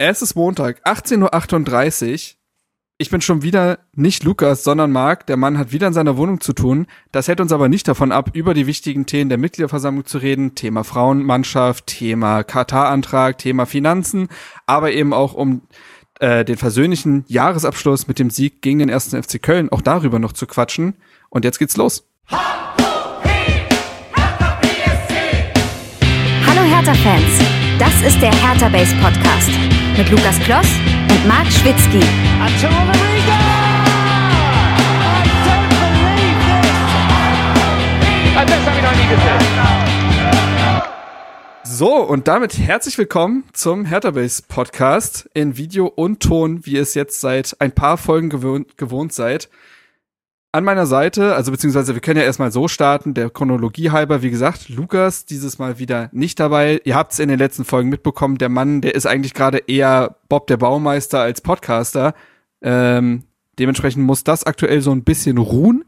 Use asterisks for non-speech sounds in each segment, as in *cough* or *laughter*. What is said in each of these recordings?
Es ist Montag, 18.38 Uhr. Ich bin schon wieder nicht Lukas, sondern Marc. Der Mann hat wieder in seiner Wohnung zu tun. Das hält uns aber nicht davon ab, über die wichtigen Themen der Mitgliederversammlung zu reden. Thema Frauenmannschaft, Thema Katar-Antrag, Thema Finanzen, aber eben auch um äh, den versöhnlichen Jahresabschluss mit dem Sieg gegen den ersten FC Köln, auch darüber noch zu quatschen. Und jetzt geht's los. Hallo Hertha-Fans, das ist der Hertha Base Podcast mit Lukas Kloss und Marc Schwitzky. So, und damit herzlich willkommen zum Hertha Base Podcast in Video und Ton, wie ihr es jetzt seit ein paar Folgen gewohnt, gewohnt seid. An meiner Seite, also beziehungsweise wir können ja erstmal so starten, der Chronologie halber, wie gesagt, Lukas dieses Mal wieder nicht dabei. Ihr habt es in den letzten Folgen mitbekommen, der Mann, der ist eigentlich gerade eher Bob der Baumeister als Podcaster. Ähm, dementsprechend muss das aktuell so ein bisschen ruhen.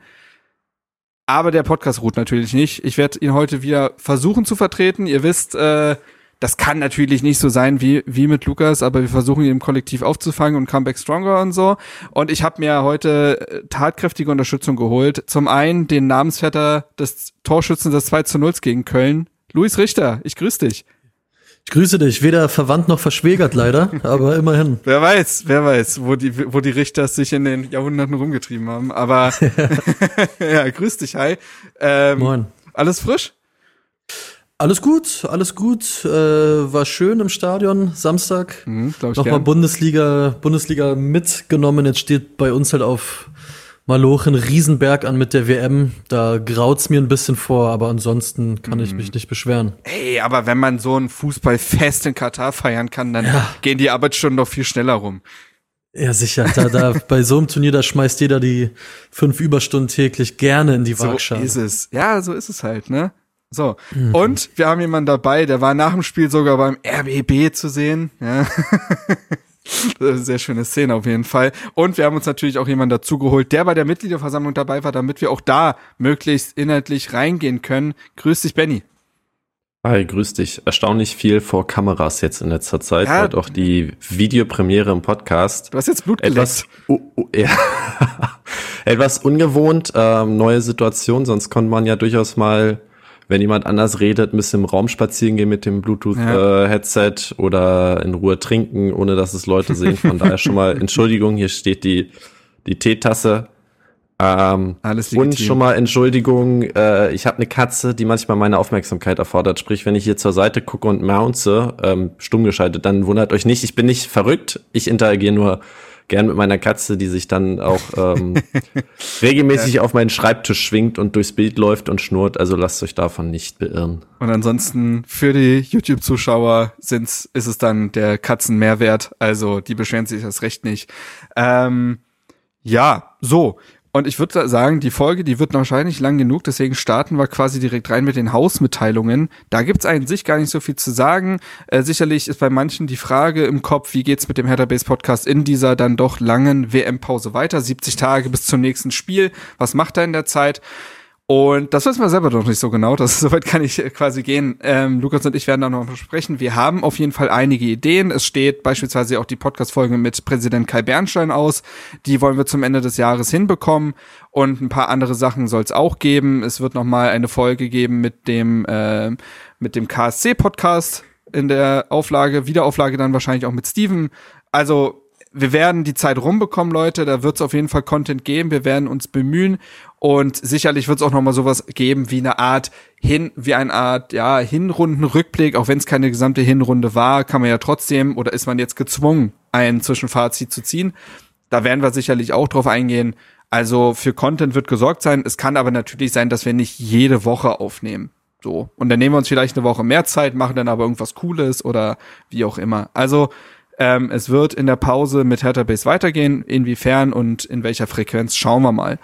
Aber der Podcast ruht natürlich nicht. Ich werde ihn heute wieder versuchen zu vertreten. Ihr wisst, äh, das kann natürlich nicht so sein wie, wie mit Lukas, aber wir versuchen ihn im Kollektiv aufzufangen und Comeback Stronger und so. Und ich habe mir heute äh, tatkräftige Unterstützung geholt. Zum einen den Namensvetter des Torschützen des 2 zu 0 gegen Köln, Luis Richter. Ich grüße dich. Ich grüße dich. Weder verwandt noch verschwägert leider, *laughs* aber immerhin. Wer weiß, wer weiß, wo die, wo die Richter sich in den Jahrhunderten rumgetrieben haben. Aber *laughs* *laughs* ja, grüß dich, hi. Ähm, Moin. Alles frisch? Alles gut, alles gut. Äh, war schön im Stadion Samstag. Mhm, Nochmal gern. Bundesliga, Bundesliga mitgenommen. Jetzt steht bei uns halt auf Malochen Riesenberg an mit der WM. Da graut's mir ein bisschen vor, aber ansonsten kann Mhm. ich mich nicht beschweren. Ey, aber wenn man so ein Fußballfest in Katar feiern kann, dann Ja. gehen die Arbeitsstunden doch viel schneller rum. Ja, sicher. Da, da, *laughs* bei so einem Turnier, da schmeißt jeder die fünf Überstunden täglich gerne in die So Waagschale. ist es. Ja, so ist es halt, ne? So. Und wir haben jemanden dabei, der war nach dem Spiel sogar beim RBB zu sehen. Ja. *laughs* Das ist eine Sehr schöne Szene auf jeden Fall. Und wir haben uns natürlich auch jemanden dazugeholt, der bei der Mitgliederversammlung dabei war, damit wir auch da möglichst inhaltlich reingehen können. Grüß dich, Benny. Hi, grüß dich. Erstaunlich viel vor Kameras jetzt in letzter Zeit. Ja. Heute auch die Videopremiere im Podcast. Du hast jetzt Blut Etwas, oh, oh, ja. *laughs* Etwas ungewohnt, ähm, neue Situation. Sonst konnte man ja durchaus mal, wenn jemand anders redet, ein bisschen im Raum spazieren gehen mit dem Ja. Bluetooth-Headset oder in Ruhe trinken, ohne dass es Leute sehen. Von daher schon mal *laughs* Entschuldigung, hier steht die, die Teetasse. Ähm, Alles und legitim. schon mal Entschuldigung, äh, ich habe eine Katze, die manchmal meine Aufmerksamkeit erfordert. Sprich, wenn ich hier zur Seite gucke und mounce, ähm, stumm geschaltet, dann wundert euch nicht, ich bin nicht verrückt. Ich interagiere nur gern mit meiner Katze, die sich dann auch ähm, *laughs* regelmäßig auf meinen Schreibtisch schwingt und durchs Bild läuft und schnurrt. Also lasst euch davon nicht beirren. Und ansonsten für die YouTube-Zuschauer ist es dann der Katzenmehrwert. Also die beschweren sich das recht nicht. Ähm, ja, so. Und ich würde sagen, die Folge, die wird wahrscheinlich lang genug, deswegen starten wir quasi direkt rein mit den Hausmitteilungen. Da gibt's eigentlich sich gar nicht so viel zu sagen. Äh, sicherlich ist bei manchen die Frage im Kopf, wie geht's mit dem Hertha Base Podcast in dieser dann doch langen WM-Pause weiter? 70 Tage bis zum nächsten Spiel. Was macht er in der Zeit? Und das wissen wir selber noch nicht so genau. Das *laughs* soweit kann ich äh, quasi gehen. Ähm, Lukas und ich werden da noch sprechen. Wir haben auf jeden Fall einige Ideen. Es steht beispielsweise auch die Podcast-Folge mit Präsident Kai Bernstein aus. Die wollen wir zum Ende des Jahres hinbekommen. Und ein paar andere Sachen soll es auch geben. Es wird noch mal eine Folge geben mit dem äh, mit dem KSC-Podcast in der Auflage, Wiederauflage dann wahrscheinlich auch mit Steven. Also wir werden die Zeit rumbekommen, Leute. Da wird es auf jeden Fall Content geben. Wir werden uns bemühen und sicherlich wird es auch noch mal sowas geben wie eine Art hin, wie eine Art ja Hinrundenrückblick. Auch wenn es keine gesamte Hinrunde war, kann man ja trotzdem oder ist man jetzt gezwungen, ein Zwischenfazit zu ziehen. Da werden wir sicherlich auch drauf eingehen. Also für Content wird gesorgt sein. Es kann aber natürlich sein, dass wir nicht jede Woche aufnehmen. So. Und dann nehmen wir uns vielleicht eine Woche mehr Zeit, machen dann aber irgendwas Cooles oder wie auch immer. Also ähm, es wird in der Pause mit Hertha Base weitergehen. Inwiefern und in welcher Frequenz schauen wir mal.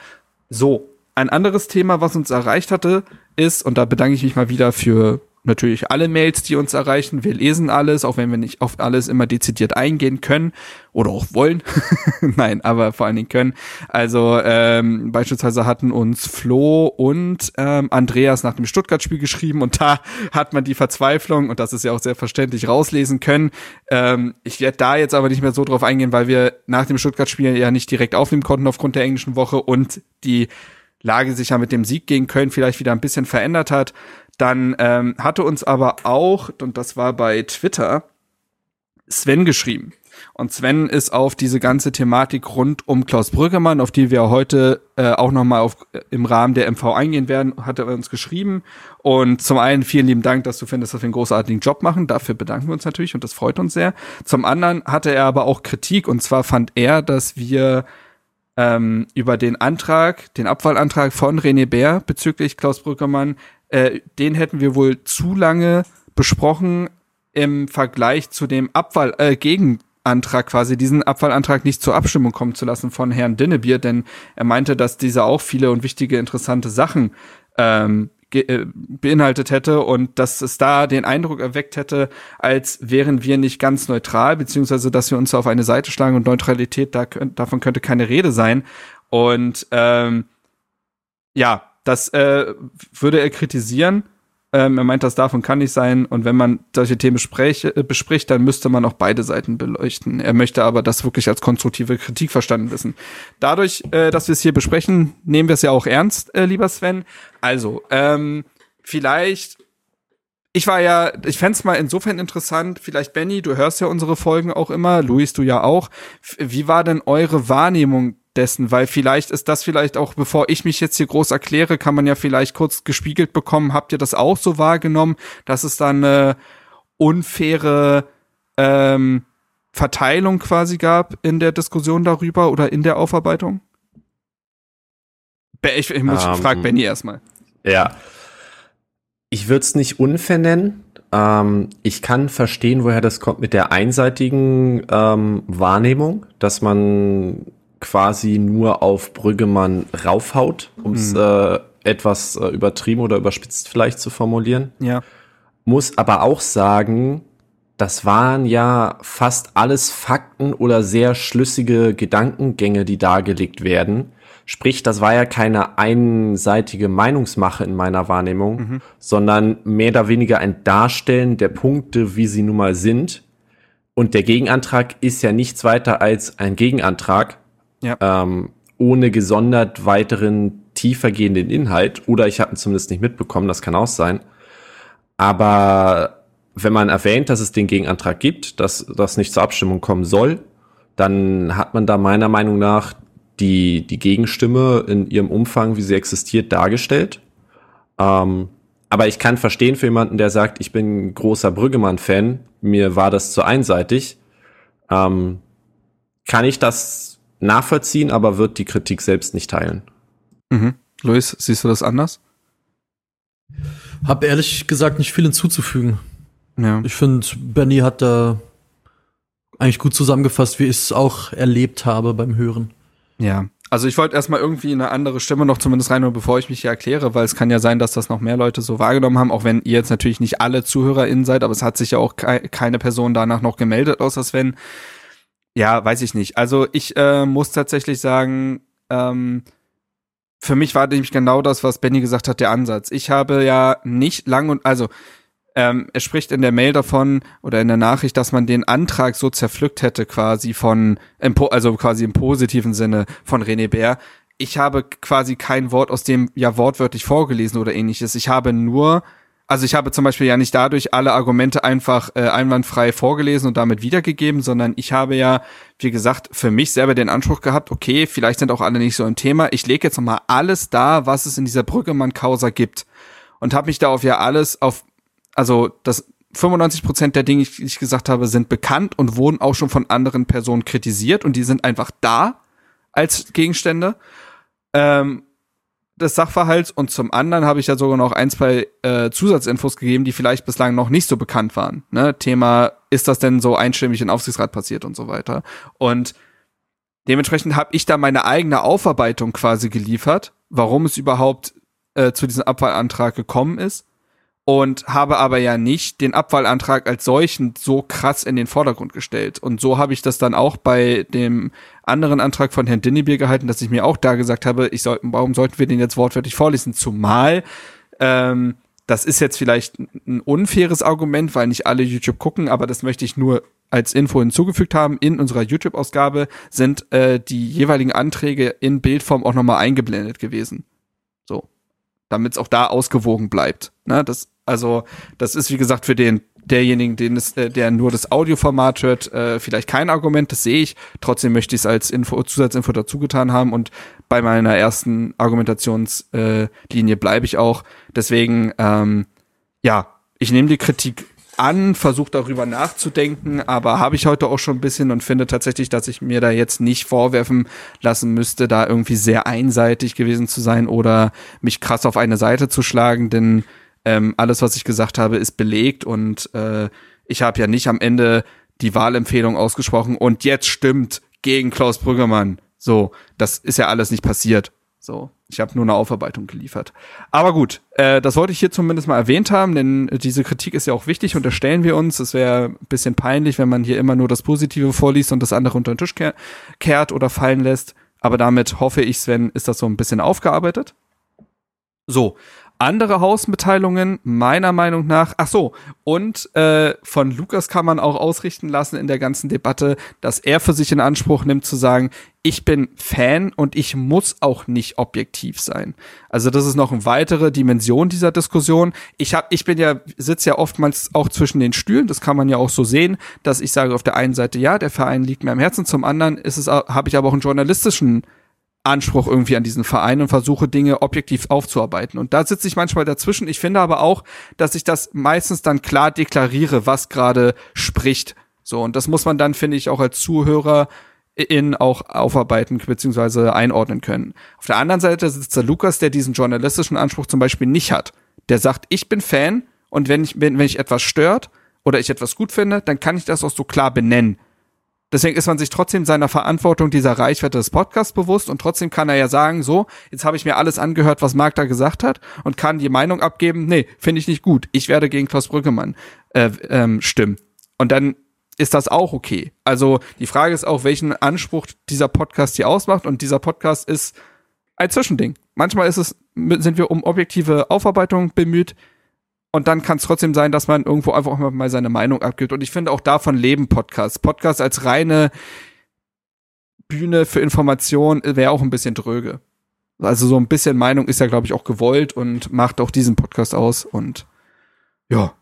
So, ein anderes Thema, was uns erreicht hatte, ist, und da bedanke ich mich mal wieder für natürlich alle Mails, die uns erreichen. Wir lesen alles, auch wenn wir nicht auf alles immer dezidiert eingehen können oder auch wollen. *laughs* Nein, aber vor allen Dingen können. Also ähm, beispielsweise hatten uns Flo und ähm, Andreas nach dem Stuttgart-Spiel geschrieben und da hat man die Verzweiflung, und das ist ja auch sehr verständlich, rauslesen können. Ähm, ich werde da jetzt aber nicht mehr so drauf eingehen, weil wir nach dem Stuttgart-Spiel ja nicht direkt aufnehmen konnten aufgrund der englischen Woche und die Lage sich ja mit dem Sieg gegen Köln vielleicht wieder ein bisschen verändert hat. Dann ähm, hatte uns aber auch, und das war bei Twitter, Sven geschrieben. Und Sven ist auf diese ganze Thematik rund um Klaus Brüggemann, auf die wir heute äh, auch nochmal auf, äh, im Rahmen der MV eingehen werden, hat er uns geschrieben. Und zum einen vielen lieben Dank, dass du findest, dass wir einen großartigen Job machen. Dafür bedanken wir uns natürlich und das freut uns sehr. Zum anderen hatte er aber auch Kritik und zwar fand er, dass wir ähm, über den Antrag, den Abwahlantrag von René Bär bezüglich Klaus Brüggemann äh, den hätten wir wohl zu lange besprochen im Vergleich zu dem Abwahl äh, Gegenantrag quasi diesen Abwahlantrag nicht zur Abstimmung kommen zu lassen von Herrn Dinnebier, denn er meinte, dass dieser auch viele und wichtige interessante Sachen ähm, äh, beinhaltet hätte und dass es da den Eindruck erweckt hätte, als wären wir nicht ganz neutral, beziehungsweise dass wir uns auf eine Seite schlagen und Neutralität, da, davon könnte keine Rede sein. Und ähm, ja, das äh, würde er kritisieren. Ähm, er meint, das darf und kann nicht sein. Und wenn man solche Themen spreche, äh, bespricht, dann müsste man auch beide Seiten beleuchten. Er möchte aber das wirklich als konstruktive Kritik verstanden wissen. Dadurch, äh, dass wir es hier besprechen, nehmen wir es ja auch ernst, äh, lieber Sven. Also, ähm, vielleicht ich war ja, ich fände mal insofern interessant, vielleicht Benny, du hörst ja unsere Folgen auch immer, Luis, du ja auch. Wie war denn eure Wahrnehmung dessen, weil vielleicht ist das vielleicht auch, bevor ich mich jetzt hier groß erkläre, kann man ja vielleicht kurz gespiegelt bekommen, habt ihr das auch so wahrgenommen, dass es dann eine unfaire ähm, Verteilung quasi gab in der Diskussion darüber oder in der Aufarbeitung? Ich, ich muss um, ähm, frag Benny erstmal. Ja. Ich würde es nicht unfair nennen. Ähm, ich kann verstehen, woher das kommt mit der einseitigen ähm, Wahrnehmung, dass man quasi nur auf Brüggemann raufhaut, um es mhm. äh, etwas äh, übertrieben oder überspitzt vielleicht zu formulieren. Ja. Muss aber auch sagen, das waren ja fast alles Fakten oder sehr schlüssige Gedankengänge, die dargelegt werden. Sprich, das war ja keine einseitige Meinungsmache in meiner Wahrnehmung, mhm. sondern mehr oder weniger ein Darstellen der Punkte, wie sie nun mal sind. Und der Gegenantrag ist ja nichts weiter als ein Gegenantrag, ja. ähm, ohne gesondert weiteren tiefergehenden Inhalt. Oder ich habe ihn zumindest nicht mitbekommen, das kann auch sein. Aber wenn man erwähnt, dass es den Gegenantrag gibt, dass das nicht zur Abstimmung kommen soll, dann hat man da meiner Meinung nach die, die Gegenstimme in ihrem Umfang, wie sie existiert, dargestellt. Ähm, aber ich kann verstehen für jemanden, der sagt, ich bin großer Brüggemann-Fan, mir war das zu einseitig, ähm, kann ich das nachvollziehen, aber wird die Kritik selbst nicht teilen. Mhm. Luis, siehst du das anders? Hab ehrlich gesagt nicht viel hinzuzufügen. Ja. Ich finde, Benny hat da eigentlich gut zusammengefasst, wie ich es auch erlebt habe beim Hören. Ja. Also ich wollte erstmal irgendwie eine andere Stimme noch zumindest rein, bevor ich mich hier erkläre, weil es kann ja sein, dass das noch mehr Leute so wahrgenommen haben, auch wenn ihr jetzt natürlich nicht alle ZuhörerInnen seid, aber es hat sich ja auch keine Person danach noch gemeldet, außer Sven. Ja, weiß ich nicht. Also ich äh, muss tatsächlich sagen, ähm, für mich war nämlich genau das, was Benny gesagt hat, der Ansatz. Ich habe ja nicht lang und also ähm, er spricht in der Mail davon oder in der Nachricht, dass man den Antrag so zerpflückt hätte, quasi von, also quasi im positiven Sinne von René Bär. Ich habe quasi kein Wort aus dem ja wortwörtlich vorgelesen oder ähnliches. Ich habe nur also ich habe zum Beispiel ja nicht dadurch alle Argumente einfach äh, einwandfrei vorgelesen und damit wiedergegeben, sondern ich habe ja, wie gesagt, für mich selber den Anspruch gehabt, okay, vielleicht sind auch alle nicht so ein Thema. Ich lege jetzt nochmal alles da, was es in dieser Brüggemann-Causa gibt. Und habe mich da auf ja alles auf, also das 95 Prozent der Dinge, die ich gesagt habe, sind bekannt und wurden auch schon von anderen Personen kritisiert und die sind einfach da als Gegenstände. Ähm, des Sachverhalts und zum anderen habe ich ja sogar noch ein, zwei äh, Zusatzinfos gegeben, die vielleicht bislang noch nicht so bekannt waren. Ne? Thema, ist das denn so einstimmig in Aufsichtsrat passiert und so weiter. Und dementsprechend habe ich da meine eigene Aufarbeitung quasi geliefert, warum es überhaupt äh, zu diesem Abwahlantrag gekommen ist. Und habe aber ja nicht den Abwahlantrag als solchen so krass in den Vordergrund gestellt. Und so habe ich das dann auch bei dem anderen Antrag von Herrn Dinnebier gehalten, dass ich mir auch da gesagt habe, ich soll, warum sollten wir den jetzt wortwörtlich vorlesen? Zumal ähm, das ist jetzt vielleicht ein unfaires Argument, weil nicht alle YouTube gucken, aber das möchte ich nur als Info hinzugefügt haben. In unserer YouTube-Ausgabe sind äh, die jeweiligen Anträge in Bildform auch nochmal eingeblendet gewesen. So. Damit es auch da ausgewogen bleibt. Ne? Das, also, das ist wie gesagt für den derjenigen, den es, äh, der nur das Audioformat hört, äh, vielleicht kein Argument, das sehe ich. Trotzdem möchte ich es als Info, Zusatzinfo dazugetan haben und bei meiner ersten Argumentationslinie äh, bleibe ich auch. Deswegen, ähm, ja, ich nehme die Kritik an, versuche darüber nachzudenken, aber habe ich heute auch schon ein bisschen und finde tatsächlich, dass ich mir da jetzt nicht vorwerfen lassen müsste, da irgendwie sehr einseitig gewesen zu sein oder mich krass auf eine Seite zu schlagen, denn ähm, alles, was ich gesagt habe, ist belegt und äh, ich habe ja nicht am Ende die Wahlempfehlung ausgesprochen und jetzt stimmt gegen Klaus Brüggemann. So, das ist ja alles nicht passiert. So, ich habe nur eine Aufarbeitung geliefert. Aber gut, äh, das wollte ich hier zumindest mal erwähnt haben, denn diese Kritik ist ja auch wichtig, unterstellen wir uns. Es wäre ein bisschen peinlich, wenn man hier immer nur das Positive vorliest und das andere unter den Tisch kehr kehrt oder fallen lässt. Aber damit hoffe ich, Sven, ist das so ein bisschen aufgearbeitet. So, andere Hausmitteilungen, meiner Meinung nach, ach so, und äh, von Lukas kann man auch ausrichten lassen in der ganzen Debatte, dass er für sich in Anspruch nimmt zu sagen, ich bin Fan und ich muss auch nicht objektiv sein. Also das ist noch eine weitere Dimension dieser Diskussion. Ich hab, ich bin ja sitze ja oftmals auch zwischen den Stühlen. Das kann man ja auch so sehen, dass ich sage auf der einen Seite ja, der Verein liegt mir am Herzen, zum anderen ist es habe ich aber auch einen journalistischen Anspruch irgendwie an diesen Verein und versuche Dinge objektiv aufzuarbeiten. Und da sitze ich manchmal dazwischen. Ich finde aber auch, dass ich das meistens dann klar deklariere, was gerade spricht. So, und das muss man dann, finde ich, auch als Zuhörer in auch aufarbeiten bzw. einordnen können. Auf der anderen Seite sitzt der Lukas, der diesen journalistischen Anspruch zum Beispiel nicht hat. Der sagt, ich bin Fan und wenn ich, wenn, wenn ich etwas stört oder ich etwas gut finde, dann kann ich das auch so klar benennen. Deswegen ist man sich trotzdem seiner Verantwortung dieser Reichweite des Podcasts bewusst und trotzdem kann er ja sagen, so, jetzt habe ich mir alles angehört, was Marc da gesagt hat und kann die Meinung abgeben, nee, finde ich nicht gut. Ich werde gegen Klaus Brüggemann äh, ähm, stimmen. Und dann ist das auch okay. Also die Frage ist auch, welchen Anspruch dieser Podcast hier ausmacht und dieser Podcast ist ein Zwischending. Manchmal ist es, sind wir um objektive Aufarbeitung bemüht, und dann kann es trotzdem sein, dass man irgendwo einfach mal seine Meinung abgibt. Und ich finde auch davon leben Podcasts. Podcasts als reine Bühne für Information wäre auch ein bisschen dröge. Also so ein bisschen Meinung ist ja, glaube ich, auch gewollt und macht auch diesen Podcast aus. Und ja,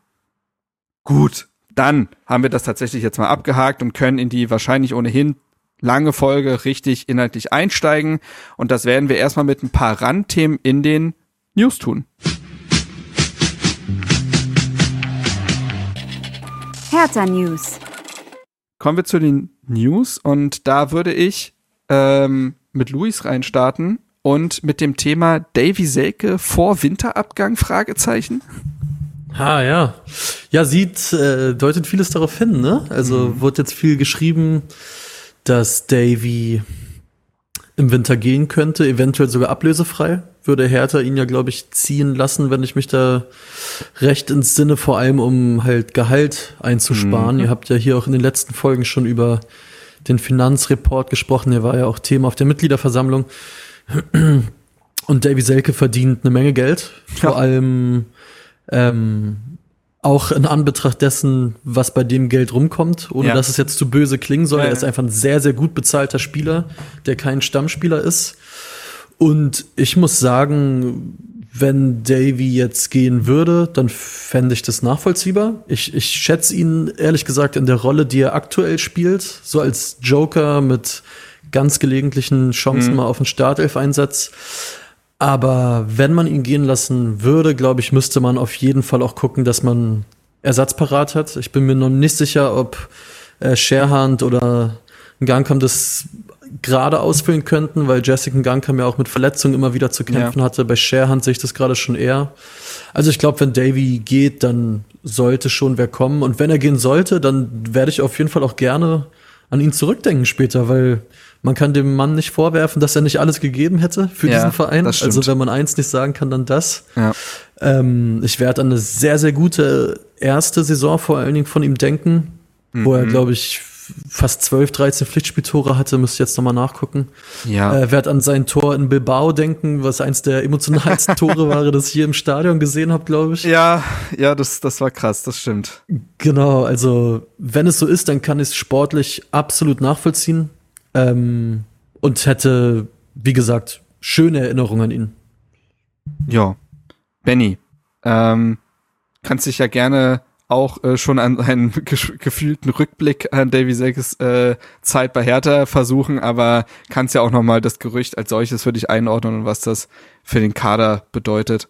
gut. Dann haben wir das tatsächlich jetzt mal abgehakt und können in die wahrscheinlich ohnehin lange Folge richtig inhaltlich einsteigen. Und das werden wir erstmal mit ein paar Randthemen in den News tun. Hertha News. Kommen wir zu den News und da würde ich ähm, mit Luis reinstarten und mit dem Thema Davy Selke vor Winterabgang Fragezeichen. Ah ja, ja sieht äh, deutet vieles darauf hin, ne? Also mhm. wird jetzt viel geschrieben, dass Davy im Winter gehen könnte, eventuell sogar ablösefrei würde Hertha ihn ja, glaube ich, ziehen lassen, wenn ich mich da recht ins Sinne, vor allem um halt Gehalt einzusparen. Mhm. Ihr habt ja hier auch in den letzten Folgen schon über den Finanzreport gesprochen, der war ja auch Thema auf der Mitgliederversammlung. Und Davy Selke verdient eine Menge Geld, ja. vor allem ähm, auch in Anbetracht dessen, was bei dem Geld rumkommt, ohne ja. dass es jetzt zu böse klingen soll. Ja, er ist einfach ein sehr, sehr gut bezahlter Spieler, der kein Stammspieler ist. Und ich muss sagen, wenn Davy jetzt gehen würde, dann fände ich das nachvollziehbar. Ich, ich schätze ihn ehrlich gesagt in der Rolle, die er aktuell spielt, so als Joker mit ganz gelegentlichen Chancen mhm. mal auf den Startelf-Einsatz. Aber wenn man ihn gehen lassen würde, glaube ich, müsste man auf jeden Fall auch gucken, dass man Ersatz parat hat. Ich bin mir noch nicht sicher, ob äh, Sherhand oder Gangkamp das gerade ausfüllen könnten, weil Jessica Gangkam ja auch mit Verletzungen immer wieder zu kämpfen ja. hatte. Bei Sharehand sehe ich das gerade schon eher. Also ich glaube, wenn Davy geht, dann sollte schon wer kommen. Und wenn er gehen sollte, dann werde ich auf jeden Fall auch gerne an ihn zurückdenken später, weil man kann dem Mann nicht vorwerfen, dass er nicht alles gegeben hätte für Ja, diesen Verein. Also wenn man eins nicht sagen kann, dann das. Ja. Ähm, ich werde an eine sehr, sehr gute erste Saison vor allen Dingen von ihm denken, wo Mhm. er, glaube ich, fast 12, 13 Pflichtspieltore hatte, müsste ich jetzt nochmal nachgucken. Ja. Äh, werd an sein Tor in Bilbao denken, was eins der emotionalsten *laughs* Tore war, das ich hier im Stadion gesehen habe, glaube ich. ja, ja, das, das war krass, das stimmt. Genau, also wenn es so ist, dann kann ich es sportlich absolut nachvollziehen ähm, und hätte, wie gesagt, schöne Erinnerungen an ihn. Ja. Benny, ähm, kannst dich ja gerne auch äh, schon an einen *laughs* ge- gefühlten Rückblick an Davy Selkes äh, Zeit bei Hertha versuchen, aber kannst ja auch nochmal das Gerücht als solches für dich einordnen und was das für den Kader bedeutet.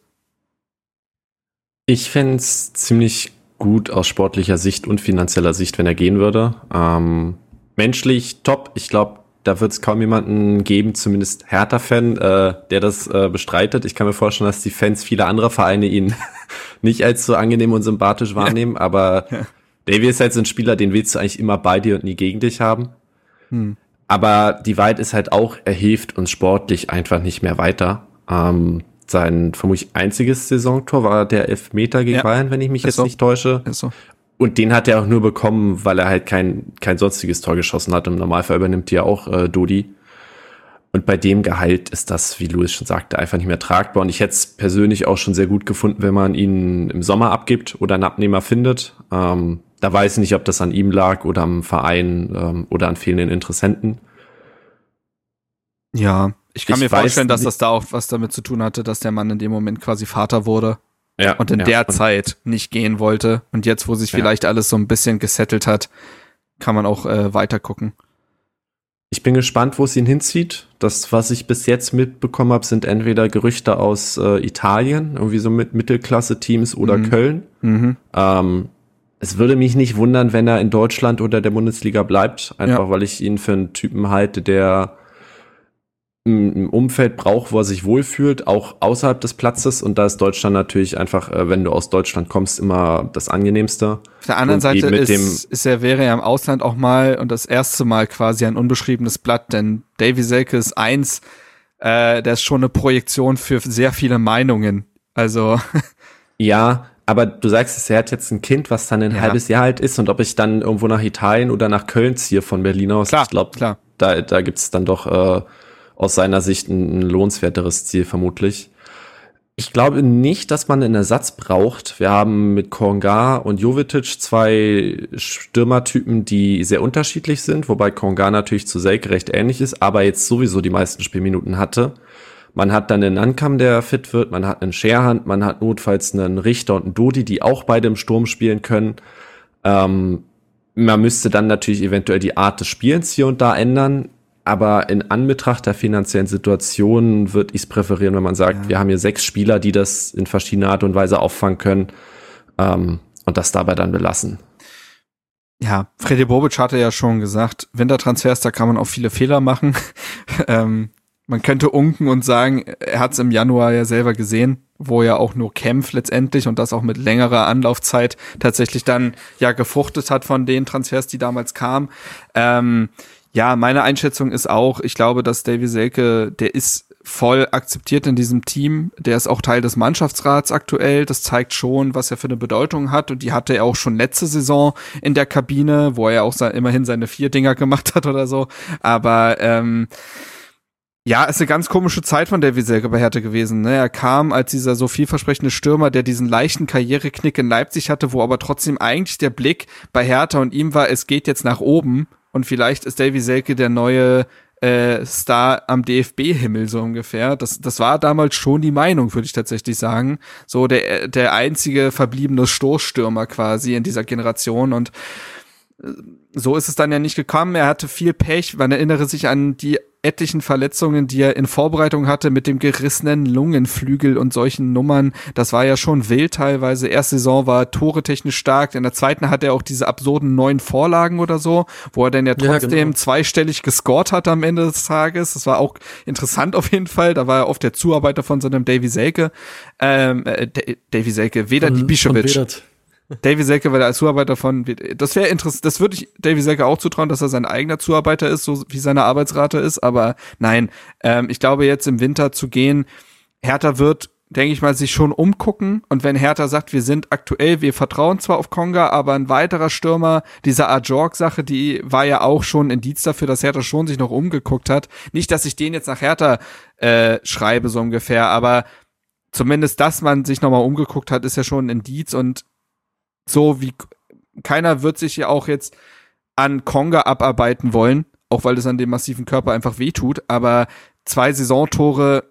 Ich fände es ziemlich gut aus sportlicher Sicht und finanzieller Sicht, wenn er gehen würde. Ähm, menschlich top. Ich glaube, da wird es kaum jemanden geben, zumindest Hertha-Fan, äh, der das äh, bestreitet. Ich kann mir vorstellen, dass die Fans vieler anderer Vereine ihn *laughs* nicht als so angenehm und sympathisch wahrnehmen, aber Davy ist halt so ein Spieler, den willst du eigentlich immer bei dir und nie gegen dich haben. Hm. Aber die Wahrheit ist halt auch, er hilft uns sportlich einfach nicht mehr weiter. Ähm, sein vermutlich einziges Saisontor war der Elfmeter gegen Ja. Bayern, wenn ich mich Ist jetzt so. nicht täusche. So. Und den hat er auch nur bekommen, weil er halt kein, kein sonstiges Tor geschossen hat. Im Normalfall übernimmt die ja auch äh, Dodi. Und bei dem Gehalt ist das, wie Louis schon sagte, einfach nicht mehr tragbar. Und ich hätte es persönlich auch schon sehr gut gefunden, wenn man ihn im Sommer abgibt oder einen Abnehmer findet. Ähm, da weiß ich nicht, ob das an ihm lag oder am Verein ähm, oder an fehlenden Interessenten. Ja, ich kann Ich mir vorstellen, dass das da auch was damit zu tun hatte, dass der Mann in dem Moment quasi Vater wurde Ja, und in ja. der Zeit nicht gehen wollte. Und jetzt, wo sich Ja. vielleicht alles so ein bisschen gesettelt hat, kann man auch äh, weiter gucken. Ich bin gespannt, wo es ihn hinzieht. Das, was ich bis jetzt mitbekommen habe, sind entweder Gerüchte aus äh, Italien, irgendwie so mit Mittelklasse-Teams oder Mhm. Köln. Mhm. Ähm, es würde mich nicht wundern, wenn er in Deutschland oder der Bundesliga bleibt, einfach Ja. weil ich ihn für einen Typen halte, der ein Umfeld braucht, wo er sich wohlfühlt, auch außerhalb des Platzes. Und da ist Deutschland natürlich einfach, äh, wenn du aus Deutschland kommst, immer das angenehmste. Auf der anderen Und Seite ist, ist er, wäre er im Ausland auch mal und das erste Mal quasi ein unbeschriebenes Blatt, denn Davy Selke ist eins, äh, der ist schon eine Projektion für sehr viele Meinungen. Also, *laughs* Ja, aber du sagst es, er hat jetzt ein Kind, was dann ein Ja. halbes Jahr alt ist und ob ich dann irgendwo nach Italien oder nach Köln ziehe von Berlin aus, Klar, ich glaube, da, da gibt's dann doch äh, aus seiner Sicht ein, ein lohnenswerteres Ziel vermutlich. Ich glaube nicht, dass man einen Ersatz braucht. Wir haben mit Konga und Jovetic zwei Stürmertypen, die sehr unterschiedlich sind, wobei Konga natürlich zu Selke recht ähnlich ist, aber jetzt sowieso die meisten Spielminuten hatte. Man hat dann einen Ankam, der fit wird, man hat einen Scherhand, man hat notfalls einen Richter und einen Dodi, die auch beide im Sturm spielen können. Ähm, man müsste dann natürlich eventuell die Art des Spielens hier und da ändern, aber in Anbetracht der finanziellen Situation würde ich es präferieren, wenn man sagt, wir haben hier sechs Spieler, die das in verschiedener Art und Weise auffangen können ähm, und das dabei dann belassen. ja, Freddy Bobic hatte ja schon gesagt, Wintertransfers, da kann man auch viele Fehler machen. *laughs* ähm, man könnte unken und sagen, er hat es im Januar ja selber gesehen, wo er auch nur kämpft letztendlich und das auch mit längerer Anlaufzeit tatsächlich dann ja gefruchtet hat von den Transfers, die damals kamen. Ähm, ja, meine Einschätzung ist auch, ich glaube, dass Davy Selke, der ist voll akzeptiert in diesem Team. Der ist auch Teil des Mannschaftsrats aktuell. Das zeigt schon, was er für eine Bedeutung hat. Und die hatte er auch schon letzte Saison in der Kabine, wo er auch se- immerhin seine vier Dinger *laughs* gemacht hat oder so. Aber ähm, ja, ist eine ganz komische Zeit von Davy Selke bei Hertha gewesen. Ne? Er kam als dieser so vielversprechende Stürmer, der diesen leichten Karriereknick in Leipzig hatte, wo aber trotzdem eigentlich der Blick bei Hertha und ihm war, es geht jetzt nach oben. Und vielleicht ist Davy Selke der neue äh, Star am DFB-Himmel so ungefähr. Das, das war damals schon die Meinung, würde ich tatsächlich sagen. So der, der einzige verbliebene Stoßstürmer quasi in dieser Generation und äh, so ist es dann ja nicht gekommen. Er hatte viel Pech. Man erinnere sich an die etlichen Verletzungen, die er in Vorbereitung hatte mit dem gerissenen Lungenflügel und solchen Nummern. Das war ja schon wild teilweise. Erste Saison war Tore technisch stark. In der zweiten hatte er auch diese absurden neun Vorlagen oder so, wo er dann ja Ja, trotzdem genau. zweistellig gescored hat am Ende des Tages. Das war auch interessant auf jeden Fall. Da war er oft der Zuarbeiter von seinem Davy Selke. Ähm, äh, Da- Davy Selke, weder die Bischewitsch. Davy Selke, weil er als Zuarbeiter von, das wäre interessant, das würde ich Davy Selke auch zutrauen, dass er sein eigener Zuarbeiter ist, so wie seine Arbeitsrate ist, aber nein, ähm, ich glaube jetzt im Winter zu gehen, Hertha wird denke ich mal, sich schon umgucken. Und wenn Hertha sagt, wir sind aktuell, wir vertrauen zwar auf Konga, aber ein weiterer Stürmer, diese Ajorg-Sache, die war ja auch schon Indiz dafür, dass Hertha schon sich noch umgeguckt hat. Nicht, dass ich den jetzt nach Hertha äh, schreibe, so ungefähr, aber zumindest, dass man sich nochmal umgeguckt hat, ist ja schon ein Indiz. Und so wie keiner wird sich ja auch jetzt an Konga abarbeiten wollen, auch weil es an dem massiven Körper einfach wehtut, aber zwei Saisontore,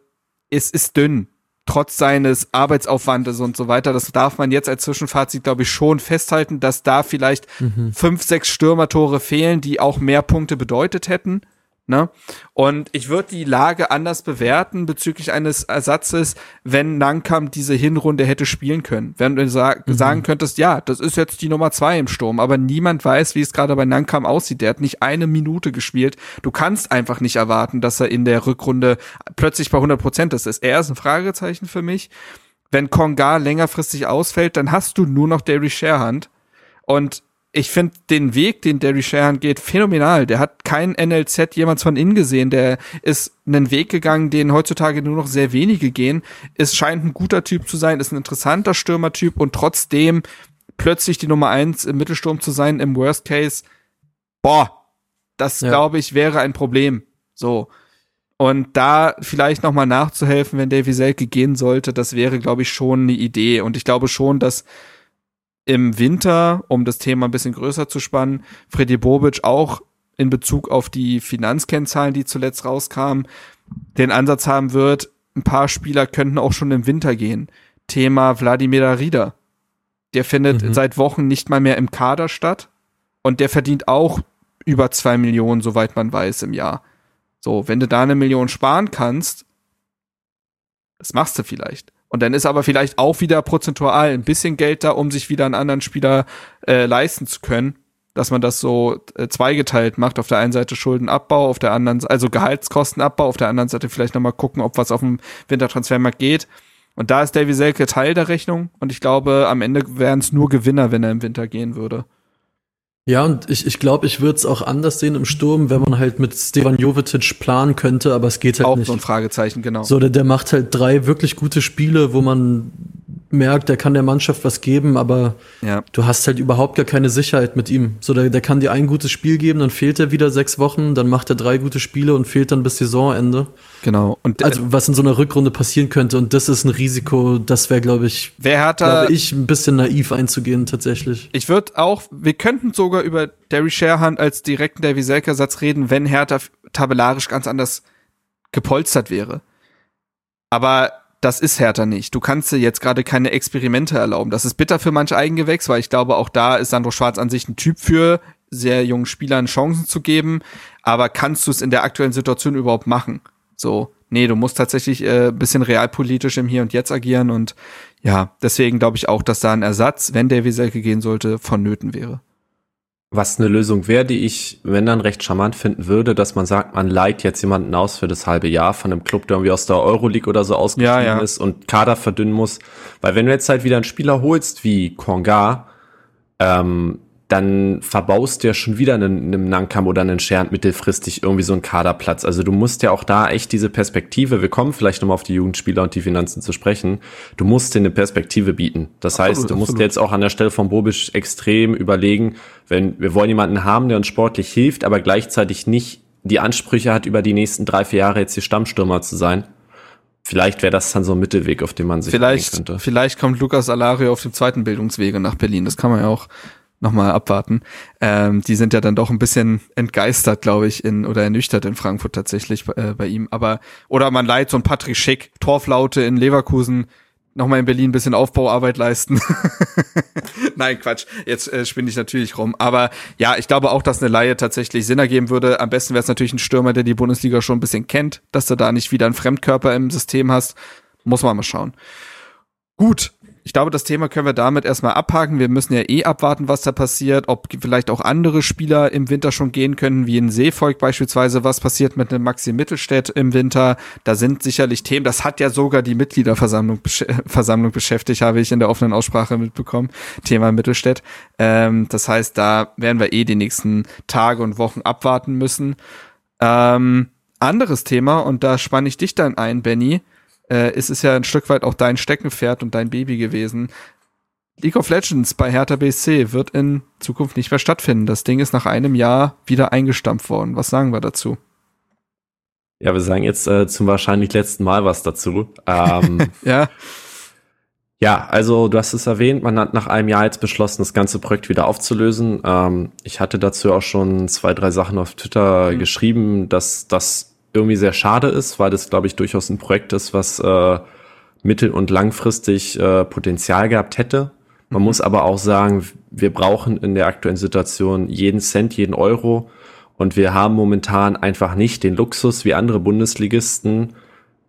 es ist dünn trotz seines Arbeitsaufwandes und so weiter. Das darf man jetzt als Zwischenfazit, glaube ich, schon festhalten, dass da vielleicht mhm. fünf, sechs Stürmertore fehlen, die auch mehr Punkte bedeutet hätten. Ne? Und ich würde die Lage anders bewerten bezüglich eines Ersatzes, wenn Nankam diese Hinrunde hätte spielen können. Wenn du sa mhm. sagen könntest, ja, das ist jetzt die Nummer zwei im Sturm, aber niemand weiß, wie es gerade bei Nankam aussieht. Der hat nicht eine Minute gespielt. Du kannst einfach nicht erwarten, dass er in der Rückrunde plötzlich bei 100 Prozent ist. Er ist ein Fragezeichen für mich. Wenn Konga längerfristig ausfällt, dann hast du nur noch Derry Sharehand. Und ich finde den Weg, den Derry Shahan geht, phänomenal. Der hat kein NLZ jemals von innen gesehen. Der ist einen Weg gegangen, den heutzutage nur noch sehr wenige gehen. Es scheint ein guter Typ zu sein, ist ein interessanter Stürmertyp und trotzdem plötzlich die Nummer eins im Mittelsturm zu sein, im Worst Case. Boah, das ja. glaube ich wäre ein Problem. So. Und da vielleicht nochmal nachzuhelfen, wenn Davy Selke gehen sollte, das wäre, glaube ich, schon eine Idee. Und ich glaube schon, dass im Winter, um das Thema ein bisschen größer zu spannen, Freddy Bobic auch in Bezug auf die Finanzkennzahlen, die zuletzt rauskamen, den Ansatz haben wird, ein paar Spieler könnten auch schon im Winter gehen. Thema Wladimir Rieder. Der findet mhm. seit Wochen nicht mal mehr im Kader statt und der verdient auch über zwei Millionen, soweit man weiß, im Jahr. So, wenn du da eine Million sparen kannst, das machst du vielleicht. Und dann ist aber vielleicht auch wieder prozentual ein bisschen Geld da, um sich wieder einen anderen Spieler äh, leisten zu können. Dass man das so äh, zweigeteilt macht. Auf der einen Seite Schuldenabbau, auf der anderen, also Gehaltskostenabbau, auf der anderen Seite vielleicht nochmal gucken, ob was auf dem Wintertransfermarkt geht. Und da ist Davy Selke Teil der Rechnung. Und ich glaube, am Ende wären es nur Gewinner, wenn er im Winter gehen würde. Ja, und ich, ich glaube, ich würde es auch anders sehen im Sturm, wenn man halt mit Stevan Jovetic planen könnte, aber es geht halt auch nicht. Auch so ein Fragezeichen, genau. So, der, der macht halt drei wirklich gute Spiele, wo man merkt, der kann der Mannschaft was geben, aber ja. du hast halt überhaupt gar keine Sicherheit mit ihm. So, der, der kann dir ein gutes Spiel geben, dann fehlt er wieder sechs Wochen, dann macht er drei gute Spiele und fehlt dann bis Saisonende. Genau. Und also was in so einer Rückrunde passieren könnte und das ist ein Risiko, das wäre, glaube ich, wer hat da, ich, ein bisschen naiv einzugehen tatsächlich. Ich würde auch, wir könnten sogar über Derry Sharehand als direkten Davy Selker Satz reden, wenn Hertha tabellarisch ganz anders gepolstert wäre. Aber das ist Hertha nicht. Du kannst dir jetzt gerade keine Experimente erlauben. Das ist bitter für manche Eigengewächs, weil ich glaube, auch da ist Sandro Schwarz an sich ein Typ für, sehr jungen Spielern Chancen zu geben. Aber kannst du es in der aktuellen Situation überhaupt machen? So, nee, du musst tatsächlich äh, bisschen realpolitisch im Hier und Jetzt agieren und ja, deswegen glaube ich auch, dass da ein Ersatz, wenn Davy Selke gehen sollte, vonnöten wäre was eine Lösung wäre, die ich, wenn dann recht charmant finden würde, dass man sagt, man leiht jetzt jemanden aus für das halbe Jahr von einem Club, der irgendwie aus der Euroleague oder so ausgestiegen ja, ja. ist und Kader verdünnen muss. Weil wenn du jetzt halt wieder einen Spieler holst wie Konga, ähm, dann verbaust du ja schon wieder einen, einen Nankam oder einen Schernd mittelfristig irgendwie so einen Kaderplatz. Also du musst ja auch da echt diese Perspektive, wir kommen vielleicht nochmal auf die Jugendspieler und die Finanzen zu sprechen, du musst dir eine Perspektive bieten. Das absolut, heißt, du musst jetzt auch an der Stelle von Bobisch extrem überlegen, wenn wir wollen jemanden haben, der uns sportlich hilft, aber gleichzeitig nicht die Ansprüche hat, über die nächsten drei, vier Jahre jetzt die Stammstürmer zu sein. Vielleicht wäre das dann so ein Mittelweg, auf den man sich vielleicht, könnte. Vielleicht kommt Lukas Alario auf dem zweiten Bildungswege nach Berlin. Das kann man ja auch nochmal abwarten. Ähm, die sind ja dann doch ein bisschen entgeistert, glaube ich, in oder ernüchtert in Frankfurt tatsächlich äh, bei ihm. Aber oder man leiht so ein Patrick Schick, Torflaute in Leverkusen, nochmal in Berlin ein bisschen Aufbauarbeit leisten. *laughs* Nein, Quatsch. Jetzt äh, spinne ich natürlich rum. Aber ja, ich glaube auch, dass eine Laie tatsächlich Sinn ergeben würde. Am besten wäre es natürlich ein Stürmer, der die Bundesliga schon ein bisschen kennt, dass du da nicht wieder einen Fremdkörper im System hast. Muss man mal schauen. Gut, ich glaube, das Thema können wir damit erstmal abhaken. Wir müssen ja eh abwarten, was da passiert, ob vielleicht auch andere Spieler im Winter schon gehen können, wie in Seevolk beispielsweise, was passiert mit einem Maxi Mittelstädt im Winter. Da sind sicherlich Themen, das hat ja sogar die Mitgliederversammlung Versammlung beschäftigt, habe ich in der offenen Aussprache mitbekommen, Thema Mittelstädt. Ähm, das heißt, da werden wir eh die nächsten Tage und Wochen abwarten müssen. Ähm, anderes Thema, und da spanne ich dich dann ein, Benny äh, es ist ja ein Stück weit auch dein Steckenpferd und dein Baby gewesen. League of Legends bei Hertha BSC wird in Zukunft nicht mehr stattfinden. Das Ding ist nach einem Jahr wieder eingestampft worden. Was sagen wir dazu? Ja, wir sagen jetzt äh, zum wahrscheinlich letzten Mal was dazu. Ähm, *laughs* ja. Ja, also du hast es erwähnt, man hat nach einem Jahr jetzt beschlossen, das ganze Projekt wieder aufzulösen. Ähm, ich hatte dazu auch schon zwei, drei Sachen auf Twitter mhm. geschrieben, dass das irgendwie sehr schade ist, weil das, glaube ich, durchaus ein Projekt ist, was äh, mittel- und langfristig äh, Potenzial gehabt hätte. Man mhm. muss aber auch sagen, wir brauchen in der aktuellen Situation jeden Cent, jeden Euro. Und wir haben momentan einfach nicht den Luxus wie andere Bundesligisten,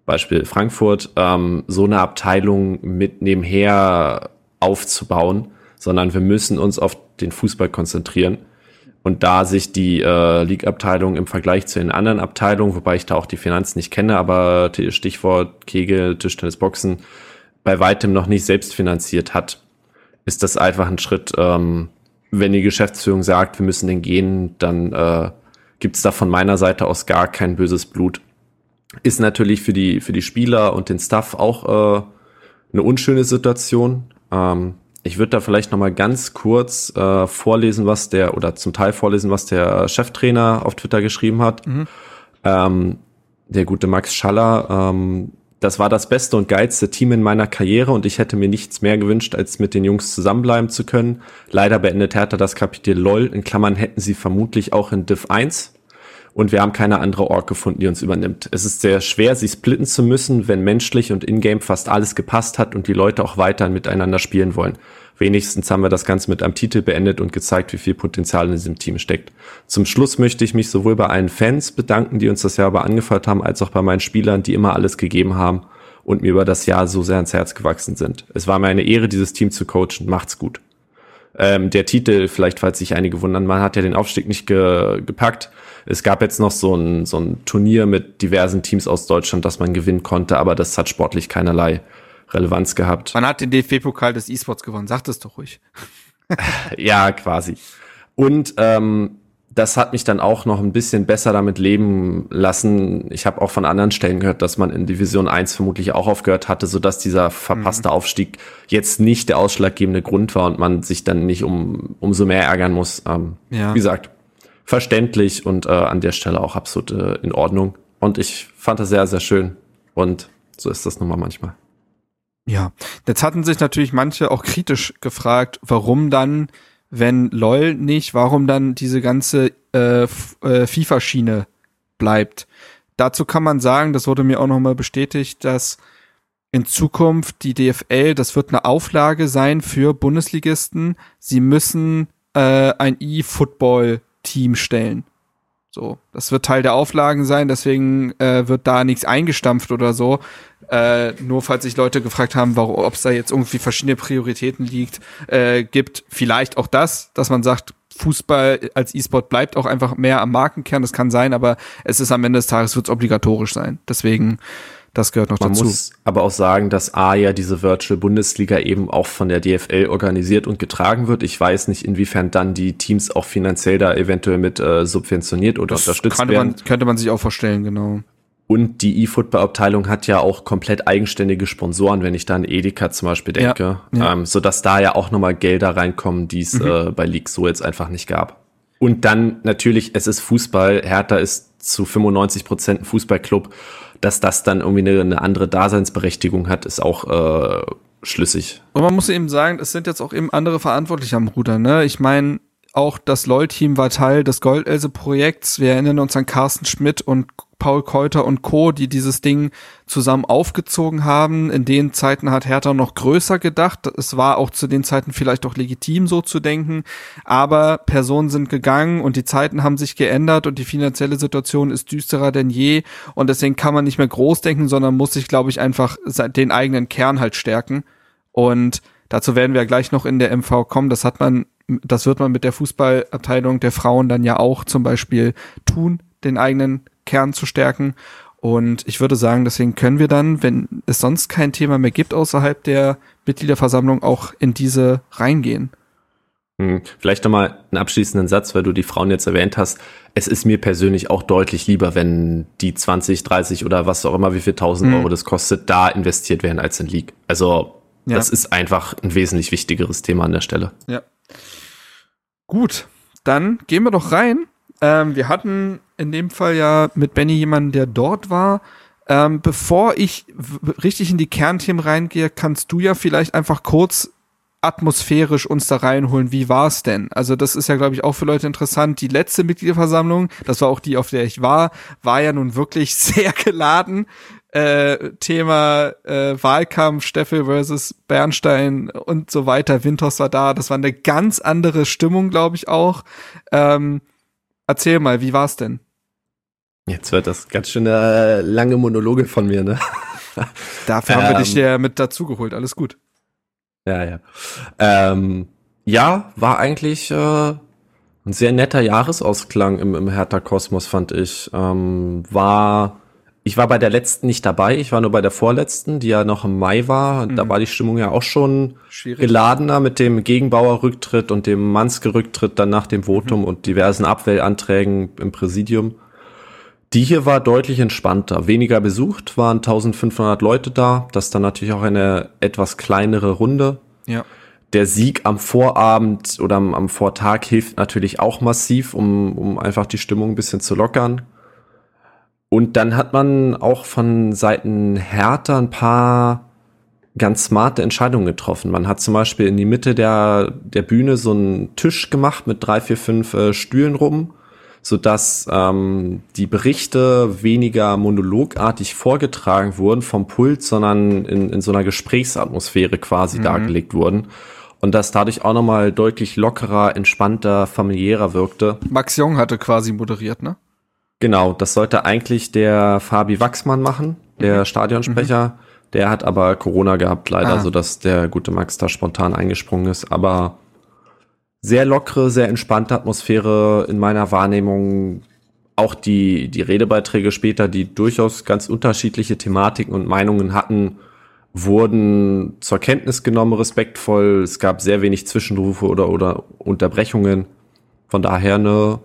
Beispiel Frankfurt, ähm, so eine Abteilung mit nebenher aufzubauen, sondern wir müssen uns auf den Fußball konzentrieren. Und da sich die äh, League-Abteilung im Vergleich zu den anderen Abteilungen, wobei ich da auch die Finanzen nicht kenne, aber Stichwort Kegel, Tischtennis, Boxen, bei weitem noch nicht selbst finanziert hat, ist das einfach ein Schritt, ähm, wenn die Geschäftsführung sagt, wir müssen den gehen, dann äh, gibt es da von meiner Seite aus gar kein böses Blut. Ist natürlich für die, für die Spieler und den Staff auch äh, eine unschöne Situation. Ähm, ich würde da vielleicht noch mal ganz kurz äh, vorlesen, was der oder zum Teil vorlesen, was der Cheftrainer auf Twitter geschrieben hat. Mhm. Ähm, der gute Max Schaller. Ähm, das war das beste und geilste Team in meiner Karriere und ich hätte mir nichts mehr gewünscht, als mit den Jungs zusammenbleiben zu können. Leider beendet Hertha das Kapitel LOL. In Klammern hätten sie vermutlich auch in Div 1 und wir haben keine andere Org gefunden, die uns übernimmt. Es ist sehr schwer, sie splitten zu müssen, wenn menschlich und in-game fast alles gepasst hat und die Leute auch weiter miteinander spielen wollen. Wenigstens haben wir das Ganze mit einem Titel beendet und gezeigt, wie viel Potenzial in diesem Team steckt. Zum Schluss möchte ich mich sowohl bei allen Fans bedanken, die uns das Jahr über angefeuert haben, als auch bei meinen Spielern, die immer alles gegeben haben und mir über das Jahr so sehr ans Herz gewachsen sind. Es war mir eine Ehre, dieses Team zu coachen. Macht's gut. Ähm, der Titel, vielleicht falls sich einige wundern, man hat ja den Aufstieg nicht ge gepackt. Es gab jetzt noch so ein, so ein Turnier mit diversen Teams aus Deutschland, das man gewinnen konnte, aber das hat sportlich keinerlei Relevanz gehabt. Man hat den DFB-Pokal des E-Sports gewonnen, sagt es doch ruhig. ja, quasi. Und ähm, das hat mich dann auch noch ein bisschen besser damit leben lassen. Ich habe auch von anderen Stellen gehört, dass man in Division 1 vermutlich auch aufgehört hatte, sodass dieser verpasste mhm. Aufstieg jetzt nicht der ausschlaggebende Grund war und man sich dann nicht um umso mehr ärgern muss. Ähm, ja. Wie gesagt, verständlich und äh, an der Stelle auch absolut äh, in Ordnung. Und ich fand das sehr, sehr schön. Und so ist das nun mal manchmal. Ja, jetzt hatten sich natürlich manche auch kritisch gefragt, warum dann, wenn LOL nicht, warum dann diese ganze äh, äh, FIFA-Schiene bleibt. Dazu kann man sagen, das wurde mir auch nochmal bestätigt, dass in Zukunft die DFL, das wird eine Auflage sein für Bundesligisten, sie müssen äh, ein E-Football Team stellen. So, das wird Teil der Auflagen sein, deswegen äh, wird da nichts eingestampft oder so. Äh, nur falls sich Leute gefragt haben, ob es da jetzt irgendwie verschiedene Prioritäten liegt, äh, gibt vielleicht auch das, dass man sagt, Fußball als E-Sport bleibt auch einfach mehr am Markenkern. Das kann sein, aber es ist am Ende des Tages wird es obligatorisch sein. Deswegen das gehört noch Man dazu. Man muss aber auch sagen, dass A ja diese Virtual Bundesliga eben auch von der DFL organisiert und getragen wird. Ich weiß nicht, inwiefern dann die Teams auch finanziell da eventuell mit äh, subventioniert oder das unterstützt könnte werden. Man, könnte man sich auch vorstellen, genau. Und die E-Football-Abteilung hat ja auch komplett eigenständige Sponsoren, wenn ich da an Edeka zum Beispiel denke, ja, ja. Ähm, sodass da ja auch nochmal Gelder reinkommen, die es mhm. äh, bei League so jetzt einfach nicht gab. Und dann natürlich, es ist Fußball, Hertha ist zu 95 Prozent ein Fußballclub dass das dann irgendwie eine, eine andere Daseinsberechtigung hat, ist auch äh, schlüssig. Und man muss eben sagen, es sind jetzt auch eben andere Verantwortliche am Ruder. Ne? Ich meine, auch das LOL-Team war Teil des Goldelse-Projekts. Wir erinnern uns an Carsten Schmidt und Paul Keuter und Co., die dieses Ding zusammen aufgezogen haben. In den Zeiten hat Hertha noch größer gedacht. Es war auch zu den Zeiten vielleicht auch legitim, so zu denken. Aber Personen sind gegangen und die Zeiten haben sich geändert und die finanzielle Situation ist düsterer denn je. Und deswegen kann man nicht mehr groß denken, sondern muss sich, glaube ich, einfach den eigenen Kern halt stärken. Und dazu werden wir gleich noch in der MV kommen. Das hat man, das wird man mit der Fußballabteilung der Frauen dann ja auch zum Beispiel tun, den eigenen Kern zu stärken. Und ich würde sagen, deswegen können wir dann, wenn es sonst kein Thema mehr gibt außerhalb der Mitgliederversammlung, auch in diese reingehen. Hm, vielleicht nochmal einen abschließenden Satz, weil du die Frauen jetzt erwähnt hast. Es ist mir persönlich auch deutlich lieber, wenn die 20, 30 oder was auch immer, wie viel tausend mhm. Euro das kostet, da investiert werden als in League. Also, ja. das ist einfach ein wesentlich wichtigeres Thema an der Stelle. Ja. Gut, dann gehen wir doch rein. Ähm, wir hatten in dem Fall ja mit Benny jemanden, der dort war. Ähm, bevor ich richtig in die Kernthemen reingehe, kannst du ja vielleicht einfach kurz atmosphärisch uns da reinholen. Wie war's denn? Also das ist ja, glaube ich, auch für Leute interessant. Die letzte Mitgliederversammlung, das war auch die, auf der ich war, war ja nun wirklich *laughs* sehr geladen. Äh, Thema äh, Wahlkampf, Steffel versus Bernstein und so weiter. Winters war da. Das war eine ganz andere Stimmung, glaube ich auch. Ähm, erzähl mal, wie war's denn? Jetzt wird das ganz schön äh, lange Monologe von mir, ne? *laughs* Dafür haben wir dich ähm. ja mit dazugeholt. Alles gut. Ja, ja. Ähm, ja, war eigentlich äh, ein sehr netter Jahresausklang im, im Hertha-Kosmos, fand ich. Ähm, war, ich war bei der letzten nicht dabei, ich war nur bei der vorletzten, die ja noch im Mai war. Mhm. Da war die Stimmung ja auch schon Schwierig. geladener mit dem Gegenbauer-Rücktritt und dem Manske-Rücktritt dann nach dem Votum mhm. und diversen Abwählanträgen im Präsidium. Die hier war deutlich entspannter, weniger besucht, waren 1500 Leute da. Das ist dann natürlich auch eine etwas kleinere Runde. Ja. Der Sieg am Vorabend oder am, am Vortag hilft natürlich auch massiv, um, um einfach die Stimmung ein bisschen zu lockern. Und dann hat man auch von Seiten Hertha ein paar ganz smarte Entscheidungen getroffen. Man hat zum Beispiel in die Mitte der, der Bühne so einen Tisch gemacht mit drei, vier, fünf äh, Stühlen rum sodass ähm, die Berichte weniger monologartig vorgetragen wurden vom Pult, sondern in, in so einer Gesprächsatmosphäre quasi mhm. dargelegt wurden. Und das dadurch auch nochmal deutlich lockerer, entspannter, familiärer wirkte. Max Jung hatte quasi moderiert, ne? Genau, das sollte eigentlich der Fabi Wachsmann machen, der mhm. Stadionsprecher. Mhm. Der hat aber Corona gehabt, leider, ah. sodass der gute Max da spontan eingesprungen ist. Aber sehr lockere, sehr entspannte Atmosphäre in meiner Wahrnehmung. Auch die, die Redebeiträge später, die durchaus ganz unterschiedliche Thematiken und Meinungen hatten, wurden zur Kenntnis genommen, respektvoll. Es gab sehr wenig Zwischenrufe oder, oder Unterbrechungen. Von daher eine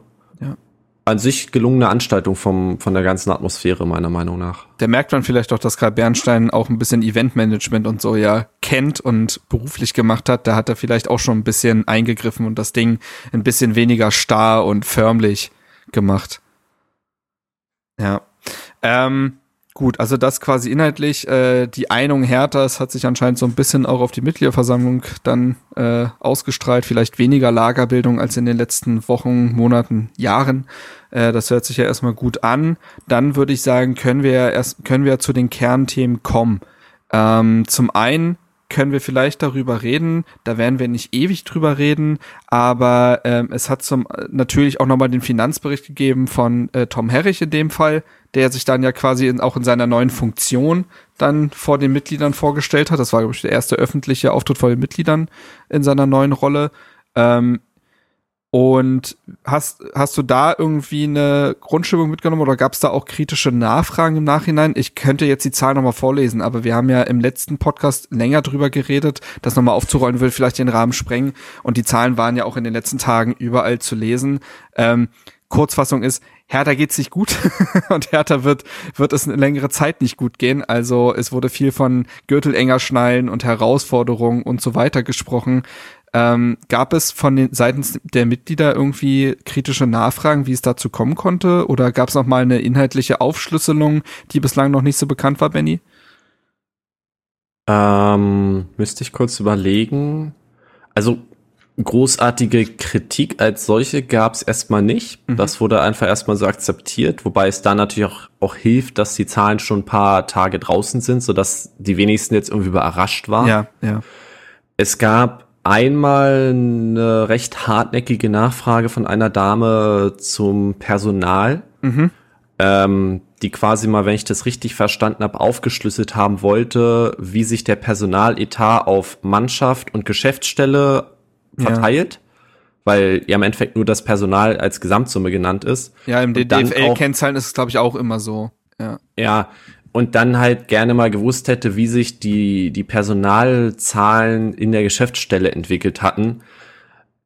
an sich gelungene Anstaltung vom, von der ganzen Atmosphäre, meiner Meinung nach. Da merkt man vielleicht auch, dass Karl Bernstein auch ein bisschen Eventmanagement und so ja kennt und beruflich gemacht hat. Da hat er vielleicht auch schon ein bisschen eingegriffen und das Ding ein bisschen weniger starr und förmlich gemacht. Ja. Ähm, Gut, also das quasi inhaltlich. Äh, die Einung Herthas hat sich anscheinend so ein bisschen auch auf die Mitgliederversammlung dann äh, ausgestrahlt. Vielleicht weniger Lagerbildung als in den letzten Wochen, Monaten, Jahren. Äh, das hört sich ja erstmal gut an. Dann würde ich sagen, können wir erst können wir zu den Kernthemen kommen. Ähm, zum einen können wir vielleicht darüber reden. Da werden wir nicht ewig drüber reden, aber ähm, es hat zum natürlich auch nochmal den Finanzbericht gegeben von äh, Tom Herrich in dem Fall, der sich dann ja quasi in, auch in seiner neuen Funktion dann vor den Mitgliedern vorgestellt hat. Das war, glaube ich, der erste öffentliche Auftritt vor den Mitgliedern in seiner neuen Rolle. Ähm, und hast, hast du da irgendwie eine Grundstimmung mitgenommen oder gab es da auch kritische Nachfragen im Nachhinein? Ich könnte jetzt die Zahlen nochmal vorlesen, aber wir haben ja im letzten Podcast länger drüber geredet. Das nochmal aufzurollen würde vielleicht den Rahmen sprengen. Und die Zahlen waren ja auch in den letzten Tagen überall zu lesen. Ähm, Kurzfassung ist, Hertha geht's nicht gut *laughs* und Hertha wird, wird es eine längere Zeit nicht gut gehen. Also es wurde viel von Gürtel enger schnallen und Herausforderungen und so weiter gesprochen. Ähm, gab es von den seitens der Mitglieder irgendwie kritische Nachfragen, wie es dazu kommen konnte? Oder gab es noch mal eine inhaltliche Aufschlüsselung, die bislang noch nicht so bekannt war, Benny? Ähm, müsste ich kurz überlegen. Also großartige Kritik als solche gab es erstmal nicht. Mhm. Das wurde einfach erstmal so akzeptiert, wobei es da natürlich auch, auch hilft, dass die Zahlen schon ein paar Tage draußen sind, sodass die wenigsten jetzt irgendwie überrascht waren. Ja, ja. Es gab einmal eine recht hartnäckige Nachfrage von einer Dame zum Personal. Mhm. ähm, die quasi mal, wenn ich das richtig verstanden habe, aufgeschlüsselt haben wollte, wie sich der Personaletat auf Mannschaft und Geschäftsstelle verteilt. Ja. Weil ja im Endeffekt nur das Personal als Gesamtsumme genannt ist. Ja, im DFL-Kennzahlen ist es, glaube ich, auch immer so. Ja. ja, und dann halt gerne mal gewusst hätte, wie sich die, die Personalzahlen in der Geschäftsstelle entwickelt hatten.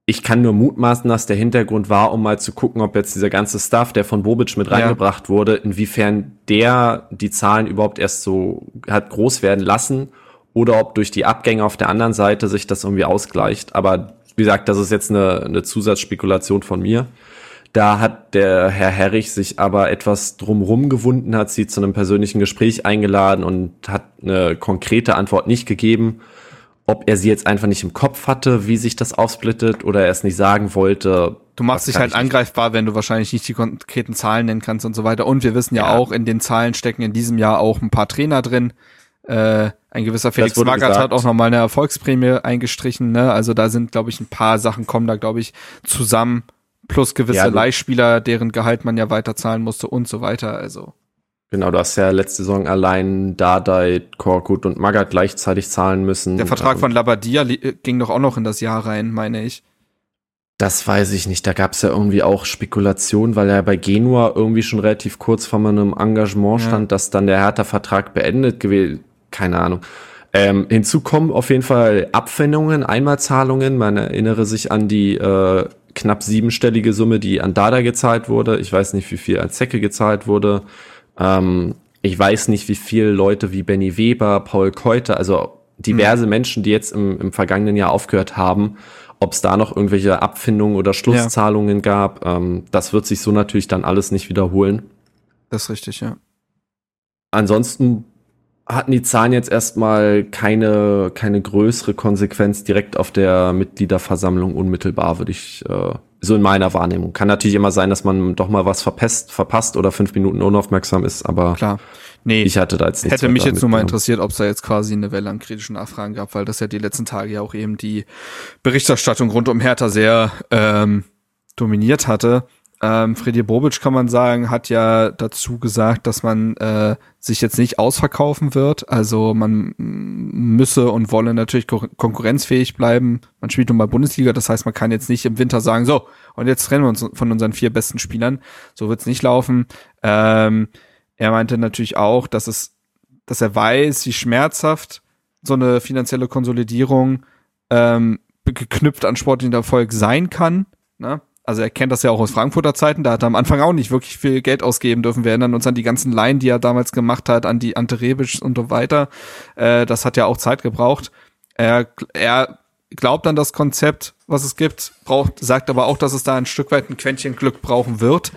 Ich kann nur mutmaßen, dass der Hintergrund war, um mal zu gucken, ob jetzt dieser ganze Stuff, der von Bobic mit reingebracht ja. wurde, inwiefern der die Zahlen überhaupt erst so hat groß werden lassen oder ob durch die Abgänge auf der anderen Seite sich das irgendwie ausgleicht. Aber wie gesagt, das ist jetzt eine, eine Zusatzspekulation von mir. Da hat der Herr Herrich sich aber etwas drumrum gewunden, hat sie zu einem persönlichen Gespräch eingeladen und hat eine konkrete Antwort nicht gegeben. Ob er sie jetzt einfach nicht im Kopf hatte, wie sich das aufsplittet oder er es nicht sagen wollte. Du machst dich halt angreifbar, wenn du wahrscheinlich nicht die konkreten Zahlen nennen kannst und so weiter. Und wir wissen ja, ja. auch, in den Zahlen stecken in diesem Jahr auch ein paar Trainer drin. Äh, ein gewisser Felix Magath hat auch nochmal eine Erfolgsprämie eingestrichen. Ne? Also da sind, glaube ich, ein paar Sachen kommen da, glaube ich, zusammen plus gewisse ja, Leihspieler, deren Gehalt man ja weiter zahlen musste und so weiter. Also Genau, du hast ja letzte Saison allein Dardai, Korkut und Magath gleichzeitig zahlen müssen. Der Vertrag von Labadia ging doch auch noch in das Jahr rein, meine ich. Das weiß ich nicht. Da gab es ja irgendwie auch Spekulationen, weil er bei Genua irgendwie schon relativ kurz vor meinem Engagement ja. stand, dass dann der Hertha-Vertrag beendet gewesen. Keine Ahnung. Ähm, hinzu kommen auf jeden Fall Abfindungen, Einmalzahlungen. Man erinnere sich an die äh, knapp siebenstellige Summe, die an Dada gezahlt wurde. Ich weiß nicht, wie viel an Zecke gezahlt wurde. Ähm, ich weiß nicht, wie viele Leute wie Benny Weber, Paul Keuter, also diverse mhm. Menschen, die jetzt im, im vergangenen Jahr aufgehört haben, ob es da noch irgendwelche Abfindungen oder Schlusszahlungen ja. gab. Ähm, das wird sich so natürlich dann alles nicht wiederholen. Das ist richtig, ja. Ansonsten hatten die Zahlen jetzt erstmal keine, keine größere Konsequenz direkt auf der Mitgliederversammlung unmittelbar, würde ich, äh, so in meiner Wahrnehmung. Kann natürlich immer sein, dass man doch mal was verpasst, verpasst oder fünf Minuten unaufmerksam ist, aber Klar. Nee, ich hatte da jetzt nichts Hätte mich jetzt nur mal interessiert, ob es da jetzt quasi eine Welle an kritischen Nachfragen gab, weil das ja die letzten Tage ja auch eben die Berichterstattung rund um Hertha sehr ähm, dominiert hatte. Ähm, Freddy Bobic kann man sagen, hat ja dazu gesagt, dass man äh, sich jetzt nicht ausverkaufen wird. Also man müsse und wolle natürlich konkurrenzfähig bleiben. Man spielt nun mal Bundesliga, das heißt, man kann jetzt nicht im Winter sagen, so, und jetzt trennen wir uns von unseren vier besten Spielern. So wird's nicht laufen. Ähm, er meinte natürlich auch, dass es, dass er weiß, wie schmerzhaft so eine finanzielle Konsolidierung ähm, geknüpft an sportlichen Erfolg sein kann. Ne? Also er kennt das ja auch aus Frankfurter Zeiten, da hat er am Anfang auch nicht wirklich viel Geld ausgeben dürfen. Wir erinnern uns an die ganzen Laien, die er damals gemacht hat, an die Ante Rebic und so weiter. Äh, das hat ja auch Zeit gebraucht. Er, er glaubt an das Konzept, was es gibt, braucht, sagt aber auch, dass es da ein Stück weit ein Quäntchen Glück brauchen wird.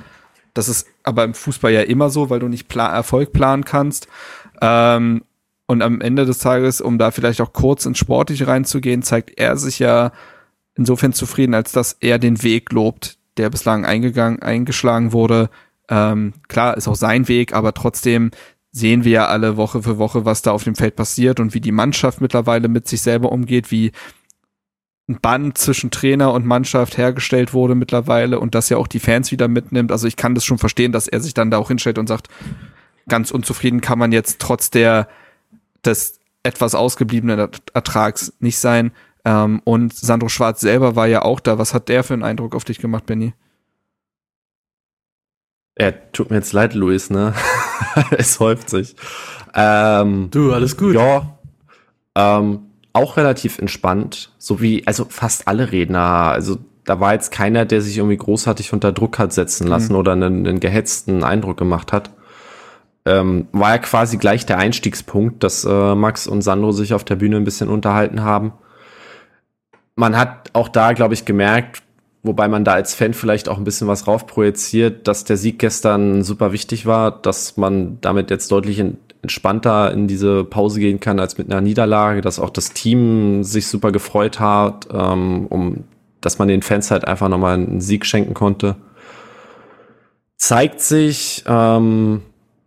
Das ist aber im Fußball ja immer so, weil du nicht Pla Erfolg planen kannst. Ähm, und am Ende des Tages, um da vielleicht auch kurz ins Sportliche reinzugehen, zeigt er sich ja insofern zufrieden, als dass er den Weg lobt, der bislang eingegangen, eingeschlagen wurde. Ähm, klar, ist auch sein Weg, aber trotzdem sehen wir ja alle Woche für Woche, was da auf dem Feld passiert und wie die Mannschaft mittlerweile mit sich selber umgeht, wie ein Band zwischen Trainer und Mannschaft hergestellt wurde mittlerweile und dass ja auch die Fans wieder mitnimmt. Also ich kann das schon verstehen, dass er sich dann da auch hinstellt und sagt, ganz unzufrieden kann man jetzt trotz der des etwas ausgebliebenen Ertrags nicht sein. Ähm, und Sandro Schwarz selber war ja auch da. Was hat der für einen Eindruck auf dich gemacht, Benny? Ja, tut mir jetzt leid, Luis, ne? *laughs* es häuft sich. Ähm, du, alles gut. Ja, ähm, auch relativ entspannt, so wie, also fast alle Redner. Also da war jetzt keiner, der sich irgendwie großartig unter Druck hat setzen lassen mhm. oder einen, einen gehetzten Eindruck gemacht hat. Ähm, war ja quasi gleich der Einstiegspunkt, dass äh, Max und Sandro sich auf der Bühne ein bisschen unterhalten haben man hat auch da, glaube ich, gemerkt, wobei man da als Fan vielleicht auch ein bisschen was raufprojiziert, dass der Sieg gestern super wichtig war, dass man damit jetzt deutlich entspannter in diese Pause gehen kann als mit einer Niederlage, dass auch das Team sich super gefreut hat, ähm, um, dass man den Fans halt einfach nochmal einen Sieg schenken konnte. Zeigt sich ähm,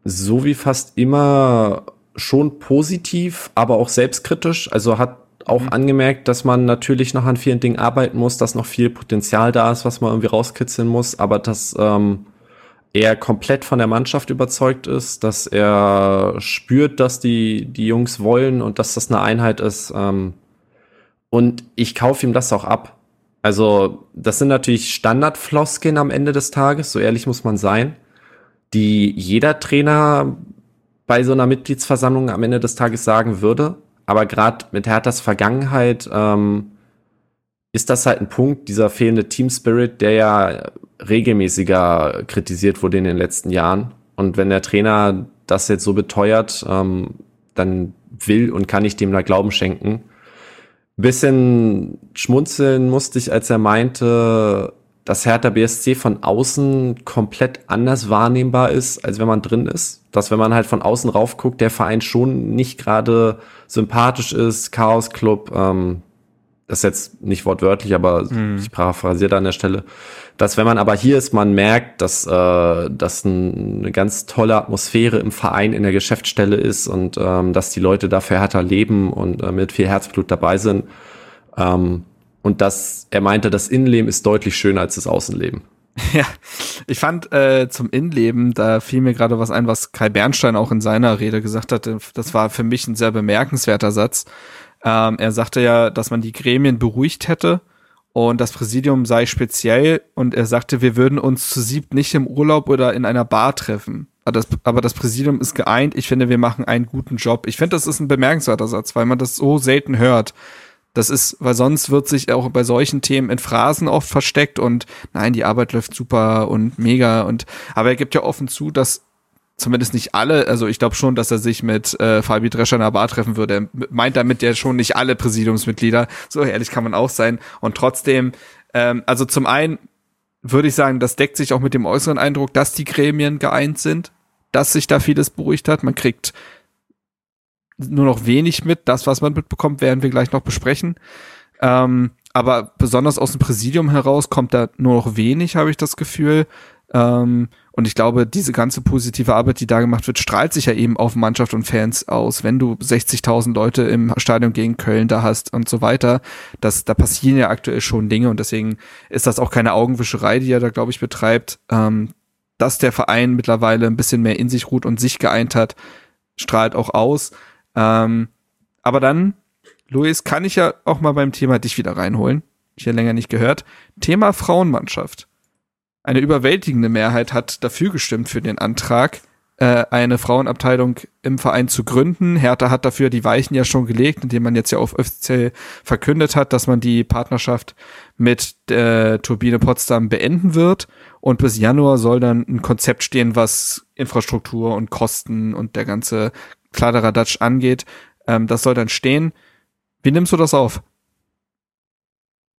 so wie fast immer schon positiv, aber auch selbstkritisch. Also hat auch mhm. angemerkt, dass man natürlich noch an vielen Dingen arbeiten muss, dass noch viel Potenzial da ist, was man irgendwie rauskitzeln muss, aber dass ähm, er komplett von der Mannschaft überzeugt ist, dass er spürt, dass die, die Jungs wollen und dass das eine Einheit ist. Ähm, und ich kaufe ihm das auch ab. Also, das sind natürlich Standardfloskeln am Ende des Tages, so ehrlich muss man sein, die jeder Trainer bei so einer Mitgliedsversammlung am Ende des Tages sagen würde. Aber gerade mit Herthas Vergangenheit ähm, ist das halt ein Punkt, dieser fehlende Team Spirit, der ja regelmäßiger kritisiert wurde in den letzten Jahren. Und wenn der Trainer das jetzt so beteuert, ähm, dann will und kann ich dem da Glauben schenken. Bisschen schmunzeln musste ich, als er meinte, dass Hertha BSC von außen komplett anders wahrnehmbar ist, als wenn man drin ist. Dass wenn man halt von außen rauf guckt, der Verein schon nicht gerade sympathisch ist, Chaos Club, ähm, das ist jetzt nicht wortwörtlich, aber hm. ich paraphrasiere da an der Stelle, dass wenn man aber hier ist, man merkt, dass äh, das eine ganz tolle Atmosphäre im Verein, in der Geschäftsstelle ist und ähm, dass die Leute dafür härter leben und äh, mit viel Herzblut dabei sind. Ähm, und dass er meinte, das Innenleben ist deutlich schöner als das Außenleben. *laughs* Ja, ich fand äh, zum Innenleben, da fiel mir gerade was ein, was Kai Bernstein auch in seiner Rede gesagt hat. Das war für mich ein sehr bemerkenswerter Satz. Ähm, er sagte ja, dass man die Gremien beruhigt hätte und das Präsidium sei speziell und er sagte, wir würden uns zu siebt nicht im Urlaub oder in einer Bar treffen. Aber das, aber das Präsidium ist geeint. Ich finde, wir machen einen guten Job. Ich finde, das ist ein bemerkenswerter Satz, weil man das so selten hört. Das ist, weil sonst wird sich auch bei solchen Themen in Phrasen oft versteckt und nein, die Arbeit läuft super und mega und aber er gibt ja offen zu, dass zumindest nicht alle, also ich glaube schon, dass er sich mit äh, Fabi Drescher in der Bar treffen würde. Er meint damit ja schon nicht alle Präsidiumsmitglieder. So ehrlich kann man auch sein. Und trotzdem, ähm, also zum einen würde ich sagen, das deckt sich auch mit dem äußeren Eindruck, dass die Gremien geeint sind, dass sich da vieles beruhigt hat. Man kriegt nur noch wenig mit. Das, was man mitbekommt, werden wir gleich noch besprechen. Ähm, aber besonders aus dem Präsidium heraus kommt da nur noch wenig, habe ich das Gefühl. Ähm, und ich glaube, diese ganze positive Arbeit, die da gemacht wird, strahlt sich ja eben auf Mannschaft und Fans aus. Wenn du 60.000 Leute im Stadion gegen Köln da hast und so weiter, das, da passieren ja aktuell schon Dinge und deswegen ist das auch keine Augenwischerei, die er da, glaube ich, betreibt. Ähm, dass der Verein mittlerweile ein bisschen mehr in sich ruht und sich geeint hat, strahlt auch aus. Ähm, aber dann, Luis, kann ich ja auch mal beim Thema dich wieder reinholen. Ich ja länger nicht gehört. Thema Frauenmannschaft. Eine überwältigende Mehrheit hat dafür gestimmt für den Antrag, äh, eine Frauenabteilung im Verein zu gründen. Hertha hat dafür die Weichen ja schon gelegt, indem man jetzt ja auf offiziell verkündet hat, dass man die Partnerschaft mit äh, Turbine Potsdam beenden wird. Und bis Januar soll dann ein Konzept stehen, was Infrastruktur und Kosten und der ganze Kladderadatsch angeht. Ähm, das soll dann stehen. Wie nimmst du das auf?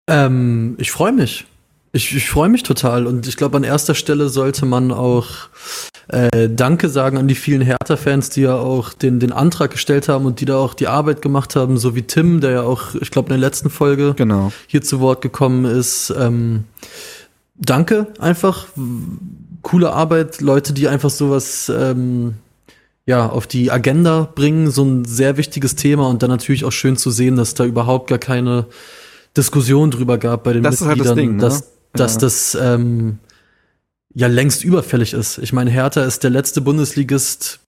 Ähm, ich freue mich. Ich, ich freue mich total und ich glaube, an erster Stelle sollte man auch äh, Danke sagen an die vielen Hertha-Fans, die ja auch den, den Antrag gestellt haben und die da auch die Arbeit gemacht haben, so wie Tim, der ja auch, ich glaube, in der letzten Folge genau. hier zu Wort gekommen ist. Ähm, danke einfach. Coole Arbeit, Leute, die einfach sowas ähm, ja, auf die Agenda bringen, so ein sehr wichtiges Thema und dann natürlich auch schön zu sehen, dass da überhaupt gar keine Diskussion drüber gab bei den das Mitgliedern, halt das Ding, ne? dass, dass ja. das ähm, ja längst überfällig ist. Ich meine, Hertha ist der letzte Bundesligist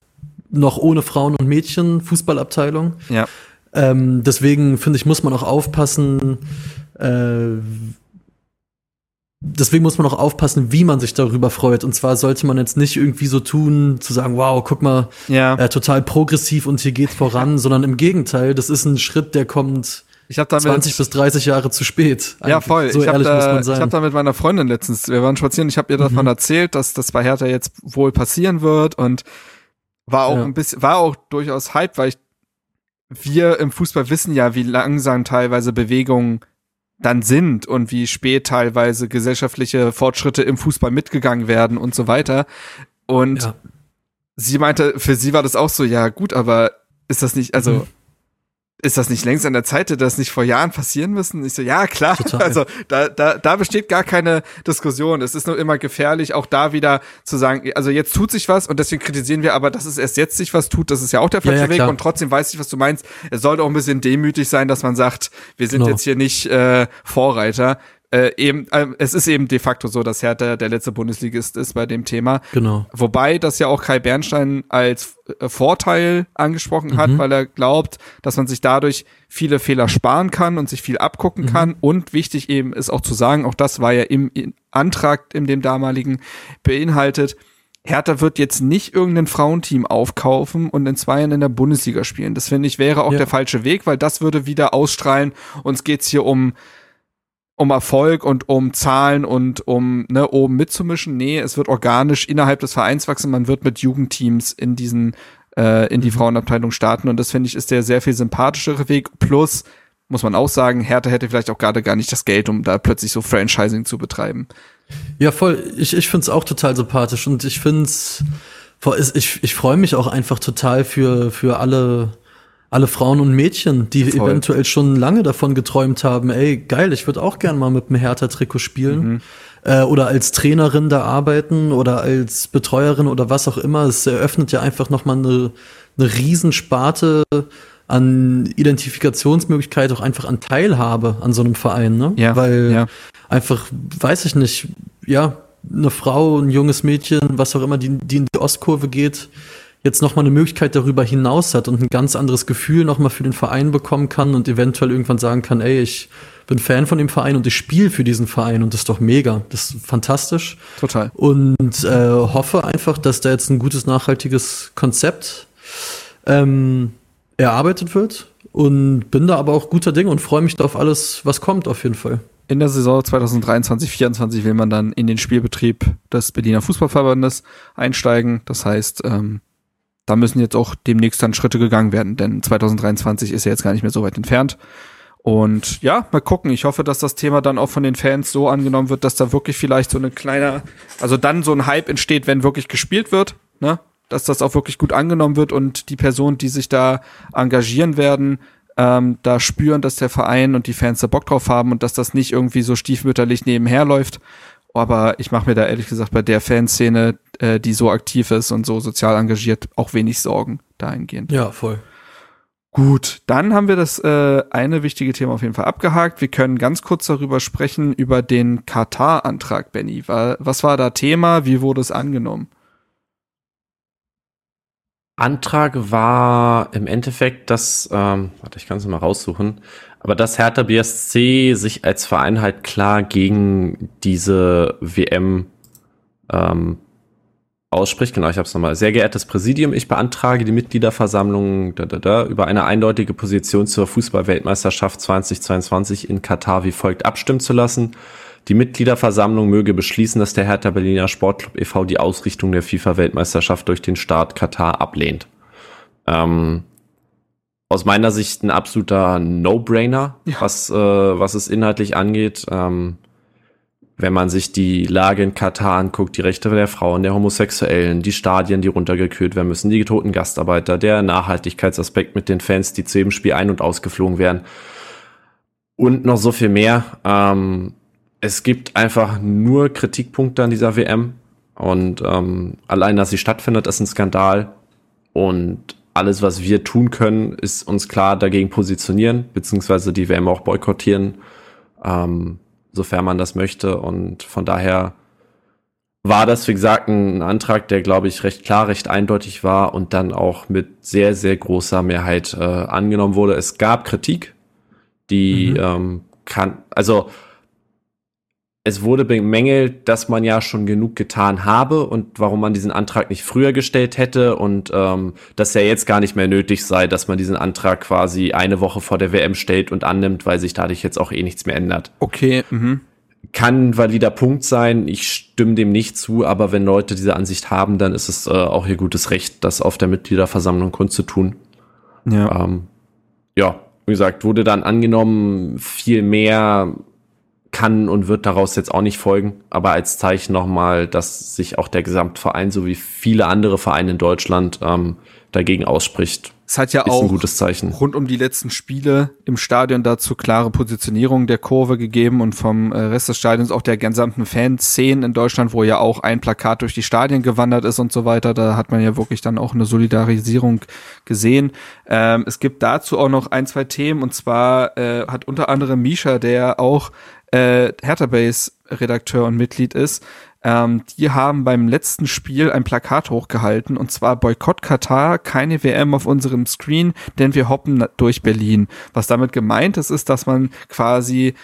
noch ohne Frauen- und Mädchen Fußballabteilung. Ja. Ähm, deswegen finde ich, muss man auch aufpassen, äh, deswegen muss man auch aufpassen, wie man sich darüber freut. Und zwar sollte man jetzt nicht irgendwie so tun, zu sagen, wow, guck mal, ja. äh, total progressiv und hier geht's voran, *laughs* sondern im Gegenteil, das ist ein Schritt, der kommt ich hab damit, 20 bis 30 Jahre zu spät. Eigentlich. Ja, voll. So ich ehrlich da, muss man sein. Ich habe da mit meiner Freundin letztens, wir waren spazieren, ich habe ihr davon Mhm. erzählt, dass das bei Hertha jetzt wohl passieren wird und war auch Ja. ein bisschen, war auch durchaus Hype, weil ich, wir im Fußball wissen ja, wie langsam teilweise Bewegungen dann sind und wie spät teilweise gesellschaftliche Fortschritte im Fußball mitgegangen werden und so weiter. Und ja. sie meinte, für sie war das auch so, ja gut, aber ist das nicht, also Mhm. Ist das nicht längst an der Zeit, hätte das nicht vor Jahren passieren müssen? Ich so, ja, klar. Total. Also da, da, da besteht gar keine Diskussion. Es ist nur immer gefährlich, auch da wieder zu sagen, also jetzt tut sich was und deswegen kritisieren wir aber, dass es erst jetzt sich was tut. Das ist ja auch der Ja, ja, falsche Weg und trotzdem weiß ich, was du meinst. Es sollte auch ein bisschen demütig sein, dass man sagt, wir sind Genau. jetzt hier nicht äh, Vorreiter. Äh, eben, äh, es ist eben de facto so, dass Hertha der letzte Bundesligist ist bei dem Thema. Genau. Wobei das ja auch Kai Bernstein als äh, Vorteil angesprochen hat, Mhm. weil er glaubt, dass man sich dadurch viele Fehler sparen kann und sich viel abgucken kann. Und wichtig eben ist auch zu sagen, auch das war ja im, im Antrag, in dem damaligen beinhaltet, Hertha wird jetzt nicht irgendein Frauenteam aufkaufen und in zwei Jahren in der Bundesliga spielen. Das finde ich wäre auch Ja. der falsche Weg, weil das würde wieder ausstrahlen. Uns geht's hier um um Erfolg und um Zahlen und um ne, oben mitzumischen. Nee, es wird organisch innerhalb des Vereins wachsen. Man wird mit Jugendteams in diesen äh, in die Frauenabteilung starten und das finde ich ist der sehr viel sympathischere Weg. Plus muss man auch sagen, Hertha hätte vielleicht auch gerade gar nicht das Geld, um da plötzlich so Franchising zu betreiben. Ja, voll. Ich, ich find's auch total sympathisch und ich find's, voll- ich, ich freue mich auch einfach total für, für alle, alle Frauen und Mädchen, die Voll. eventuell schon lange davon geträumt haben, ey, geil, ich würde auch gern mal mit einem Hertha-Trikot spielen. Äh, oder als Trainerin da arbeiten oder als Betreuerin oder was auch immer. Es eröffnet ja einfach nochmal eine, eine Riesensparte an Identifikationsmöglichkeit, auch einfach an Teilhabe an so einem Verein, ne? Ja, Weil ja. einfach, weiß ich nicht, ja, eine Frau, ein junges Mädchen, was auch immer, die, die in die Ostkurve geht, jetzt nochmal eine Möglichkeit darüber hinaus hat und ein ganz anderes Gefühl nochmal für den Verein bekommen kann und eventuell irgendwann sagen kann, ey, ich bin Fan von dem Verein und ich spiele für diesen Verein und das ist doch mega, das ist fantastisch Total. und äh, hoffe einfach, dass da jetzt ein gutes, nachhaltiges Konzept ähm, erarbeitet wird und bin da aber auch guter Dinge und freue mich da auf alles, was kommt auf jeden Fall. In der Saison 2023-24 will man dann in den Spielbetrieb des Berliner Fußballverbandes einsteigen. Das heißt, ähm, da müssen jetzt auch demnächst dann Schritte gegangen werden, denn 2023 ist ja jetzt gar nicht mehr so weit entfernt. Und ja, mal gucken. Ich hoffe, dass das Thema dann auch von den Fans so angenommen wird, dass da wirklich vielleicht so eine kleine, also dann so ein Hype entsteht, wenn wirklich gespielt wird, ne? Dass das auch wirklich gut angenommen wird und die Personen, die sich da engagieren werden, ähm, da spüren, dass der Verein und die Fans da Bock drauf haben und dass das nicht irgendwie so stiefmütterlich nebenher läuft. Aber ich mache mir da ehrlich gesagt bei der Fanszene, äh, die so aktiv ist und so sozial engagiert, auch wenig Sorgen dahingehend. Ja, voll. Gut, dann haben wir das äh, eine wichtige Thema auf jeden Fall abgehakt. Wir können ganz kurz darüber sprechen, über den Katar-Antrag, Benny. Was war da Thema? Wie wurde es angenommen? Antrag war im Endeffekt, dass, ähm, warte, ich kann es mal raussuchen, aber dass Hertha BSC sich als Verein halt klar gegen diese WM ähm, ausspricht. Genau, ich habe es nochmal. Sehr geehrtes Präsidium, ich beantrage die Mitgliederversammlung da, da, da, über eine eindeutige Position zur Fußballweltmeisterschaft 2022 in Katar wie folgt abstimmen zu lassen. Die Mitgliederversammlung möge beschließen, dass der Hertha Berliner Sportclub e.V. die Ausrichtung der FIFA-Weltmeisterschaft durch den Staat Katar ablehnt. Ähm, aus meiner Sicht ein absoluter No-Brainer, Ja. was, äh, was es inhaltlich angeht. Ähm, wenn man sich die Lage in Katar anguckt, die Rechte der Frauen, der Homosexuellen, die Stadien, die runtergekühlt werden müssen, die toten Gastarbeiter, der Nachhaltigkeitsaspekt mit den Fans, die zu jedem Spiel ein- und ausgeflogen werden und noch so viel mehr. Ähm, es gibt einfach nur Kritikpunkte an dieser WM und ähm, allein, dass sie stattfindet, ist ein Skandal und alles, was wir tun können, ist uns klar dagegen positionieren, beziehungsweise die WM auch boykottieren, ähm, sofern man das möchte. Und von daher war das, wie gesagt, ein Antrag, der, glaube ich, recht klar, recht eindeutig war und dann auch mit sehr, sehr großer Mehrheit äh, angenommen wurde. Es gab Kritik, die Mhm. ähm, kann, also es wurde bemängelt, dass man ja schon genug getan habe und warum man diesen Antrag nicht früher gestellt hätte und ähm, dass ja jetzt gar nicht mehr nötig sei, dass man diesen Antrag quasi eine Woche vor der WM stellt und annimmt, weil sich dadurch jetzt auch eh nichts mehr ändert. Okay, mhm. Kann ein valider Punkt sein, ich stimme dem nicht zu, aber wenn Leute diese Ansicht haben, dann ist es äh, auch ihr gutes Recht, das auf der Mitgliederversammlung kundzutun. ja. Ähm, ja, wie gesagt, wurde dann angenommen, viel mehr kann und wird daraus jetzt auch nicht folgen, aber als Zeichen nochmal, dass sich auch der Gesamtverein sowie viele andere Vereine in Deutschland ähm, dagegen ausspricht. Es hat ja ist auch ein gutes Zeichen. rund um die letzten Spiele im Stadion dazu klare Positionierung der Kurve gegeben und vom äh, Rest des Stadions auch der gesamten Fanszenen in Deutschland, wo ja auch ein Plakat durch die Stadien gewandert ist und so weiter. Da hat man ja wirklich dann auch eine Solidarisierung gesehen. Ähm, es gibt dazu auch noch ein, zwei Themen und zwar äh, hat unter anderem Misha, der auch äh, Hertha Base Redakteur und Mitglied ist, ähm, die haben beim letzten Spiel ein Plakat hochgehalten und zwar Boykott Katar, keine WM auf unserem Screen, denn wir hoppen durch Berlin. Was damit gemeint ist, ist, dass man quasi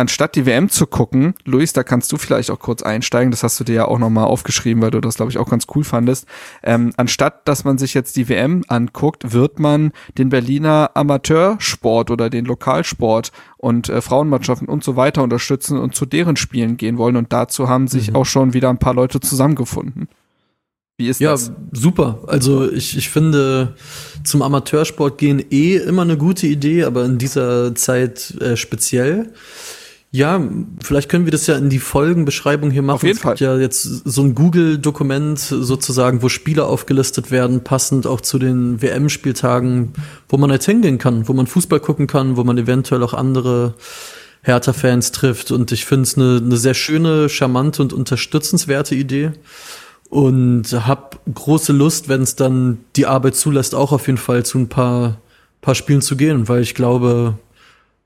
anstatt die WM zu gucken, Luis, da kannst du vielleicht auch kurz einsteigen, das hast du dir ja auch nochmal aufgeschrieben, weil du das, glaube ich, auch ganz cool fandest. Ähm, anstatt, dass man sich jetzt die WM anguckt, wird man den Berliner Amateursport oder den Lokalsport und äh, Frauenmannschaften und so weiter unterstützen und zu deren Spielen gehen wollen. Und dazu haben sich Mhm. auch schon wieder ein paar Leute zusammengefunden. Wie ist Ja, das? super. Also ich, ich finde zum Amateursport gehen eh immer eine gute Idee, aber in dieser Zeit äh, speziell. Ja, vielleicht können wir das ja in die Folgenbeschreibung hier machen. Auf jeden es gibt ja jetzt so ein Google-Dokument sozusagen, wo Spieler aufgelistet werden, passend auch zu den WM-Spieltagen, wo man jetzt hingehen kann, wo man Fußball gucken kann, wo man eventuell auch andere Hertha-Fans trifft. Und ich finde es eine, eine sehr schöne, charmante und unterstützenswerte Idee. Und hab große Lust, wenn es dann die Arbeit zulässt, auch auf jeden Fall zu ein paar, paar Spielen zu gehen, weil ich glaube,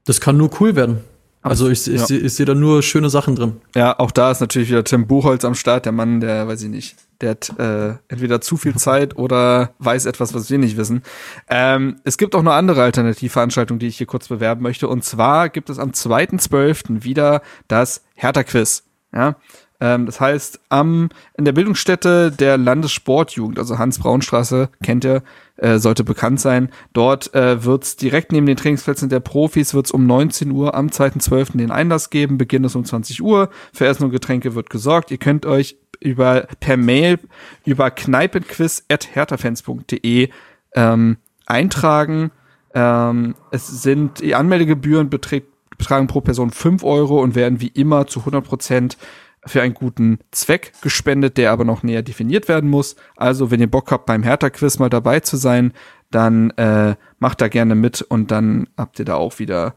das kann nur cool werden. Also ich, ich, Ja. seh- ich sehe da nur schöne Sachen drin. Ja, auch da ist natürlich wieder Tim Buchholz am Start, der Mann, der, weiß ich nicht, der hat äh, entweder zu viel Zeit oder weiß etwas, was wir nicht wissen. Ähm, es gibt auch noch andere Alternativveranstaltungen, die ich hier kurz bewerben möchte. Und zwar gibt es am 2.12. wieder das Hertha-Quiz. Ja, ähm, das heißt, am, in der Bildungsstätte der Landessportjugend, also Hans-Braun-Straße, kennt ihr, äh, sollte bekannt sein. Dort äh, wird direkt neben den Trainingsplätzen der Profis wird's um 19 Uhr am 2.12. den Einlass geben. Beginn ist um 20 Uhr. Für Essen und Getränke wird gesorgt. Ihr könnt euch über per Mail über kneipenquiz.hertafans.de ähm, eintragen. Ähm, es sind die Anmeldegebühren beträgt, betragen pro Person 5 Euro und werden wie immer zu 100 Prozent für einen guten Zweck gespendet, der aber noch näher definiert werden muss. Also, wenn ihr Bock habt, beim Hertha-Quiz mal dabei zu sein, dann äh, macht da gerne mit und dann habt ihr da auch wieder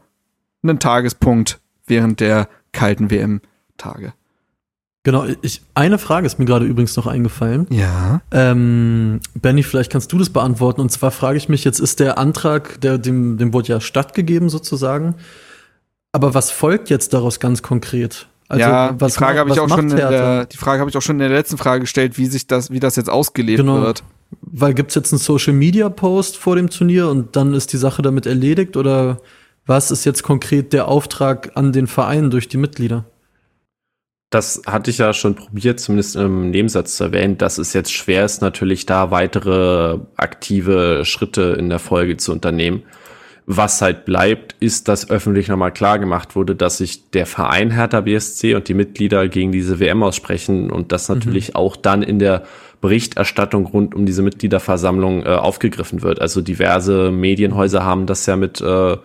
einen Tagespunkt während der kalten WM-Tage. Genau, ich, eine Frage ist mir gerade übrigens noch eingefallen. Ja. Ähm, Benny, vielleicht kannst du das beantworten. Und zwar frage ich mich, jetzt ist der Antrag, der, dem, dem wurde ja stattgegeben sozusagen. Aber was folgt jetzt daraus ganz konkret? Also, ja, was die Frage habe ich auch schon in Hertha? der, die Frage habe ich auch schon in der letzten Frage gestellt, wie sich das, wie das jetzt ausgelebt Genau. wird. Weil gibt's jetzt einen Social Media Post vor dem Turnier und dann ist die Sache damit erledigt oder was ist jetzt konkret der Auftrag an den Verein durch die Mitglieder? Das hatte ich ja schon probiert, zumindest im Nebensatz zu erwähnen, dass es jetzt schwer ist, natürlich da weitere aktive Schritte in der Folge zu unternehmen. Was halt bleibt, ist, dass öffentlich nochmal klar gemacht wurde, dass sich der Verein Hertha BSC und die Mitglieder gegen diese WM aussprechen und das natürlich auch dann in der Berichterstattung rund um diese Mitgliederversammlung äh, aufgegriffen wird. Also diverse Medienhäuser haben das ja mit äh,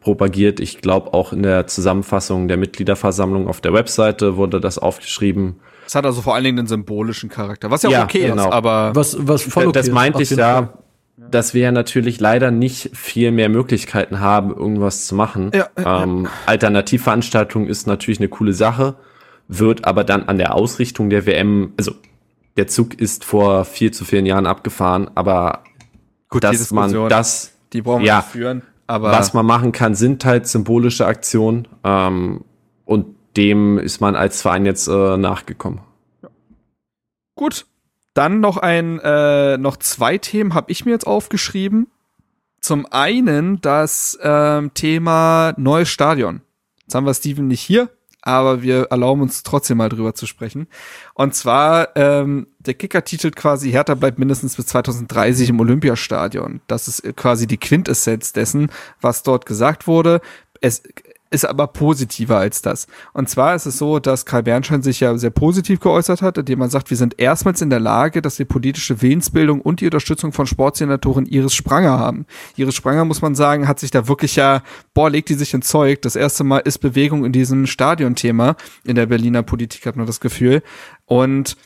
propagiert. Ich glaube auch in der Zusammenfassung der Mitgliederversammlung auf der Webseite wurde das aufgeschrieben. Es hat also vor allen Dingen einen symbolischen Charakter, was ja auch Ja, okay genau. ist, aber Was, was voll okay das meinte ich ja, Fall. Dass wir ja natürlich leider nicht viel mehr Möglichkeiten haben, irgendwas zu machen. Ja, ja, ähm, Alternativveranstaltung ist natürlich eine coole Sache, wird aber dann an der Ausrichtung der WM, also der Zug ist vor viel zu vielen Jahren abgefahren, aber gut, die dass man das, die brauchen wir ja, nicht führen, aber was man machen kann, sind halt symbolische Aktionen ähm, und dem ist man als Verein jetzt äh, nachgekommen. Gut. Dann noch ein, äh, noch zwei Themen habe ich mir jetzt aufgeschrieben. Zum einen das ähm, Thema neues Stadion. Jetzt haben wir Steven nicht hier, aber wir erlauben uns trotzdem mal drüber zu sprechen. Und zwar, ähm, der Kicker titelt quasi, Hertha bleibt mindestens bis 2030 im Olympiastadion. Das ist quasi die Quintessenz dessen, was dort gesagt wurde. Es ist aber positiver als das. Und zwar ist es so, dass Karl Bernstein sich ja sehr positiv geäußert hat, indem man sagt, wir sind erstmals in der Lage, dass wir politische Willensbildung und die Unterstützung von Sportsenatorin Iris Spranger haben. Iris Spranger, muss man sagen, hat sich da wirklich ja, boah, legt die sich ins Zeug. Das erste Mal ist Bewegung in diesem Stadionthema in der Berliner Politik, hat man das Gefühl. Und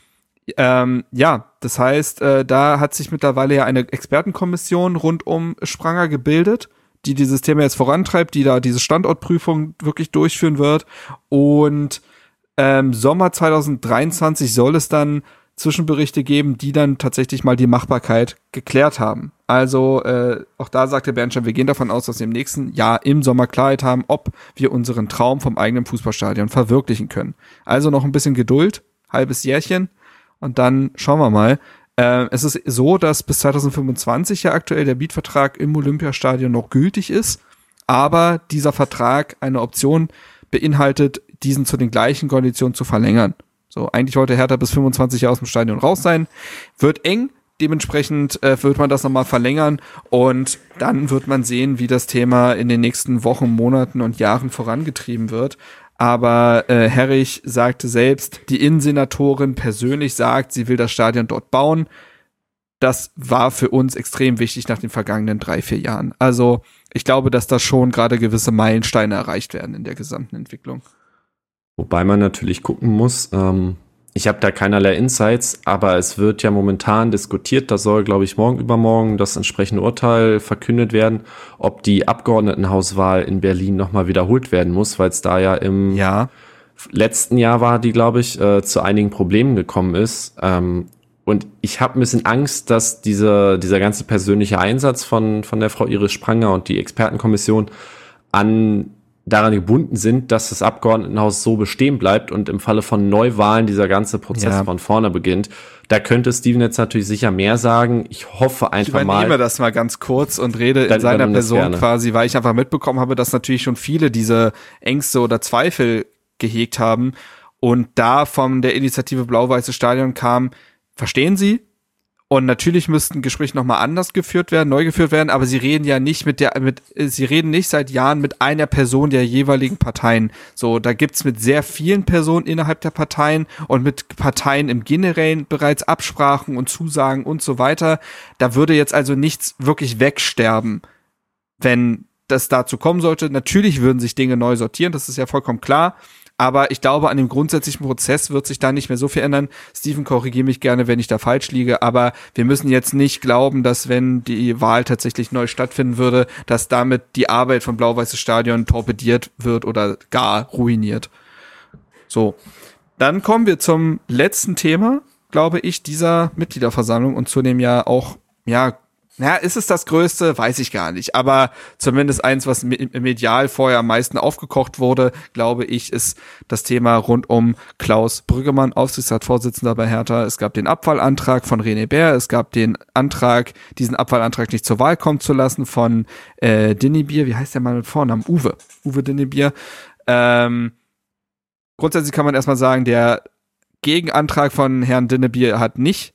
Ähm, ja, das heißt, äh, da hat sich mittlerweile ja eine Expertenkommission rund um Spranger gebildet, die dieses Thema jetzt vorantreibt, die da diese Standortprüfung wirklich durchführen wird. Und ähm, Sommer 2023 soll es dann Zwischenberichte geben, die dann tatsächlich mal die Machbarkeit geklärt haben. Also äh, auch da sagte Bernstein, wir gehen davon aus, dass wir im nächsten Jahr im Sommer Klarheit haben, ob wir unseren Traum vom eigenen Fußballstadion verwirklichen können. Also noch ein bisschen Geduld, halbes Jährchen und dann schauen wir mal. Äh, es ist so, dass bis 2025 ja aktuell der Mietvertrag im Olympiastadion noch gültig ist, aber dieser Vertrag eine Option beinhaltet, diesen zu den gleichen Konditionen zu verlängern. So, eigentlich wollte Hertha bis 25 Jahre aus dem Stadion raus sein. Wird eng. Dementsprechend äh, wird man das nochmal verlängern und dann wird man sehen, wie das Thema in den nächsten Wochen, Monaten und Jahren vorangetrieben wird. Aber äh, Herrich sagte selbst, die Innensenatorin persönlich sagt, sie will das Stadion dort bauen. Das war für uns extrem wichtig nach den vergangenen drei, vier Jahren. Also ich glaube, dass da schon gerade gewisse Meilensteine erreicht werden in der gesamten Entwicklung. Wobei man natürlich gucken muss, ähm, ich habe da keinerlei Insights, aber es wird ja momentan diskutiert, da soll, glaube ich, morgen übermorgen das entsprechende Urteil verkündet werden, ob die Abgeordnetenhauswahl in Berlin nochmal wiederholt werden muss, weil es da ja im ja. letzten Jahr war, die, glaube ich, äh, zu einigen Problemen gekommen ist. Ähm, und ich habe ein bisschen Angst, dass diese, dieser ganze persönliche Einsatz von, von der Frau Iris Spranger und die Expertenkommission an daran gebunden sind, dass das Abgeordnetenhaus so bestehen bleibt und im Falle von Neuwahlen dieser ganze Prozess ja. von vorne beginnt. Da könnte Steven jetzt natürlich sicher mehr sagen. Ich hoffe einfach mal. Ich übernehme mal, das mal ganz kurz und rede in seiner Person quasi, weil ich einfach mitbekommen habe, dass natürlich schon viele diese Ängste oder Zweifel gehegt haben und da von der Initiative Blau-Weiße Stadion kam, verstehen Sie, und natürlich müssten Gespräche nochmal anders geführt werden, neu geführt werden, aber sie reden ja nicht mit der, mit, sie reden nicht seit Jahren mit einer Person der jeweiligen Parteien. So, da gibt's mit sehr vielen Personen innerhalb der Parteien und mit Parteien im Generellen bereits Absprachen und Zusagen und so weiter. Da würde jetzt also nichts wirklich wegsterben, wenn das dazu kommen sollte. Natürlich würden sich Dinge neu sortieren, das ist ja vollkommen klar. Aber ich glaube, an dem grundsätzlichen Prozess wird sich da nicht mehr so viel ändern. Steven, korrigiere mich gerne, wenn ich da falsch liege. Aber wir müssen jetzt nicht glauben, dass wenn die Wahl tatsächlich neu stattfinden würde, dass damit die Arbeit von Blau-Weißes Stadion torpediert wird oder gar ruiniert. So. Dann kommen wir zum letzten Thema, glaube ich, dieser Mitgliederversammlung und zu dem ja auch, ja, ja, ist es das Größte? Weiß ich gar nicht. Aber zumindest eins, was medial vorher am meisten aufgekocht wurde, glaube ich, ist das Thema rund um Klaus Brüggemann, Aufsichtsratsvorsitzender bei Hertha. Es gab den Abfallantrag von René Bär. Es gab den Antrag, diesen Abfallantrag nicht zur Wahl kommen zu lassen von äh, Dinnebier. Wie heißt der Mann mit Vornamen? Uwe. Uwe Dinnebier. Ähm, grundsätzlich kann man erstmal sagen, der Gegenantrag von Herrn Dinnebier hat nicht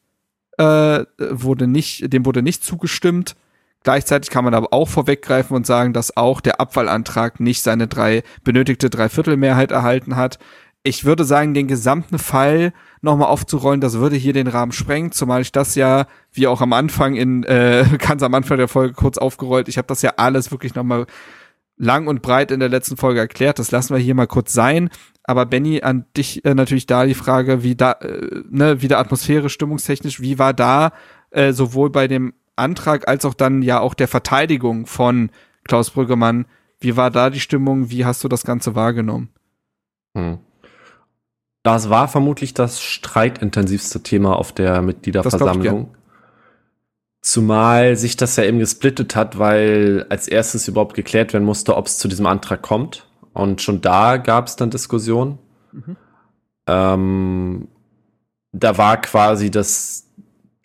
äh, wurde nicht, dem wurde nicht zugestimmt. Gleichzeitig kann man aber auch vorweggreifen und sagen, dass auch der Abfallantrag nicht seine drei benötigte Dreiviertelmehrheit erhalten hat. Ich würde sagen, den gesamten Fall nochmal aufzurollen, das würde hier den Rahmen sprengen, zumal ich das ja, wie auch am Anfang in, äh, *laughs* ganz am Anfang der Folge kurz aufgerollt, ich habe das ja alles wirklich nochmal lang und breit in der letzten Folge erklärt. Das lassen wir hier mal kurz sein. Aber Benny, an dich äh, natürlich da die Frage, wie da, äh, ne, wie der Atmosphäre stimmungstechnisch, wie war da äh, sowohl bei dem Antrag als auch dann ja auch der Verteidigung von Klaus Brüggemann, wie war da die Stimmung? Wie hast du das Ganze wahrgenommen? Hm. Das war vermutlich das streitintensivste Thema auf der Mitgliederversammlung. Zumal sich das ja eben gesplittet hat, weil als erstes überhaupt geklärt werden musste, ob es zu diesem Antrag kommt. Und schon da gab es dann Diskussionen. Mhm. Ähm, da war quasi das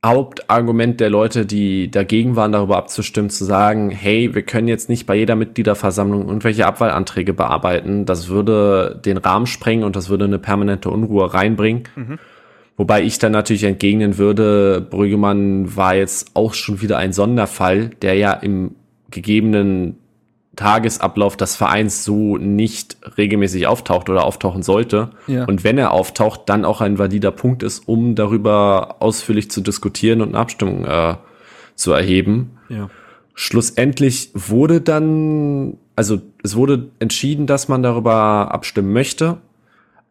Hauptargument der Leute, die dagegen waren, darüber abzustimmen, zu sagen, hey, wir können jetzt nicht bei jeder Mitgliederversammlung irgendwelche Abwahlanträge bearbeiten. Das würde den Rahmen sprengen und das würde eine permanente Unruhe reinbringen. Mhm. Wobei ich dann natürlich entgegnen würde, Brüggemann war jetzt auch schon wieder ein Sonderfall, der ja im gegebenen Tagesablauf des Vereins so nicht regelmäßig auftaucht oder auftauchen sollte. Ja. Und wenn er auftaucht, dann auch ein valider Punkt ist, um darüber ausführlich zu diskutieren und eine Abstimmung äh, zu erheben. Ja. Schlussendlich wurde dann, also es wurde entschieden, dass man darüber abstimmen möchte.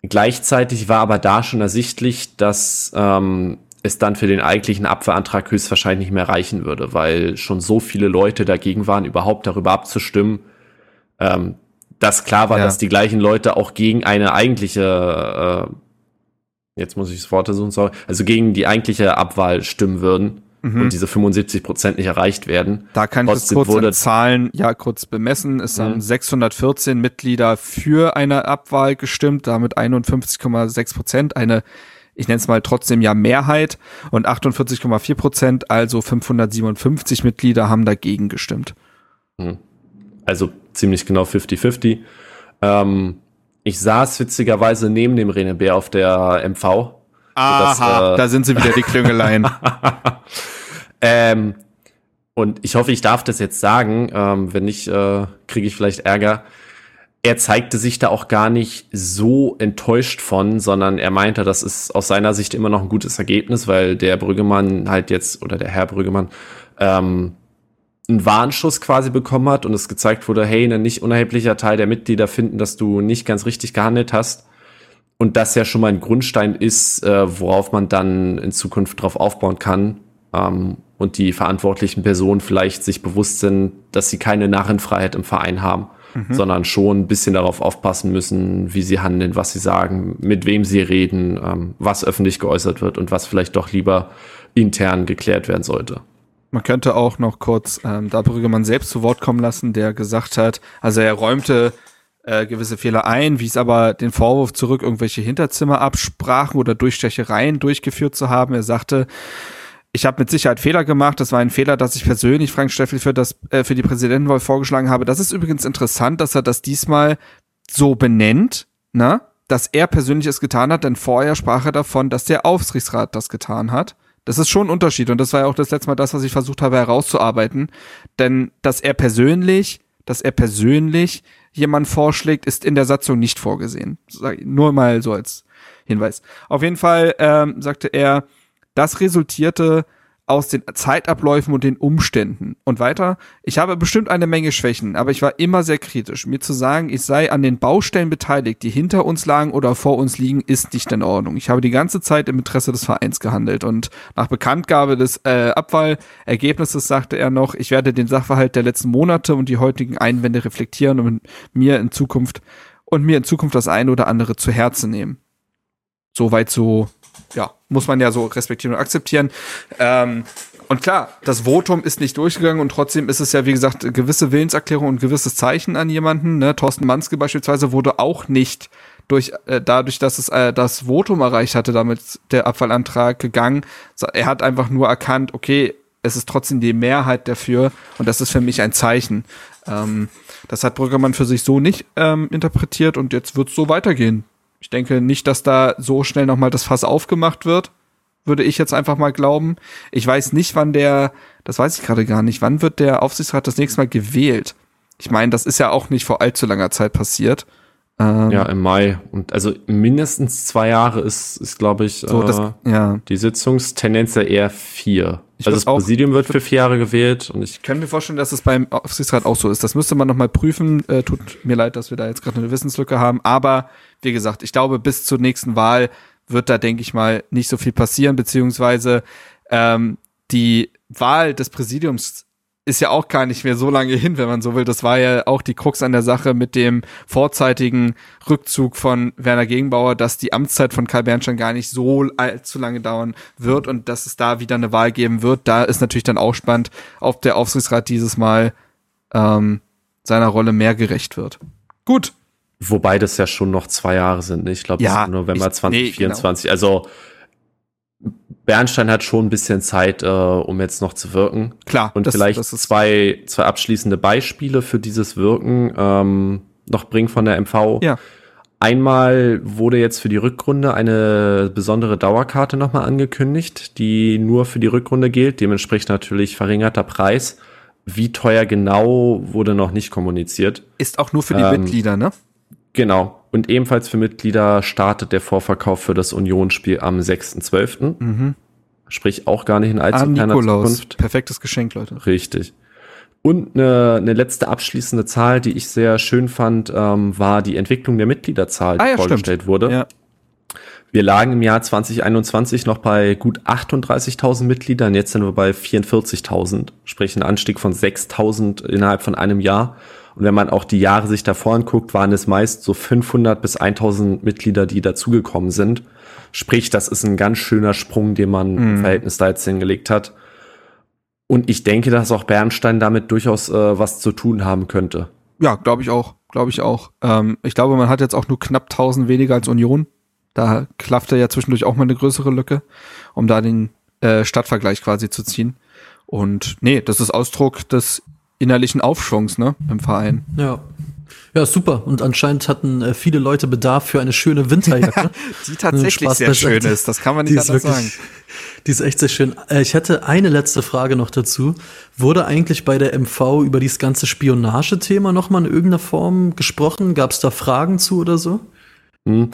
Gleichzeitig war aber da schon ersichtlich, dass ähm, es dann für den eigentlichen Abwehrantrag höchstwahrscheinlich nicht mehr reichen würde, weil schon so viele Leute dagegen waren, überhaupt darüber abzustimmen, ähm, dass klar war, Ja. dass die gleichen Leute auch gegen eine eigentliche, äh, jetzt muss ich das Wort suchen, sorry, also gegen die eigentliche Abwahl stimmen würden und diese 75 Prozent nicht erreicht werden. Da kann ich das Trotzdem kurz Zahlen ja kurz bemessen. Es haben Mhm. 614 Mitglieder für eine Abwahl gestimmt, damit 51,6 Prozent, eine, ich nenne es mal trotzdem ja Mehrheit und 48,4 Prozent, also 557 Mitglieder haben dagegen gestimmt. Also ziemlich genau 50-50. Ähm, ich saß witzigerweise neben dem René Bär auf der MV. Aha, Das, äh, da sind sie wieder die Klüngeleien. *laughs* Ähm, und ich hoffe, ich darf das jetzt sagen. Ähm, wenn nicht, äh, kriege ich vielleicht Ärger. Er zeigte sich da auch gar nicht so enttäuscht von, sondern er meinte, das ist aus seiner Sicht immer noch ein gutes Ergebnis, weil der Brüggemann halt jetzt, oder der Herr Brüggemann, ähm, einen Warnschuss quasi bekommen hat und es gezeigt wurde, hey, ein nicht unerheblicher Teil der Mitglieder finden, dass du nicht ganz richtig gehandelt hast. Und das ja schon mal ein Grundstein ist, äh, worauf man dann in Zukunft drauf aufbauen kann. Ähm, und die verantwortlichen Personen vielleicht sich bewusst sind, dass sie keine Narrenfreiheit im Verein haben, sondern schon ein bisschen darauf aufpassen müssen, wie sie handeln, was sie sagen, mit wem sie reden, ähm, was öffentlich geäußert wird und was vielleicht doch lieber intern geklärt werden sollte. Man könnte auch noch kurz ähm, da Brüggemann selbst zu Wort kommen lassen, der gesagt hat, also er räumte äh, gewisse Fehler ein, wies aber den Vorwurf zurück, irgendwelche Hinterzimmerabsprachen oder Durchstechereien durchgeführt zu haben. Er sagte, ich habe mit Sicherheit Fehler gemacht. Das war ein Fehler, dass ich persönlich Frank Steffel für das äh, für die Präsidentenwahl vorgeschlagen habe. Das ist übrigens interessant, dass er das diesmal so benennt, ne? Dass er persönlich es getan hat, denn vorher sprach er davon, dass der Aufsichtsrat das getan hat. Das ist schon ein Unterschied und das war ja auch das letzte Mal das, was ich versucht habe herauszuarbeiten. Denn dass er persönlich, dass er persönlich jemand vorschlägt, ist in der Satzung nicht vorgesehen. Nur mal so als Hinweis. Auf jeden Fall ähm, sagte er, das resultierte aus den Zeitabläufen und den Umständen. Und weiter, ich habe bestimmt eine Menge Schwächen, aber ich war immer sehr kritisch. Mir zu sagen, ich sei an den Baustellen beteiligt, die hinter uns lagen oder vor uns liegen, ist nicht in Ordnung. Ich habe die ganze Zeit im Interesse des Vereins gehandelt. Und nach Bekanntgabe des äh, Abwahlergebnisses sagte er noch, ich werde den Sachverhalt der letzten Monate und die heutigen Einwände reflektieren und mir in Zukunft und mir in Zukunft das eine oder andere zu Herzen nehmen. Soweit so ja, muss man ja so respektieren und akzeptieren. Ähm, und klar, das Votum ist nicht durchgegangen und trotzdem ist es ja, wie gesagt, gewisse Willenserklärung und gewisses Zeichen an jemanden. Ne? Thorsten Manske beispielsweise wurde auch nicht durch äh, dadurch, dass es äh, das Votum erreicht hatte, damit der Abfallantrag gegangen. Er hat einfach nur erkannt, okay, es ist trotzdem die Mehrheit dafür und das ist für mich ein Zeichen. Ähm, das hat Brüggemann für sich so nicht ähm, interpretiert und jetzt wird es so weitergehen. Ich denke nicht, dass da so schnell nochmal das Fass aufgemacht wird, würde ich jetzt einfach mal glauben. Ich weiß nicht, wann der, das weiß ich gerade gar nicht, wann wird der Aufsichtsrat das nächste Mal gewählt? Ich meine, das ist ja auch nicht vor allzu langer Zeit passiert. Ähm, Ja, im Mai. Und also mindestens zwei Jahre ist, ist glaube ich, so, äh, das, ja. die Sitzungstendenz ja eher vier. Ich also das auch- Präsidium wird für vier Jahre gewählt und ich könnte mir vorstellen, dass es beim Aufsichtsrat auch so ist. Das müsste man nochmal prüfen. Äh, tut mir leid, dass wir da jetzt gerade eine Wissenslücke haben. Aber wie gesagt, ich glaube, bis zur nächsten Wahl wird da, denke ich mal, nicht so viel passieren, beziehungsweise ähm, die Wahl des Präsidiums ist ja auch gar nicht mehr so lange *laughs* hin, wenn man so will. Das war ja auch die Krux an der Sache mit dem vorzeitigen Rückzug von Werner Gegenbauer, dass die Amtszeit von Karl Bernstein gar nicht so allzu lange dauern wird und dass es da wieder eine Wahl geben wird. Da ist natürlich dann auch spannend, ob der Aufsichtsrat dieses Mal ähm, seiner Rolle mehr gerecht wird. Gut, Wobei das ja schon noch zwei Jahre sind. ne? Ich glaube, Ja, November ich- nee, 2024. Also Bernstein hat schon ein bisschen Zeit, äh, um jetzt noch zu wirken. klar. Und das- vielleicht das zwei, zwei abschließende Beispiele für dieses Wirken ähm, noch bringen von der MV. Ja. Einmal wurde jetzt für die Rückrunde eine besondere Dauerkarte nochmal angekündigt, die nur für die Rückrunde gilt. Dementsprechend natürlich verringerter Preis. Wie teuer genau wurde noch nicht kommuniziert. ist auch nur für die ähm, Mitglieder, ne? Genau. Und ebenfalls für Mitglieder startet der Vorverkauf für das Unionsspiel am 6.12. Mhm. Sprich auch gar nicht in allzu Ah, kleiner Nikolaus. Zukunft. Perfektes Geschenk, Leute. Richtig. Und eine, eine letzte abschließende Zahl, die ich sehr schön fand, ähm, war die Entwicklung der Mitgliederzahl, die Ah ja, vorgestellt stimmt. wurde. Ja. Wir lagen im Jahr 2021 noch bei gut 38.000 Mitgliedern, jetzt sind wir bei 44.000, sprich ein Anstieg von 6.000 innerhalb von einem Jahr. Und wenn man auch die Jahre sich davor anguckt, waren es meist so 500 bis 1.000 Mitglieder, die dazugekommen sind. Sprich, das ist ein ganz schöner Sprung, den man im Verhältnis da jetzt hingelegt hat. Und ich denke, dass auch Bernstein damit durchaus äh, was zu tun haben könnte. Ja, glaube ich auch. Glaube ich auch. Ähm, ich glaube, man hat jetzt auch nur knapp 1000 weniger als Union. Da klaffte ja zwischendurch auch mal eine größere Lücke, um da den äh, Stadtvergleich quasi zu ziehen. Und nee, das ist Ausdruck des innerlichen Aufschwungs, ne, im Verein. Ja. Ja, super. Und anscheinend hatten äh, viele Leute Bedarf für eine schöne Winterjacke. *laughs* Die tatsächlich Spaß sehr schön ist. Das kann man nicht anders wirklich, sagen. die ist echt sehr schön. Äh, Ich hätte eine letzte Frage noch dazu. Wurde eigentlich bei der MV über dieses ganze Spionagethema nochmal in irgendeiner Form gesprochen? Gab es da Fragen zu oder so? Hm.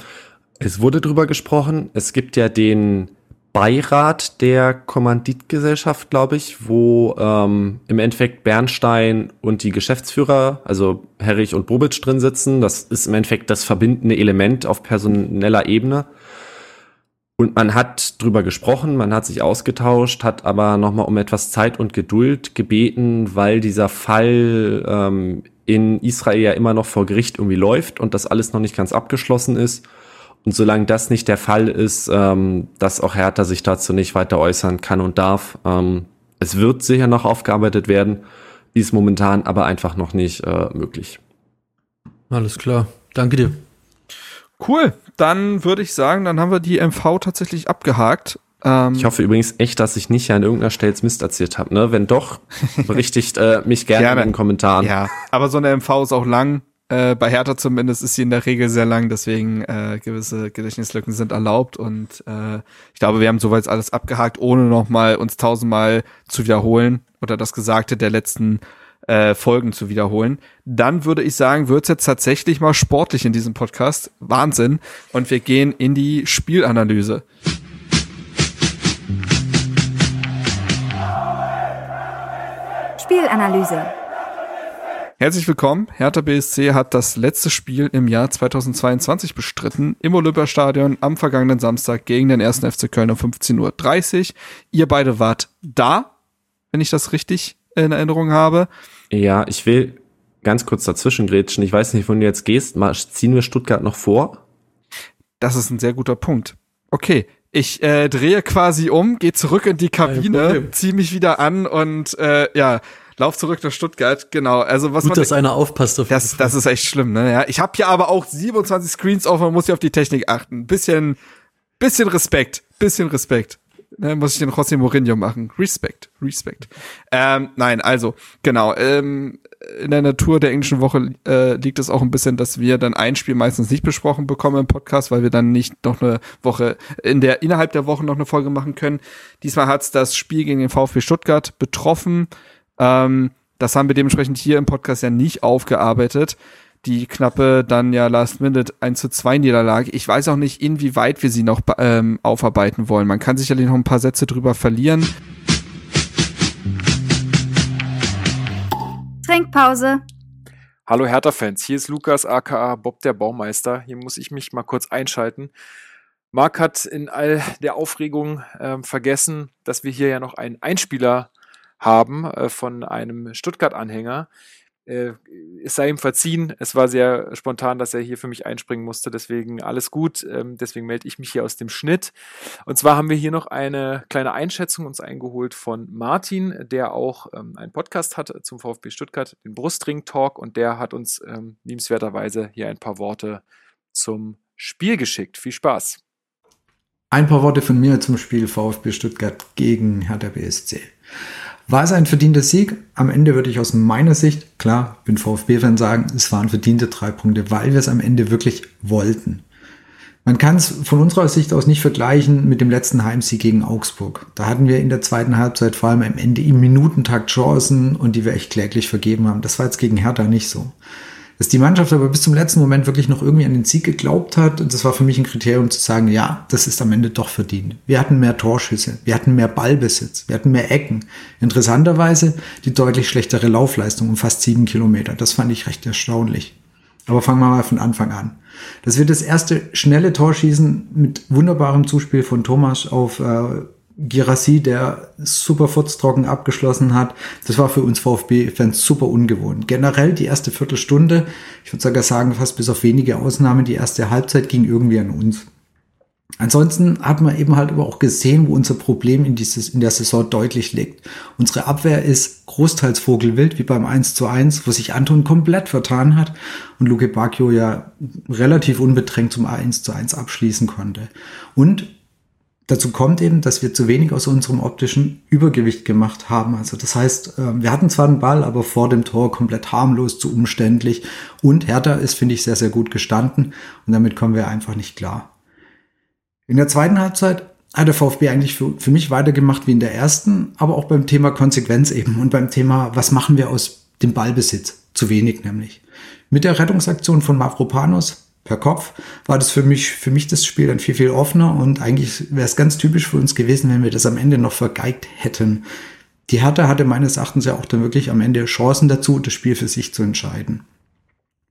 Es wurde drüber gesprochen. Es gibt ja den Beirat der Kommanditgesellschaft, glaube ich, wo ähm, im Endeffekt Bernstein und die Geschäftsführer, also Herrich und Bobic drin sitzen. Das ist im Endeffekt das verbindende Element auf personeller Ebene. Und man hat drüber gesprochen, man hat sich ausgetauscht, hat aber nochmal um etwas Zeit und Geduld gebeten, weil dieser Fall ähm, in Israel ja immer noch vor Gericht irgendwie läuft und das alles noch nicht ganz abgeschlossen ist. Und solange das nicht der Fall ist, ähm, dass auch Hertha sich dazu nicht weiter äußern kann und darf, ähm, es wird sicher noch aufgearbeitet werden, ist momentan aber einfach noch nicht äh, möglich. Alles klar. Danke dir. Cool. Dann würde ich sagen, dann haben wir die MV tatsächlich abgehakt. Ähm, Ich hoffe übrigens echt, dass ich nicht an irgendeiner Stelle Mist erzählt habe. Ne? Wenn doch, *laughs* berichtigt äh, mich gerne, Gerne. in den Kommentaren. Ja, aber so eine MV ist auch lang. Äh, bei Hertha zumindest ist sie in der Regel sehr lang, deswegen äh, gewisse Gedächtnislücken sind erlaubt und äh, ich glaube, wir haben soweit alles abgehakt, ohne nochmal uns tausendmal zu wiederholen oder das Gesagte der letzten äh, Folgen zu wiederholen. Dann würde ich sagen, wird's jetzt tatsächlich mal sportlich in diesem Podcast. Wahnsinn. Und wir gehen in die Spielanalyse. Spielanalyse. Herzlich willkommen. Hertha BSC hat das letzte Spiel im Jahr 2022 bestritten im Olympiastadion am vergangenen Samstag gegen den 1. FC Köln um 15.30 Uhr. Ihr beide wart da, wenn ich das richtig in Erinnerung habe. ja, ich will ganz kurz dazwischen grätschen. Ich weiß nicht, wohin du jetzt gehst. Mal, ziehen wir Stuttgart noch vor? Das ist ein sehr guter Punkt. Okay, ich äh, drehe quasi um, gehe zurück in die Kabine, ziehe mich wieder an und äh, ja, lauf zurück nach Stuttgart. Genau, also was Gut, man dass einer aufpasst auf Das, das ist echt schlimm, ne? Ja, ich habe hier aber auch 27 Screens auf, man muss ja auf die Technik achten. Bisschen, bisschen Respekt, bisschen Respekt. Ne, muss ich den José Mourinho machen. Respekt, Respekt. Ähm, nein, also, genau. Ähm, in der Natur der englischen Woche äh, liegt es auch ein bisschen, dass wir dann ein Spiel meistens nicht besprochen bekommen im Podcast, weil wir dann nicht noch eine Woche, in der, innerhalb der Woche noch eine Folge machen können. Diesmal hat's das Spiel gegen den VfB Stuttgart betroffen. Ähm, das haben wir dementsprechend hier im Podcast ja nicht aufgearbeitet. Die knappe dann ja Last Minute 1 zu 2 Niederlage. Ich weiß auch nicht, inwieweit wir sie noch ähm, aufarbeiten wollen. Man kann sicherlich noch ein paar Sätze drüber verlieren. Trinkpause. Hallo Hertha-Fans, hier ist Lukas aka Bob der Baumeister. Hier muss ich mich mal kurz einschalten. Marc hat in all der Aufregung ähm, vergessen, dass wir hier ja noch einen Einspieler haben äh, von einem Stuttgart-Anhänger. Äh, es sei ihm verziehen, es war sehr spontan, dass er hier für mich einspringen musste, deswegen alles gut. Ähm, deswegen melde ich mich hier aus dem Schnitt. Und zwar haben wir hier noch eine kleine Einschätzung uns eingeholt von Martin, der auch ähm, einen Podcast hat zum VfB Stuttgart, den Brustring Talk, und der hat uns ähm, liebenswerterweise hier ein paar Worte zum Spiel geschickt. Viel Spaß. Ein paar Worte von mir zum Spiel VfB Stuttgart gegen Hertha BSC. War es ein verdienter Sieg? Am Ende würde ich aus meiner Sicht, klar, bin VfB-Fan sagen, es waren verdiente drei Punkte, weil wir es am Ende wirklich wollten. Man kann es von unserer Sicht aus nicht vergleichen mit dem letzten Heimsieg gegen Augsburg. Da hatten wir in der zweiten Halbzeit vor allem am Ende im Minutentakt Chancen und die wir echt kläglich vergeben haben. Das war jetzt gegen Hertha nicht so. Dass die Mannschaft aber bis zum letzten Moment wirklich noch irgendwie an den Sieg geglaubt hat, das war für mich ein Kriterium zu sagen, ja, das ist am Ende doch verdient. Wir hatten mehr Torschüsse, wir hatten mehr Ballbesitz, wir hatten mehr Ecken. Interessanterweise die deutlich schlechtere Laufleistung um fast sieben Kilometer. Das fand ich recht erstaunlich. Aber fangen wir mal von Anfang an. Das wird das erste schnelle Torschießen mit wunderbarem Zuspiel von Thomas auf äh, Girassi, der super furztrocken abgeschlossen hat. Das war für uns VfB-Fans super ungewohnt. Generell die erste Viertelstunde, ich würde sogar sagen, fast bis auf wenige Ausnahmen, die erste Halbzeit ging irgendwie an uns. Ansonsten hat man eben halt aber auch gesehen, wo unser Problem in, dieses, in der Saison deutlich liegt. Unsere Abwehr ist großteils Vogelwild, wie beim 1 zu 1, wo sich Anton komplett vertan hat und Luke Bacchio ja relativ unbedrängt zum 1 zu 1 abschließen konnte. Und Dazu kommt eben, dass wir zu wenig aus unserem optischen Übergewicht gemacht haben. Also das heißt, ähm, wir hatten zwar den Ball, aber vor dem Tor komplett harmlos, zu umständlich. Und Hertha ist, finde ich, sehr, sehr gut gestanden. Und damit kommen wir einfach nicht klar. In der zweiten Halbzeit hat der VfB eigentlich für, für mich weitergemacht wie in der ersten, aber auch beim Thema Konsequenz eben und beim Thema, was machen wir aus dem Ballbesitz? Zu wenig nämlich. Mit der Rettungsaktion von Mavropanos per Kopf, war das für mich, für mich das Spiel dann viel, viel offener und eigentlich wäre es ganz typisch für uns gewesen, wenn wir das am Ende noch vergeigt hätten. Die Hertha hatte meines Erachtens ja auch dann wirklich am Ende Chancen dazu, das Spiel für sich zu entscheiden.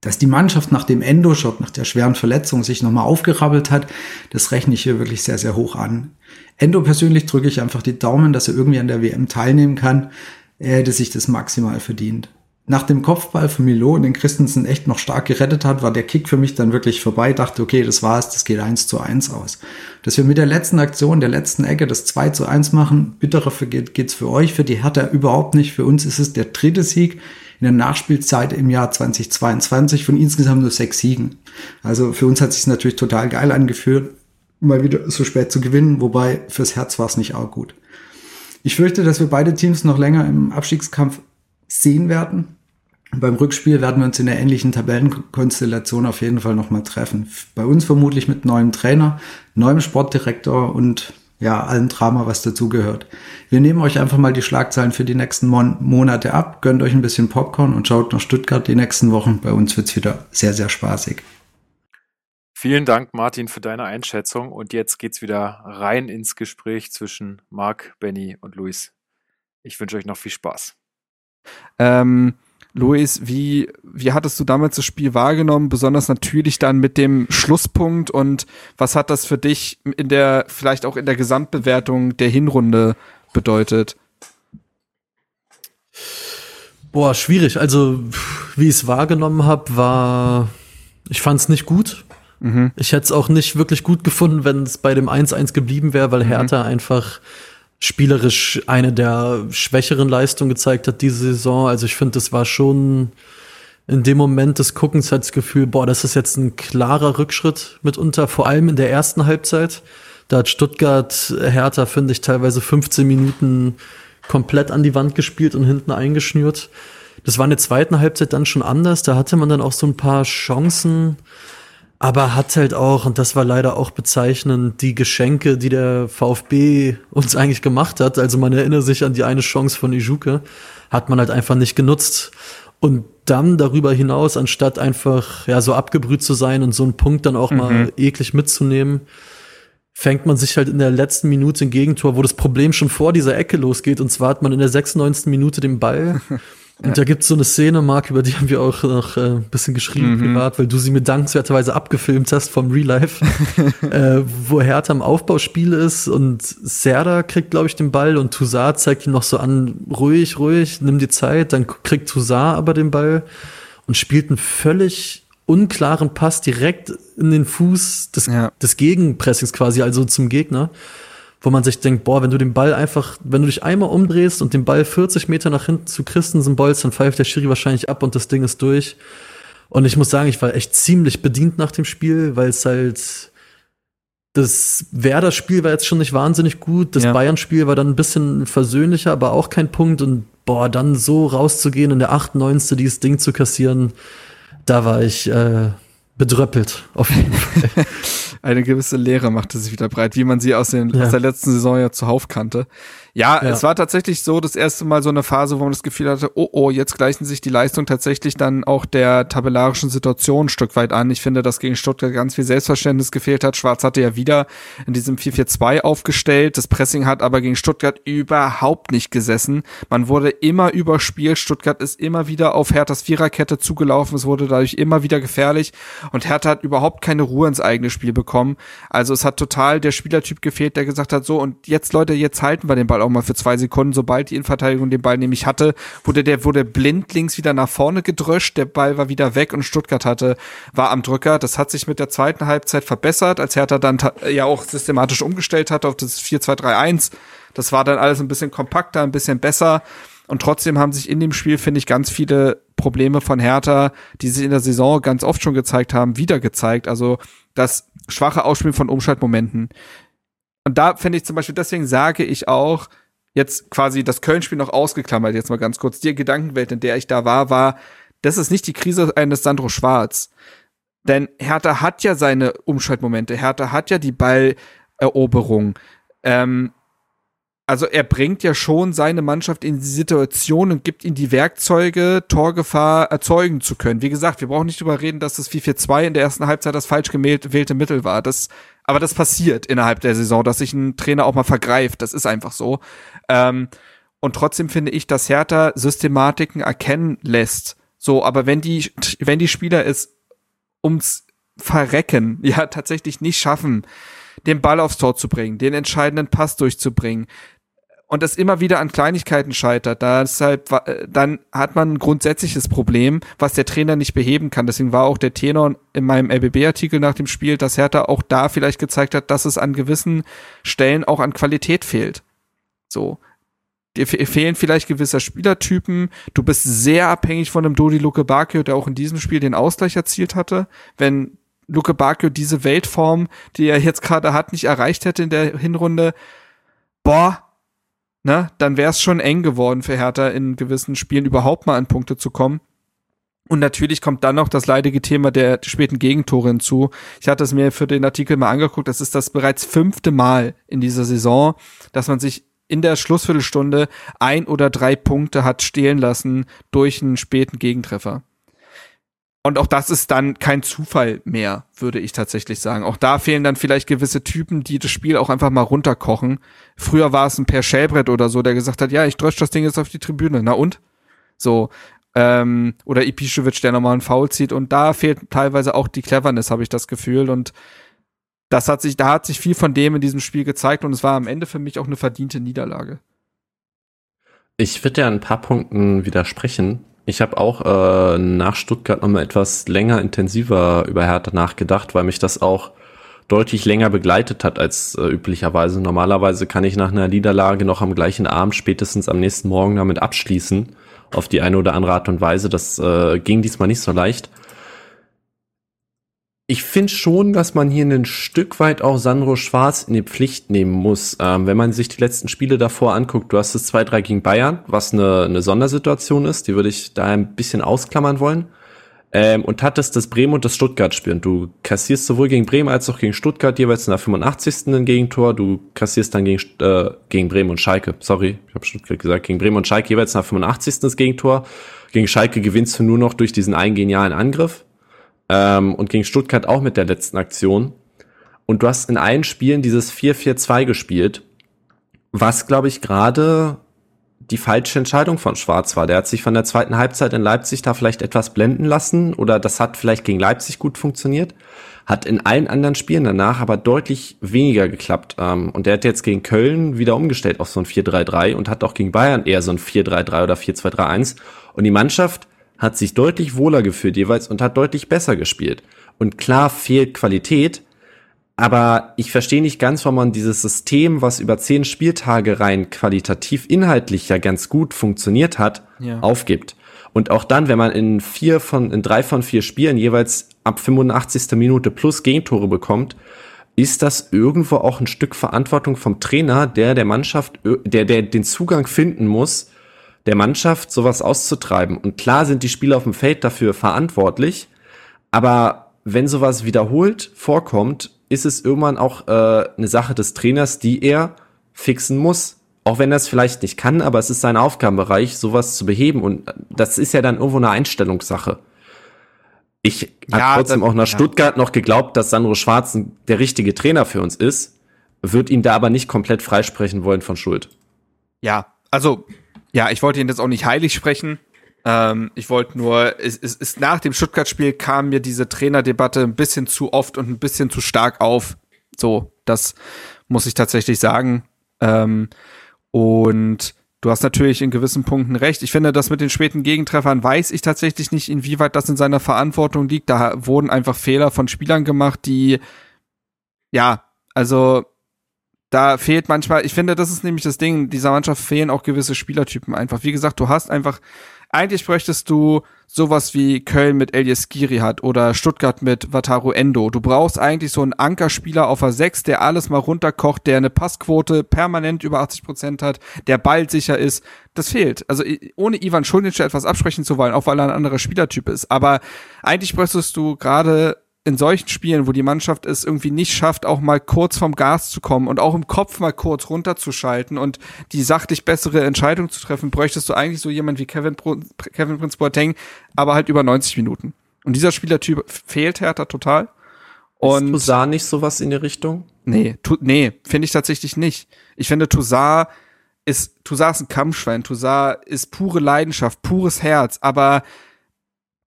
Dass die Mannschaft nach dem Endo-Schock, nach der schweren Verletzung sich nochmal aufgerabbelt hat, das rechne ich hier wirklich sehr, sehr hoch an. Endo persönlich drücke ich einfach die Daumen, dass er irgendwie an der WM teilnehmen kann. Er hätte sich das maximal verdient nach dem Kopfball von Milo, den Christensen echt noch stark gerettet hat, war der Kick für mich dann wirklich vorbei. dachte, okay, das war's, das geht eins zu eins aus. Dass wir mit der letzten Aktion, der letzten Ecke, das 2 zu 1 machen, bitterer geht, geht's für euch, für die Hertha überhaupt nicht. Für uns ist es der dritte Sieg in der Nachspielzeit im Jahr 2022 von insgesamt nur sechs Siegen. Also für uns hat sich natürlich total geil angeführt, mal wieder so spät zu gewinnen, wobei fürs Herz war es nicht auch gut. Ich fürchte, dass wir beide Teams noch länger im Abstiegskampf sehen werden. Beim Rückspiel werden wir uns in der ähnlichen Tabellenkonstellation auf jeden Fall nochmal treffen. Bei uns vermutlich mit neuem Trainer, neuem Sportdirektor und ja, allem Drama, was dazugehört. Wir nehmen euch einfach mal die Schlagzeilen für die nächsten Mon Monate ab, gönnt euch ein bisschen Popcorn und schaut nach Stuttgart die nächsten Wochen. Bei uns wird's wieder sehr, sehr spaßig. Vielen Dank, Martin, für deine Einschätzung. Und jetzt geht's wieder rein ins Gespräch zwischen Marc, Benny und Luis. Ich wünsche euch noch viel Spaß. Ähm, Luis, wie, wie hattest du damals das Spiel wahrgenommen, besonders natürlich dann mit dem Schlusspunkt und was hat das für dich in der, vielleicht auch in der Gesamtbewertung der Hinrunde bedeutet? Boah, schwierig. Also, wie ich es wahrgenommen habe, war, ich fand es nicht gut. Mhm. Ich hätte es auch nicht wirklich gut gefunden, wenn es bei dem 1-1 geblieben wäre, weil mhm. Hertha einfach spielerisch eine der schwächeren Leistungen gezeigt hat diese Saison. Also ich finde, das war schon in dem Moment des Guckens hat das Gefühl, boah, das ist jetzt ein klarer Rückschritt mitunter, vor allem in der ersten Halbzeit. Da hat Stuttgart Hertha, finde ich, teilweise 15 Minuten komplett an die Wand gespielt und hinten eingeschnürt. Das war in der zweiten Halbzeit dann schon anders. Da hatte man dann auch so ein paar Chancen aber hat halt auch, und das war leider auch bezeichnend, die Geschenke, die der VfB uns eigentlich gemacht hat, also man erinnert sich an die eine Chance von Ijuke, hat man halt einfach nicht genutzt. Und dann darüber hinaus, anstatt einfach ja so abgebrüht zu sein und so einen Punkt dann auch mhm. mal eklig mitzunehmen, fängt man sich halt in der letzten Minute ein Gegentor, wo das Problem schon vor dieser Ecke losgeht. Und zwar hat man in der 96. Minute den Ball *laughs* Und da gibt's so eine Szene, Marc, über die haben wir auch noch äh, ein bisschen geschrieben mhm. privat, weil du sie mir dankenswerterweise abgefilmt hast vom Real Life, *laughs* äh, wo Hertha im Aufbauspiel ist und Serda kriegt, glaube ich, den Ball und Toussaint zeigt ihm noch so an, ruhig, ruhig, nimm die Zeit, dann kriegt Toussaint aber den Ball und spielt einen völlig unklaren Pass direkt in den Fuß des, ja. des Gegenpressings quasi, also zum Gegner wo man sich denkt, boah, wenn du den Ball einfach, wenn du dich einmal umdrehst und den Ball 40 Meter nach hinten zu Christensen bolzt, dann pfeift der Schiri wahrscheinlich ab und das Ding ist durch. Und ich muss sagen, ich war echt ziemlich bedient nach dem Spiel, weil es halt das Werder-Spiel war jetzt schon nicht wahnsinnig gut. Das ja. Bayern-Spiel war dann ein bisschen versöhnlicher, aber auch kein Punkt. Und boah, dann so rauszugehen in der 98. dieses Ding zu kassieren, da war ich äh, bedröppelt, auf jeden Fall. *laughs* Eine gewisse Leere machte sich wieder breit, wie man sie aus, den, ja. aus der letzten Saison ja zuhauf kannte. Ja, Ja. es war tatsächlich so das erste Mal so eine Phase, wo man das Gefühl hatte, oh oh, jetzt gleichen sich die Leistungen tatsächlich dann auch der tabellarischen Situation ein Stück weit an. Ich finde, dass gegen Stuttgart ganz viel Selbstverständnis gefehlt hat. Schwarz hatte ja wieder in diesem 4-4-2 aufgestellt. Das Pressing hat aber gegen Stuttgart überhaupt nicht gesessen. Man wurde immer überspielt. Stuttgart ist immer wieder auf Herthas Viererkette zugelaufen. Es wurde dadurch immer wieder gefährlich und Hertha hat überhaupt keine Ruhe ins eigene Spiel bekommen. Also es hat total der Spielertyp gefehlt, der gesagt hat, so und jetzt Leute, jetzt halten wir den Ball auch mal für zwei Sekunden. Sobald die Innenverteidigung den Ball nämlich hatte, wurde der wurde blindlings wieder nach vorne gedröscht, der Ball war wieder weg und Stuttgart hatte war am Drücker. Das hat sich mit der zweiten Halbzeit verbessert, als Hertha dann ja auch systematisch umgestellt hat auf das 4-2-3-1. Das war dann alles ein bisschen kompakter, ein bisschen besser. Und trotzdem haben sich in dem Spiel, finde ich, ganz viele Probleme von Hertha, die sich in der Saison ganz oft schon gezeigt haben, wieder gezeigt. Also das schwache Ausspielen von Umschaltmomenten. Und da finde ich zum Beispiel, deswegen sage ich auch, jetzt quasi das Köln-Spiel noch ausgeklammert, jetzt mal ganz kurz, die Gedankenwelt, in der ich da war, war, das ist nicht die Krise eines Sandro Schwarz. Denn Hertha hat ja seine Umschaltmomente, Hertha hat ja die Balleroberung. Ähm, also er bringt ja schon seine Mannschaft in die Situation und gibt ihnen die Werkzeuge, Torgefahr erzeugen zu können. Wie gesagt, wir brauchen nicht drüber reden, dass das 4-4-2 in der ersten Halbzeit das falsch gewählt- gewählte Mittel war. Das, aber das passiert innerhalb der Saison, dass sich ein Trainer auch mal vergreift. Das ist einfach so. Ähm, und trotzdem finde ich, dass Hertha Systematiken erkennen lässt. So, aber wenn die, wenn die Spieler es ums Verrecken *laughs* ja tatsächlich nicht schaffen, den Ball aufs Tor zu bringen, den entscheidenden Pass durchzubringen und das immer wieder an Kleinigkeiten scheitert, deshalb, äh, dann hat man ein grundsätzliches Problem, was der Trainer nicht beheben kann. Deswegen war auch der Tenor in meinem RBB-Artikel nach dem Spiel, dass Hertha auch da vielleicht gezeigt hat, dass es an gewissen Stellen auch an Qualität fehlt. So. Dir fe- fehlen vielleicht gewisse Spielertypen. Du bist sehr abhängig von einem Dodi Luke Bakio, der auch in diesem Spiel den Ausgleich erzielt hatte. Wenn Luke Bakio diese Weltform, die er jetzt gerade hat, nicht erreicht hätte in der Hinrunde, boah, ne, dann wäre es schon eng geworden für Hertha in gewissen Spielen überhaupt mal an Punkte zu kommen. Und natürlich kommt dann noch das leidige Thema der späten Gegentore hinzu. Ich hatte es mir für den Artikel mal angeguckt. Das ist das bereits fünfte Mal in dieser Saison, dass man sich in der Schlussviertelstunde ein oder drei Punkte hat stehlen lassen durch einen späten Gegentreffer. Und auch das ist dann kein Zufall mehr, würde ich tatsächlich sagen. Auch da fehlen dann vielleicht gewisse Typen, die das Spiel auch einfach mal runterkochen. Früher war es ein Per Schellbrett oder so, der gesagt hat, ja, ich drösch das Ding jetzt auf die Tribüne. Na und? So. Ähm, oder Ipischewitsch, der nochmal einen Foul zieht. Und da fehlt teilweise auch die Cleverness, habe ich das Gefühl. Und das hat sich, da hat sich viel von dem in diesem Spiel gezeigt und es war am Ende für mich auch eine verdiente Niederlage. Ich würde ja ein paar Punkten widersprechen. Ich habe auch äh, nach Stuttgart nochmal etwas länger intensiver über Hertha nachgedacht, weil mich das auch deutlich länger begleitet hat als äh, üblicherweise. Normalerweise kann ich nach einer Niederlage noch am gleichen Abend, spätestens am nächsten Morgen damit abschließen, auf die eine oder andere Art und Weise. Das äh, ging diesmal nicht so leicht. Ich finde schon, dass man hier ein Stück weit auch Sandro Schwarz in die Pflicht nehmen muss. Ähm, wenn man sich die letzten Spiele davor anguckt, du hast es 2-3 gegen Bayern, was eine, eine Sondersituation ist, die würde ich da ein bisschen ausklammern wollen. Ähm, und hattest das Bremen und das Stuttgart-Spiel. Und du kassierst sowohl gegen Bremen als auch gegen Stuttgart jeweils in der 85. ein Gegentor. Du kassierst dann gegen, äh, gegen Bremen und Schalke. Sorry, ich habe Stuttgart gesagt. Gegen Bremen und Schalke jeweils in der 85. das Gegentor. Gegen Schalke gewinnst du nur noch durch diesen einen genialen Angriff. Ähm, und gegen Stuttgart auch mit der letzten Aktion. Und du hast in allen Spielen dieses 4-4-2 gespielt, was, glaube ich, gerade die falsche Entscheidung von Schwarz war. Der hat sich von der zweiten Halbzeit in Leipzig da vielleicht etwas blenden lassen oder das hat vielleicht gegen Leipzig gut funktioniert. Hat in allen anderen Spielen danach aber deutlich weniger geklappt. Ähm, und der hat jetzt gegen Köln wieder umgestellt auf so ein 4-3-3 und hat auch gegen Bayern eher so ein 4-3-3 oder 4-2-3-1. Und die Mannschaft hat sich deutlich wohler gefühlt jeweils und hat deutlich besser gespielt. Und klar fehlt Qualität, aber ich verstehe nicht ganz, warum man dieses System, was über zehn Spieltage rein qualitativ inhaltlich ja ganz gut funktioniert hat, Ja. aufgibt. Und auch dann, wenn man in vier von, in drei von vier Spielen jeweils ab 85. Minute plus Gegentore bekommt, ist das irgendwo auch ein Stück Verantwortung vom Trainer, der der Mannschaft, der, der den Zugang finden muss, der Mannschaft sowas auszutreiben. Und klar sind die Spieler auf dem Feld dafür verantwortlich, aber wenn sowas wiederholt vorkommt, ist es irgendwann auch äh, eine Sache des Trainers, die er fixen muss. auch wenn er es vielleicht nicht kann, aber es ist sein Aufgabenbereich, sowas zu beheben. Und das ist ja dann irgendwo eine Einstellungssache. Ich Ja, habe trotzdem das- auch nach ja. Stuttgart noch geglaubt, dass Sandro Schwarzen der richtige Trainer für uns ist, wird ihn da aber nicht komplett freisprechen wollen von Schuld. Ja, also, ja, ich wollte ihn jetzt auch nicht heilig sprechen. Ähm, ich wollte nur, es, es ist nach dem Stuttgart-Spiel kam mir diese Trainerdebatte ein bisschen zu oft und ein bisschen zu stark auf. So, das muss ich tatsächlich sagen. Ähm, und du hast natürlich in gewissen Punkten recht. Ich finde, das mit den späten Gegentreffern weiß ich tatsächlich nicht, inwieweit das in seiner Verantwortung liegt. Da wurden einfach Fehler von Spielern gemacht, die, ja, also da fehlt manchmal, ich finde, das ist nämlich das Ding, dieser Mannschaft fehlen auch gewisse Spielertypen einfach. Wie gesagt, du hast einfach, eigentlich bräuchtest du sowas wie Köln mit Elias Giri hat oder Stuttgart mit Wataru Endo. Du brauchst eigentlich so einen Ankerspieler auf der 6, der alles mal runterkocht, der eine Passquote permanent über 80 Prozent hat, der ballsicher ist. Das fehlt. Also ohne Ivan Schulnitsch etwas absprechen zu wollen, auch weil er ein anderer Spielertyp ist. Aber eigentlich bräuchtest du gerade in solchen Spielen, wo die Mannschaft es irgendwie nicht schafft, auch mal kurz vom Gas zu kommen und auch im Kopf mal kurz runterzuschalten und die sachlich bessere Entscheidung zu treffen, bräuchtest du eigentlich so jemand wie Kevin, Kevin Prince Boateng, aber halt über 90 Minuten. Und dieser Spielertyp fehlt Hertha total. Und Und sah nicht sowas in die Richtung? Nee, tu, nee, finde ich tatsächlich nicht. Ich finde, Toussaint ist, Toussaint ist ein Kampfschwein, Toussaint ist pure Leidenschaft, pures Herz, aber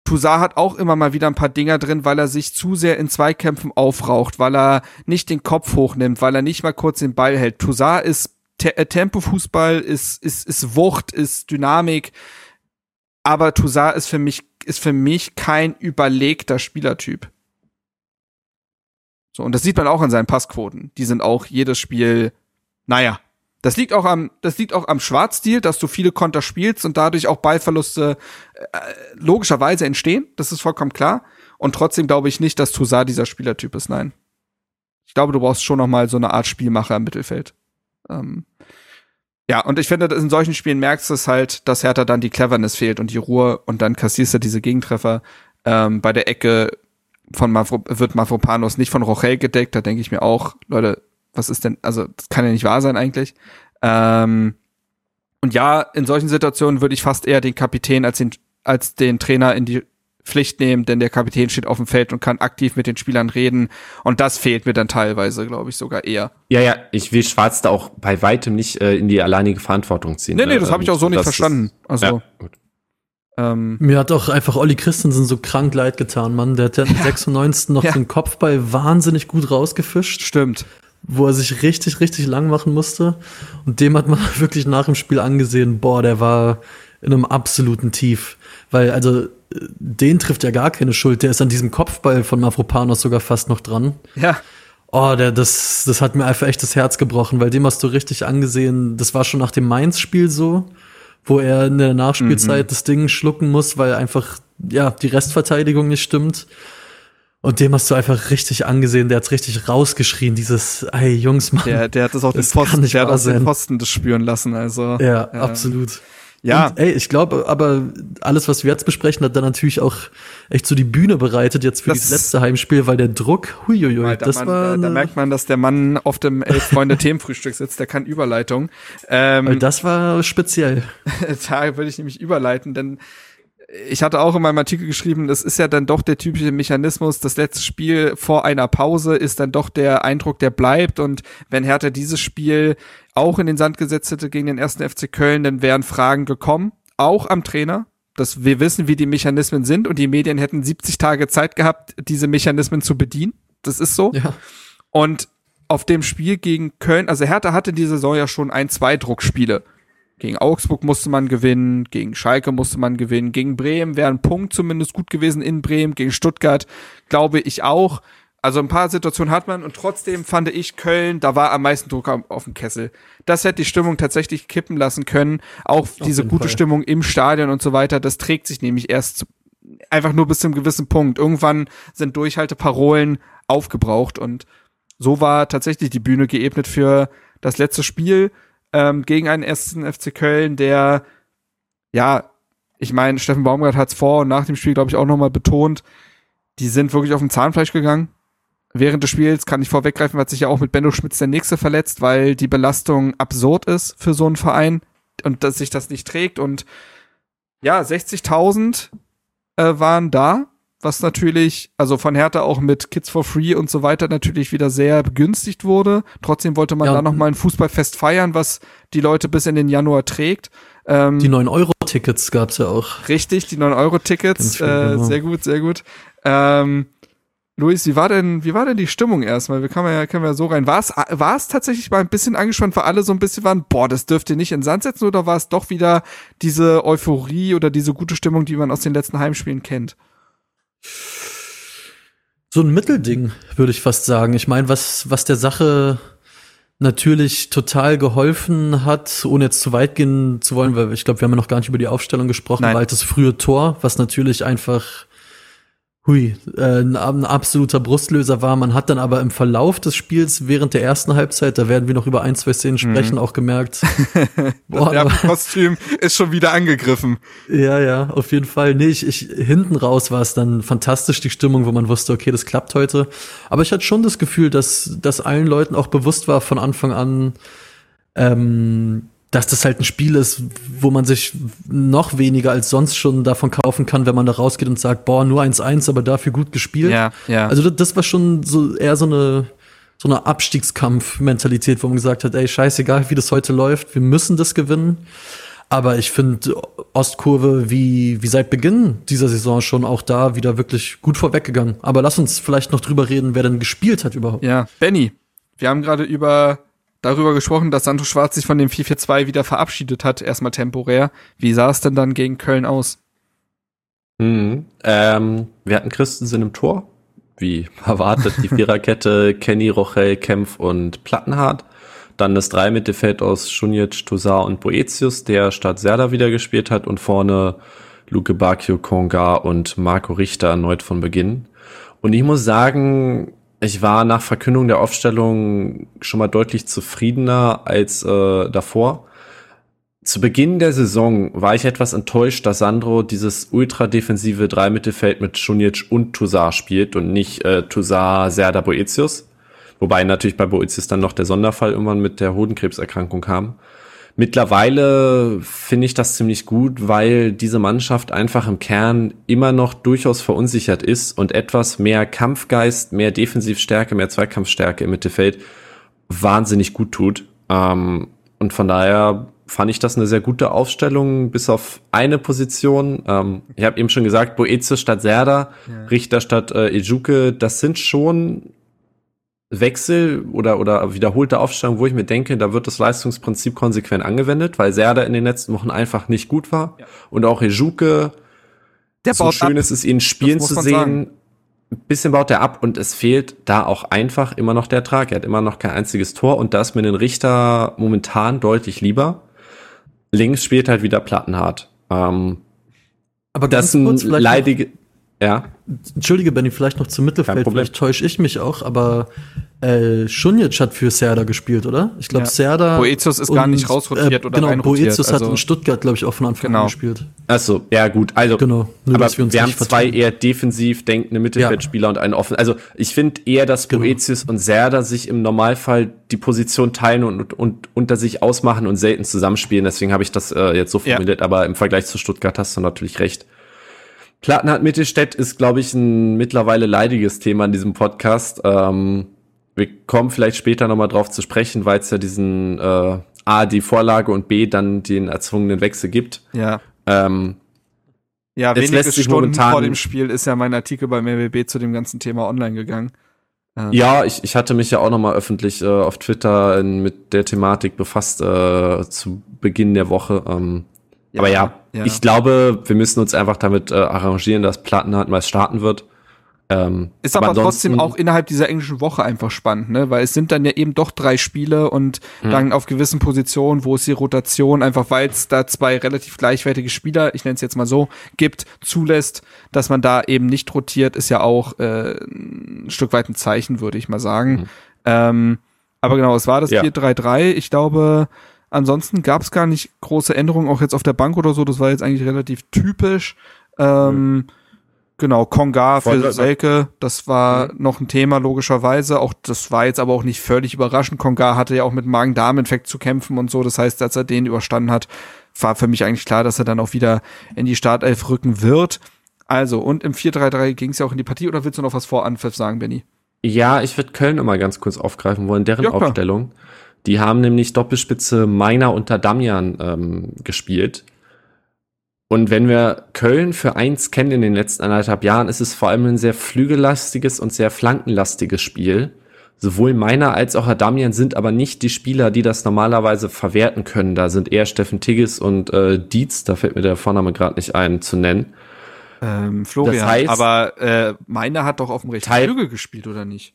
Toussaint hat auch immer mal wieder ein paar Dinger drin, weil er sich zu sehr in Zweikämpfen aufraucht, weil er nicht den Kopf hochnimmt, weil er nicht mal kurz den Ball hält. Toussaint ist Te äh, Tempofußball, ist, ist, ist Wucht, ist Dynamik, aber Toussaint ist für mich, ist für mich kein überlegter Spielertyp. So, und das sieht man auch an seinen Passquoten. Die sind auch jedes Spiel, naja. Das liegt auch am, das liegt auch am Schwarzstil, dass du viele Konter spielst und dadurch auch Ballverluste logischerweise entstehen. Das ist vollkommen klar. Und trotzdem glaube ich nicht, dass Toussaint dieser Spielertyp ist. Nein. Ich glaube, du brauchst schon noch mal so eine Art Spielmacher im Mittelfeld. Ähm, ja, und ich finde, in solchen Spielen merkst du es halt, dass Hertha dann die Cleverness fehlt und die Ruhe und dann kassierst du diese Gegentreffer. Ähm, bei der Ecke von Mavro, wird Mavropanos nicht von Rochel gedeckt. Da denke ich mir auch, Leute, was ist denn, also das kann ja nicht wahr sein eigentlich. Ähm, und ja, in solchen Situationen würde ich fast eher den Kapitän als den, als den Trainer in die Pflicht nehmen, denn der Kapitän steht auf dem Feld und kann aktiv mit den Spielern reden. Und das fehlt mir dann teilweise, glaube ich, sogar eher. Ja, ja, ich will Schwarz da auch bei weitem nicht äh, in die alleinige Verantwortung ziehen. Nee, nee, ne? das habe ich Ähm, auch so nicht verstanden. Ist, Also, ja, gut. ähm, Mir hat auch einfach Olli Christensen so krank leid getan, Mann. Der hat ja am *laughs* 96. noch Ja. den Kopfball wahnsinnig gut rausgefischt, stimmt. wo er sich richtig, richtig lang machen musste. Und dem hat man *laughs* wirklich nach dem Spiel angesehen, boah, der war in einem absoluten Tief. Weil, also, äh, den trifft ja gar keine Schuld. Der ist an diesem Kopfball von Mavropanos sogar fast noch dran. Ja, Oh, der, das, das hat mir einfach echt das Herz gebrochen, weil dem hast du richtig angesehen, das war schon nach dem Mainz-Spiel so, wo er in der Nachspielzeit das Ding schlucken muss, weil einfach, ja, die Restverteidigung nicht stimmt. Und dem hast du einfach richtig angesehen, der hat's richtig rausgeschrien, dieses, ey, Jungs, Mann. der, der hat das auch den Das kann Pfosten, nicht der hat auch den. Pfosten das spüren lassen. Also, ja, äh, absolut. Ja, Und, ey, ich glaube, aber alles, was wir jetzt besprechen, hat dann natürlich auch echt so die Bühne bereitet jetzt für Das- dieses letzte Heimspiel, weil der Druck, huiuiui, Alter, das Mann, war da, da merkt man, dass der Mann auf dem elf Freunde *laughs* Themenfrühstück sitzt, der kann Überleitung. Ähm, das war speziell. *laughs* da würde ich nämlich überleiten, denn ich hatte auch in meinem Artikel geschrieben, das ist ja dann doch der typische Mechanismus, das letzte Spiel vor einer Pause ist dann doch der Eindruck, der bleibt und wenn Hertha dieses Spiel auch in den Sand gesetzt hätte gegen den ersten FC Köln, dann wären Fragen gekommen, auch am Trainer, dass wir wissen, wie die Mechanismen sind und die Medien hätten 70 Tage Zeit gehabt, diese Mechanismen zu bedienen. Das ist so. Ja. Und auf dem Spiel gegen Köln, also Hertha hatte diese Saison ja schon ein, zwei Druckspiele. Gegen Augsburg musste man gewinnen, gegen Schalke musste man gewinnen, gegen Bremen wäre ein Punkt zumindest gut gewesen in Bremen, gegen Stuttgart glaube ich auch. Also ein paar Situationen hat man und trotzdem fand ich Köln, da war am meisten Druck auf dem Kessel. Das hätte die Stimmung tatsächlich kippen lassen können. Auch diese jeden gute Fall. Stimmung im Stadion und so weiter, das trägt sich nämlich erst einfach nur bis zu einem gewissen Punkt. Irgendwann sind Durchhalteparolen aufgebraucht und so war tatsächlich die Bühne geebnet für das letzte Spiel ähm, gegen einen ersten FC Köln, der, ja, ich meine, Steffen Baumgart hat es vor und nach dem Spiel, glaube ich, auch nochmal betont, die sind wirklich auf dem Zahnfleisch gegangen. während des Spiels kann ich vorweggreifen, wird sich ja auch mit Benno Schmitz der nächste verletzt, weil die Belastung absurd ist für so einen Verein und dass sich das nicht trägt und ja, 60.000 äh, waren da, was natürlich, also von Hertha auch mit Kids for Free und so weiter natürlich wieder sehr begünstigt wurde. Trotzdem wollte man Ja, da und- noch mal ein Fußballfest feiern, was die Leute bis in den Januar trägt. Ähm, Die 9-Euro-Tickets gab's ja auch. Richtig, die 9-Euro-Tickets. Ganz schön, Äh, genau. Sehr gut, sehr gut. Ähm, Luis, wie war denn, wie war denn die Stimmung erstmal? Wir können ja, können wir ja so rein. War es, war es tatsächlich mal ein bisschen angespannt, weil alle so ein bisschen waren, boah, das dürft ihr nicht in den Sand setzen, oder war es doch wieder diese Euphorie oder diese gute Stimmung, die man aus den letzten Heimspielen kennt? So ein Mittelding, würde ich fast sagen. Ich meine, was, was der Sache natürlich total geholfen hat, ohne jetzt zu weit gehen zu wollen, weil ich glaube, wir haben ja noch gar nicht über die Aufstellung gesprochen, Nein. halt das frühe Tor, was natürlich einfach hui, äh, ein, ein absoluter Brustlöser war. Man hat dann aber im Verlauf des Spiels während der ersten Halbzeit, da werden wir noch über ein, zwei Szenen sprechen, auch gemerkt, *laughs* boah, Das Kostüm ist schon wieder angegriffen. ja, ja, auf jeden Fall. Nee, ich, ich, hinten raus war es dann fantastisch, die Stimmung, wo man wusste, okay, das klappt heute. Aber ich hatte schon das Gefühl, dass, dass allen Leuten auch bewusst war von Anfang an, ähm, dass das halt ein Spiel ist, wo man sich noch weniger als sonst schon davon kaufen kann, wenn man da rausgeht und sagt, boah, nur 1-1, aber dafür gut gespielt. Ja, ja. Also das, das war schon so eher so eine so eine Abstiegskampf-Mentalität, wo man gesagt hat, ey, scheißegal, wie das heute läuft, wir müssen das gewinnen. Aber ich finde Ostkurve wie, wie seit Beginn dieser Saison schon auch da wieder wirklich gut vorweggegangen. Aber lass uns vielleicht noch drüber reden, wer denn gespielt hat überhaupt. Ja, Benny, wir haben gerade über darüber gesprochen, dass Santo Schwarz sich von dem 4-4-2 wieder verabschiedet hat, erstmal temporär. Wie sah es denn dann gegen Köln aus? Mhm. Ähm, wir hatten Christensen im Tor, wie *laughs* erwartet, die Viererkette, *laughs* Kenny, Rochel, Kempf und Plattenhardt. Dann das Drei-Mittelfeld aus Schunic, Tosar und Boetius, der statt Serda wieder gespielt hat und vorne Luke Bacchio, Konga und Marco Richter erneut von Beginn. Und ich muss sagen, ich war nach Verkündung der Aufstellung schon mal deutlich zufriedener als äh, davor. Zu Beginn der Saison war ich etwas enttäuscht, dass Sandro dieses ultra-defensive Dreimittelfeld mit Schunic und Toussaint spielt und nicht äh, Toussaint, Serda, Boetius. Wobei natürlich bei Boetius dann noch der Sonderfall irgendwann mit der Hodenkrebserkrankung kam. Mittlerweile finde ich das ziemlich gut, weil diese Mannschaft einfach im Kern immer noch durchaus verunsichert ist und etwas mehr Kampfgeist, mehr Defensivstärke, mehr Zweikampfstärke im Mittelfeld wahnsinnig gut tut. Ähm, und von daher fand ich das eine sehr gute Aufstellung, bis auf eine Position. Ähm, ich habe eben schon gesagt, Boetius statt Serda, Richter statt äh, Ejuke, das sind schon Wechsel oder, oder wiederholte Aufstellungen, wo ich mir denke, da wird das Leistungsprinzip konsequent angewendet, weil Serda in den letzten Wochen einfach nicht gut war. Und auch Ejuke, Der so baut schön ab. ist es, ihn spielen zu sehen. sagen. Ein bisschen baut er ab und es fehlt da auch einfach immer noch der Ertrag. Er hat immer noch kein einziges Tor und da ist mir den Richter momentan deutlich lieber. Links spielt halt wieder Plattenhart. Ähm, Aber das sind vielleicht noch- leidige, ja. Entschuldige, Benny, vielleicht noch zum Mittelfeld. Vielleicht täusche ich mich auch, aber äh, Schunic hat für Serda gespielt, oder? Ich glaube, Ja. Serda. Boetius ist gar nicht rausrotiert oder Genau, Boetius also- hat in Stuttgart, glaube ich, auch von Anfang Genau. an gespielt. Achso, ja gut. Also, Genau, nur aber wir uns wir haben zwei eher defensiv denkende Mittelfeldspieler und einen offen. Also ich finde eher, dass Genau. Boetius und Serda sich im Normalfall die Position teilen und, und unter sich ausmachen und selten zusammenspielen. Deswegen habe ich das äh, jetzt so Ja. formuliert. Aber im Vergleich zu Stuttgart hast du natürlich recht. Plattenhardt Mittelstädt ist, glaube ich, ein mittlerweile leidiges Thema in diesem Podcast. Ähm, wir kommen vielleicht später nochmal drauf zu sprechen, weil es ja diesen äh, A, die Vorlage und B, dann den erzwungenen Wechsel gibt. Ja. Ähm, Ja, wenige Stunden vor dem Spiel ist ja mein Artikel beim RBB zu dem ganzen Thema online gegangen. Ja, ich, ich hatte mich ja auch nochmal öffentlich äh, auf Twitter in, mit der Thematik befasst äh, zu Beginn der Woche. Ähm, Ja, aber ja, ja. ich glaube, wir müssen uns einfach damit äh, arrangieren, dass Plattenhardt mal starten wird. Ähm, Ist aber, trotzdem ansonsten- auch innerhalb dieser englischen Woche einfach spannend, ne? Weil es sind dann ja eben doch drei Spiele und Hm. dann auf gewissen Positionen, wo es die Rotation, einfach weil es da zwei relativ gleichwertige Spieler, ich nenne es jetzt mal so, gibt, zulässt, dass man da eben nicht rotiert, ist ja auch äh, ein Stück weit ein Zeichen, würde ich mal sagen. Ähm, aber genau, es war das Hm. Ja. 4-3-3. Ich glaube, ansonsten gab es gar nicht große Änderungen, auch jetzt auf der Bank oder so. Das war jetzt eigentlich relativ typisch. Ähm, Genau, Konga für Selke, das war noch ein Thema logischerweise. Auch das war jetzt aber auch nicht völlig überraschend. Konga hatte ja auch mit Magen-Darm-Infekt zu kämpfen und so. Das heißt, als er den überstanden hat, war für mich eigentlich klar, dass er dann auch wieder in die Startelf rücken wird. Also, und im 4-3-3 ging es ja auch in die Partie. Oder willst du noch was vor Anpfiff sagen, Benny? Ja, ich würde Köln mal ganz kurz aufgreifen wollen, deren Ja, klar. Die haben nämlich Doppelspitze Meiner unter Damian ähm, gespielt. Und wenn wir Köln für eins kennen in den letzten anderthalb Jahren, ist es vor allem ein sehr flügellastiges und sehr flankenlastiges Spiel. Sowohl Meiner als auch Damian sind aber nicht die Spieler, die das normalerweise verwerten können. Da sind eher Steffen Tigges und äh, Dietz, da fällt mir der Vorname gerade nicht ein, zu nennen. Ähm, Florian. Das heißt- aber äh, meiner hat doch auf dem rechten Flügel gespielt, oder nicht?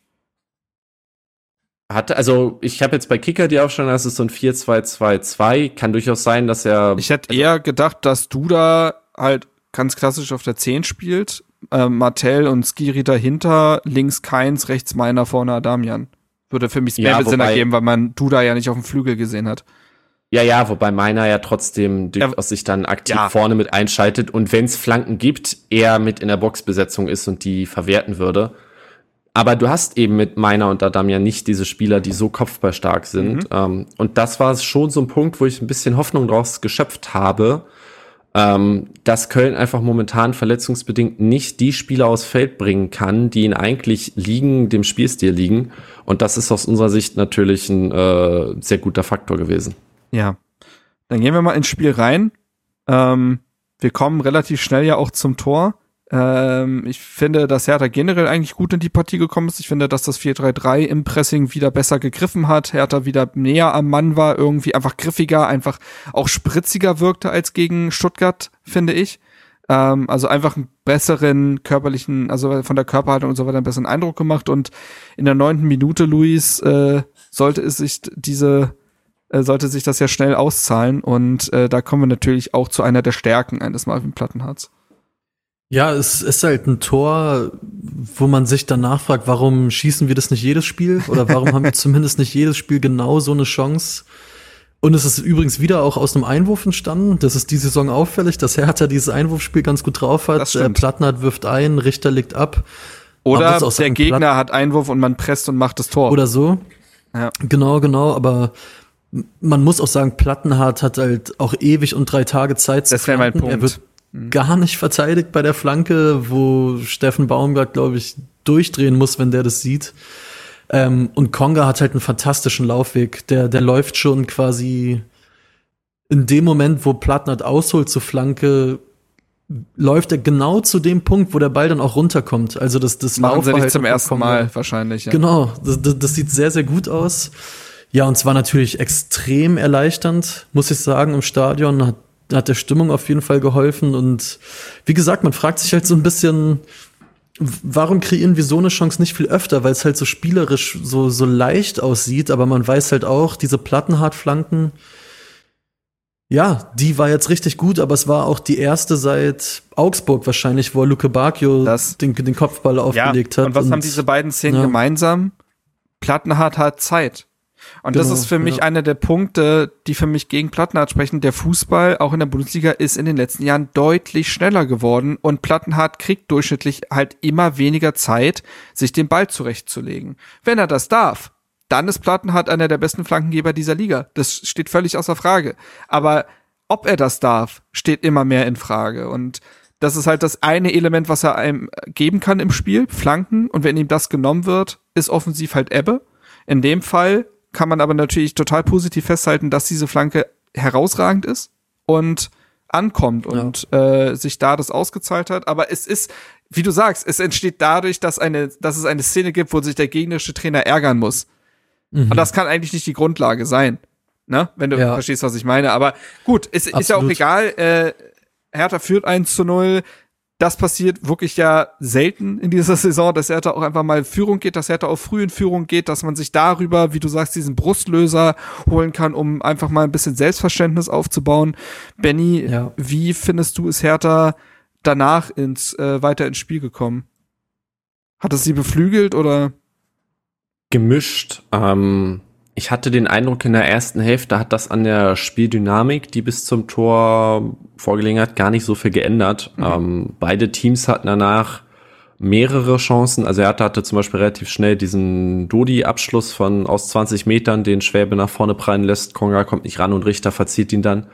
Hatte, also ich habe jetzt bei Kicker die Aufstellung, das ist so ein 4-2-2-2. Kann durchaus sein, dass er Ich hätte eher gedacht, dass Duda halt ganz klassisch auf der 10 spielt, äh, Martell und Skiri dahinter, links Keins, rechts meiner, vorne Adamian. Würde für mich mehr Ja, Sinn ergeben, weil man Duda ja nicht auf dem Flügel gesehen hat. Ja, ja, wobei meiner ja trotzdem durchaus sich dann aktiv Ja. vorne mit einschaltet und wenn es Flanken gibt, er mit in der Boxbesetzung ist und die verwerten würde. Aber du hast eben mit meiner und Adam ja nicht diese Spieler, die so kopfballstark sind. Ähm, und das war schon so ein Punkt, wo ich ein bisschen Hoffnung draus geschöpft habe, ähm, dass Köln einfach momentan verletzungsbedingt nicht die Spieler aufs Feld bringen kann, die ihn eigentlich liegen, dem Spielstil liegen. Und das ist aus unserer Sicht natürlich ein äh, sehr guter Faktor gewesen. Ja. Dann gehen wir mal ins Spiel rein. Ähm, wir kommen relativ schnell ja auch zum Tor. Ähm, ich finde, dass Hertha generell eigentlich gut in die Partie gekommen ist. Ich finde, dass das 4-3-3 im Pressing wieder besser gegriffen hat. Hertha wieder näher am Mann war, irgendwie einfach griffiger, einfach auch spritziger wirkte als gegen Stuttgart, finde ich. Ähm, also einfach einen besseren körperlichen, also von der Körperhaltung und so weiter einen besseren Eindruck gemacht. Und in der neunten Minute, Luis, äh, sollte es sich diese äh, sollte sich das ja schnell auszahlen und äh, da kommen wir natürlich auch zu einer der Stärken eines Marvin Plattenhards. Ja, es ist halt ein Tor, wo man sich danach fragt, warum schießen wir das nicht jedes Spiel? Oder warum haben wir *laughs* zumindest nicht jedes Spiel genau so eine Chance? Und es ist übrigens wieder auch aus einem Einwurf entstanden. Das ist die Saison auffällig, dass Hertha dieses Einwurfspiel ganz gut drauf hat. Äh. Plattenhardt wirft ein, Richter legt ab. Oder der Gegner Platt- hat Einwurf und man presst und macht das Tor. Oder so. Ja. Genau, genau, aber man muss auch sagen, Plattenhardt hat halt auch ewig und drei Tage Zeit zu Das wäre mein flanken. Er Punkt. Wird gar nicht verteidigt bei der Flanke, wo Steffen Baumgart, glaube ich, durchdrehen muss, wenn der das sieht. Ähm, und Konga hat halt einen fantastischen Laufweg. Der, der läuft schon quasi in dem Moment, wo Plattenhardt ausholt zur Flanke, läuft er genau zu dem Punkt, wo der Ball dann auch runterkommt. Also das, das Machen sie nicht Laufverhalten zum ersten Konga- Mal wahrscheinlich. Ja. Genau, das, das, das sieht sehr, sehr gut aus. Ja, und zwar natürlich extrem erleichternd, muss ich sagen, im Stadion. Hat, hat der Stimmung auf jeden Fall geholfen. Und wie gesagt, man fragt sich halt so ein bisschen, warum kreieren wir so eine Chance nicht viel öfter? Weil es halt so spielerisch so, so leicht aussieht, aber man weiß halt auch, diese Plattenhartflanken, ja, die war jetzt richtig gut, aber es war auch die erste seit Augsburg wahrscheinlich, wo Luke Bacchio Das- den, den Kopfball aufgelegt hat. Und was haben diese beiden Szenen ja. gemeinsam? Plattenhardt hat Zeit. Und das Genau, ist für mich ja. einer der Punkte, die für mich gegen Plattenhardt sprechen. Der Fußball, auch in der Bundesliga, ist in den letzten Jahren deutlich schneller geworden und Plattenhardt kriegt durchschnittlich halt immer weniger Zeit, sich den Ball zurechtzulegen. Wenn er das darf, dann ist Plattenhardt einer der besten Flankengeber dieser Liga. Das steht völlig außer Frage. Aber ob er das darf, steht immer mehr in Frage. Und das ist halt das eine Element, was er einem geben kann im Spiel, Flanken. Und wenn ihm das genommen wird, ist offensiv halt Ebbe. In dem Fall kann man aber natürlich total positiv festhalten, dass diese Flanke herausragend ist und ankommt und äh, sich da das ausgezahlt hat. Aber es ist, wie du sagst, es entsteht dadurch, dass eine, dass es eine Szene gibt, wo sich der gegnerische Trainer ärgern muss. Und das kann eigentlich nicht die Grundlage sein. Ne? Wenn du Ja. verstehst, was ich meine. Aber gut, es ist ja auch egal. Äh, Hertha führt 1 zu 0. Das passiert wirklich ja selten in dieser *laughs* Saison, dass Hertha auch einfach mal in Führung geht, dass Hertha auch früh in Führung geht, dass man sich darüber, wie du sagst, diesen Brustlöser holen kann, um einfach mal ein bisschen Selbstverständnis aufzubauen. Benny, Ja. wie findest du, ist Hertha danach ins, äh, weiter ins Spiel gekommen? Hat es sie beflügelt oder? gemischt. Ähm, ich hatte den Eindruck, in der ersten Hälfte hat das an der Spieldynamik, die bis zum Tor vorgelegen hat, gar nicht so viel geändert. Mhm. Ähm, beide Teams hatten danach mehrere Chancen. Also er hatte zum Beispiel relativ schnell diesen Dodi-Abschluss von aus 20 Metern, den Schwäbe nach vorne prallen lässt. Konga kommt nicht ran und Richter verzieht ihn dann.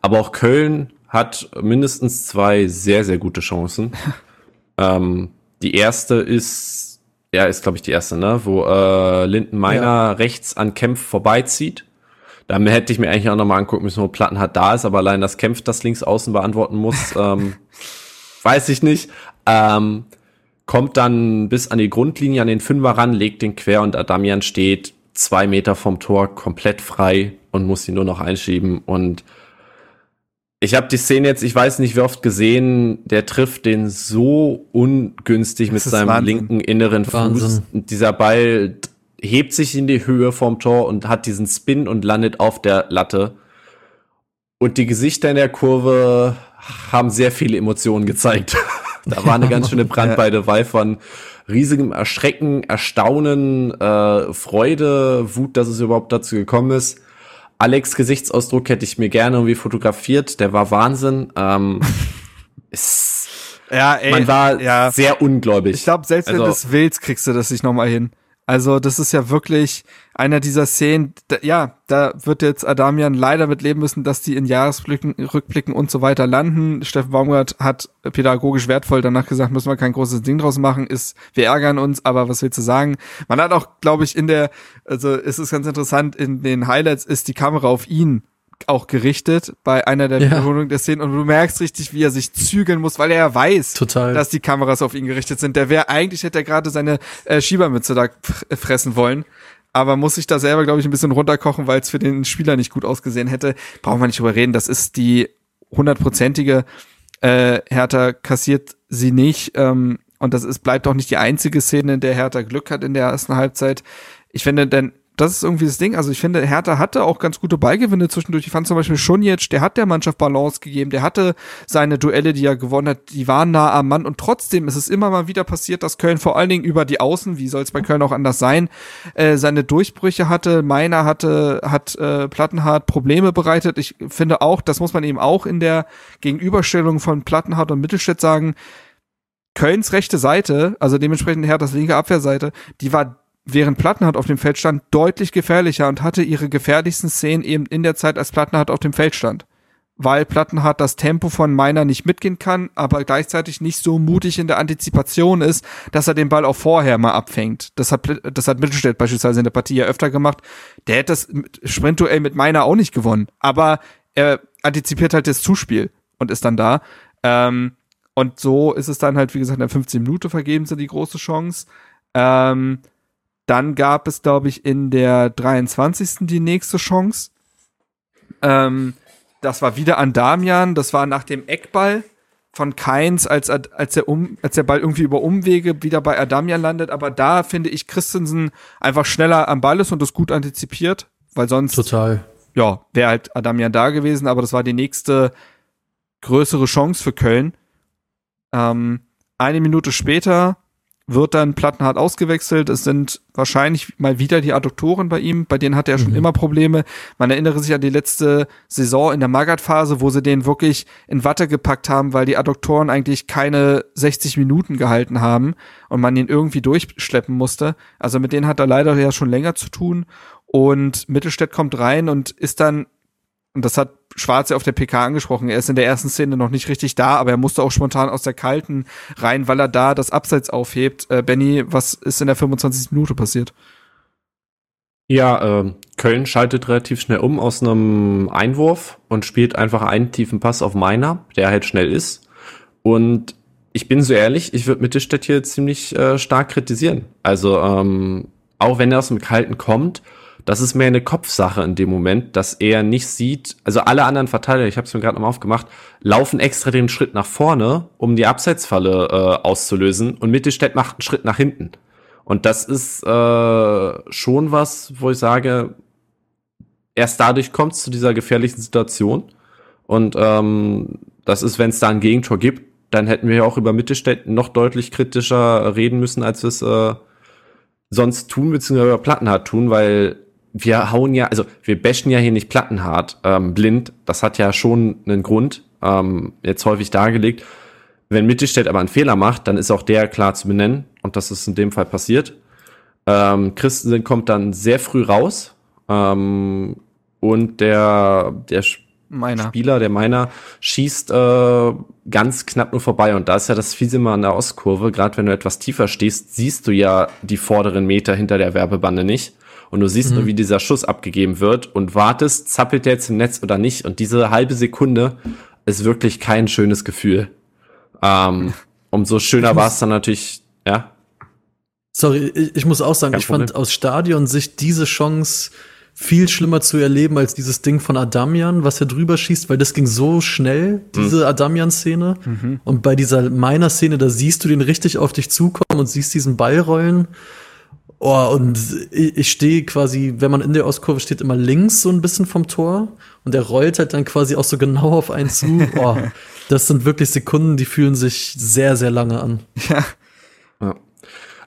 Aber auch Köln hat mindestens zwei sehr, sehr gute Chancen. *laughs* ähm, die erste ist, ja, ist glaube ich die erste, ne, wo äh, Linden Meiner ja. rechts an Kempf vorbeizieht. Da hätte ich mir eigentlich auch nochmal angucken müssen, wo Platten hat da ist, aber allein das Kempf das links außen beantworten muss, *laughs* ähm, weiß ich nicht. Ähm, kommt dann bis an die Grundlinie an den Fünfer ran, legt den quer und Adamian steht zwei Meter vom Tor komplett frei und muss ihn nur noch einschieben und ich habe die Szene jetzt, ich weiß nicht wie oft gesehen, der trifft den so ungünstig mit seinem Wahnsinn. linken inneren Fuß. Und dieser Ball hebt sich in die Höhe vom Tor und hat diesen Spin und landet auf der Latte. Und die Gesichter in der Kurve haben sehr viele Emotionen gezeigt. *laughs* da war eine ganz schöne Brandweite bei von riesigem Erschrecken, Erstaunen, äh, Freude, Wut, dass es überhaupt dazu gekommen ist. Alex Gesichtsausdruck hätte ich mir gerne irgendwie fotografiert. Der war Wahnsinn. Ähm, *laughs* ist, ja, ey, man war ja. sehr ungläubig. Ich glaube, selbst also, wenn du es willst, kriegst du das nicht nochmal hin. Also das ist ja wirklich einer dieser Szenen, da, ja, da wird jetzt Adamian leider mit leben müssen, dass die in Jahresrückblicken Rückblicken und so weiter landen. Steffen Baumgart hat pädagogisch wertvoll danach gesagt, müssen wir kein großes Ding draus machen, ist, wir ärgern uns, aber was willst du sagen? Man hat auch, glaube ich, in der, also es ist ganz interessant, in den Highlights ist die Kamera auf ihn auch gerichtet bei einer der ja. Wiederholungen der Szenen und du merkst richtig, wie er sich zügeln muss, weil er ja weiß, Total. dass die Kameras auf ihn gerichtet sind. Der wäre eigentlich hätte er gerade seine äh, Schiebermütze da fressen wollen, aber muss sich da selber glaube ich ein bisschen runterkochen, weil es für den Spieler nicht gut ausgesehen hätte. Brauchen wir nicht drüber reden. Das ist die hundertprozentige äh, Hertha kassiert sie nicht ähm, und das ist bleibt auch nicht die einzige Szene, in der Hertha Glück hat in der ersten Halbzeit. Ich finde, denn das ist irgendwie das Ding. Also ich finde, Hertha hatte auch ganz gute Beigewinne zwischendurch. Ich fand zum Beispiel jetzt, der hat der Mannschaft Balance gegeben, der hatte seine Duelle, die er gewonnen hat, die waren nah am Mann und trotzdem ist es immer mal wieder passiert, dass Köln vor allen Dingen über die Außen, wie soll es bei Köln auch anders sein, äh, seine Durchbrüche hatte. Meiner hatte, hat äh, Plattenhardt Probleme bereitet. Ich finde auch, das muss man eben auch in der Gegenüberstellung von Plattenhardt und Mittelstädt sagen, Kölns rechte Seite, also dementsprechend Herthas linke Abwehrseite, die war während Plattenhardt auf dem Feld stand, deutlich gefährlicher und hatte ihre gefährlichsten Szenen eben in der Zeit, als Plattenhardt auf dem Feld stand. Weil Plattenhardt das Tempo von Meiner nicht mitgehen kann, aber gleichzeitig nicht so mutig in der Antizipation ist, dass er den Ball auch vorher mal abfängt. Das hat, das hat Mittelstädt beispielsweise in der Partie ja öfter gemacht. Der hätte das Sprintduell mit Meiner auch nicht gewonnen. Aber er antizipiert halt das Zuspiel und ist dann da. Ähm, und so ist es dann halt, wie gesagt, in der 15 Minute vergeben sie die große Chance. Ähm, dann gab es, glaube ich, in der 23. die nächste Chance. Ähm, das war wieder an Damian. Das war nach dem Eckball von Keins, als, als, der um, als der Ball irgendwie über Umwege wieder bei Adamian landet. Aber da finde ich Christensen einfach schneller am Ball ist und das gut antizipiert, weil sonst. Total. Ja, wäre halt Adamian da gewesen, aber das war die nächste größere Chance für Köln. Ähm, eine Minute später wird dann plattenhart ausgewechselt. Es sind wahrscheinlich mal wieder die Adduktoren bei ihm, bei denen hatte er schon mhm. immer Probleme. Man erinnere sich an die letzte Saison in der Magath-Phase, wo sie den wirklich in Watte gepackt haben, weil die Adduktoren eigentlich keine 60 Minuten gehalten haben und man ihn irgendwie durchschleppen musste. Also mit denen hat er leider ja schon länger zu tun. Und Mittelstädt kommt rein und ist dann und das hat Schwarze auf der PK angesprochen, er ist in der ersten Szene noch nicht richtig da, aber er musste auch spontan aus der Kalten rein, weil er da das Abseits aufhebt. Äh, Benny, was ist in der 25. Minute passiert? Ja, äh, Köln schaltet relativ schnell um aus einem Einwurf und spielt einfach einen tiefen Pass auf Meiner, der halt schnell ist. Und ich bin so ehrlich, ich würde Mittelstädt hier ziemlich äh, stark kritisieren. Also ähm, auch wenn er aus dem Kalten kommt, das ist mehr eine Kopfsache in dem Moment, dass er nicht sieht, also alle anderen Verteidiger, ich habe es mir gerade nochmal aufgemacht, laufen extra den Schritt nach vorne, um die Abseitsfalle äh, auszulösen und Mittelstädt macht einen Schritt nach hinten. Und das ist äh, schon was, wo ich sage, erst dadurch kommt es zu dieser gefährlichen Situation. Und ähm, das ist, wenn es da ein Gegentor gibt, dann hätten wir ja auch über Mittelstädt noch deutlich kritischer reden müssen, als wir es äh, sonst tun, beziehungsweise über Plattenhardt tun, weil wir hauen ja, also wir bashen ja hier nicht plattenhart, ähm, blind. Das hat ja schon einen Grund, ähm, jetzt häufig dargelegt. Wenn Mittelstädt aber einen Fehler macht, dann ist auch der klar zu benennen. Und das ist in dem Fall passiert. Ähm, Christensen kommt dann sehr früh raus. Ähm, und der, der Meiner. Spieler, der Meiner, schießt äh, ganz knapp nur vorbei. Und da ist ja das fiese mal an der Ostkurve. Gerade wenn du etwas tiefer stehst, siehst du ja die vorderen Meter hinter der Werbebande nicht. Und du siehst nur, wie dieser Schuss abgegeben wird und wartest, zappelt der jetzt im Netz oder nicht. Und diese halbe Sekunde ist wirklich kein schönes Gefühl. Ähm, *laughs* umso schöner war es dann natürlich, ja. Sorry, ich, ich muss auch sagen, Kein ich fand Problem. aus Stadionsicht diese Chance viel schlimmer zu erleben als dieses Ding von Adamian, was er drüber schießt, weil das ging so schnell, diese Adamian-Szene. Und bei dieser meiner Szene, da siehst du den richtig auf dich zukommen und siehst diesen Ball rollen. Oh, und ich, ich stehe quasi, wenn man in der Ostkurve steht, immer links so ein bisschen vom Tor. Und der rollt halt dann quasi auch so genau auf einen zu. *laughs* Oh, das sind wirklich Sekunden, die fühlen sich sehr, sehr lange an. Ja.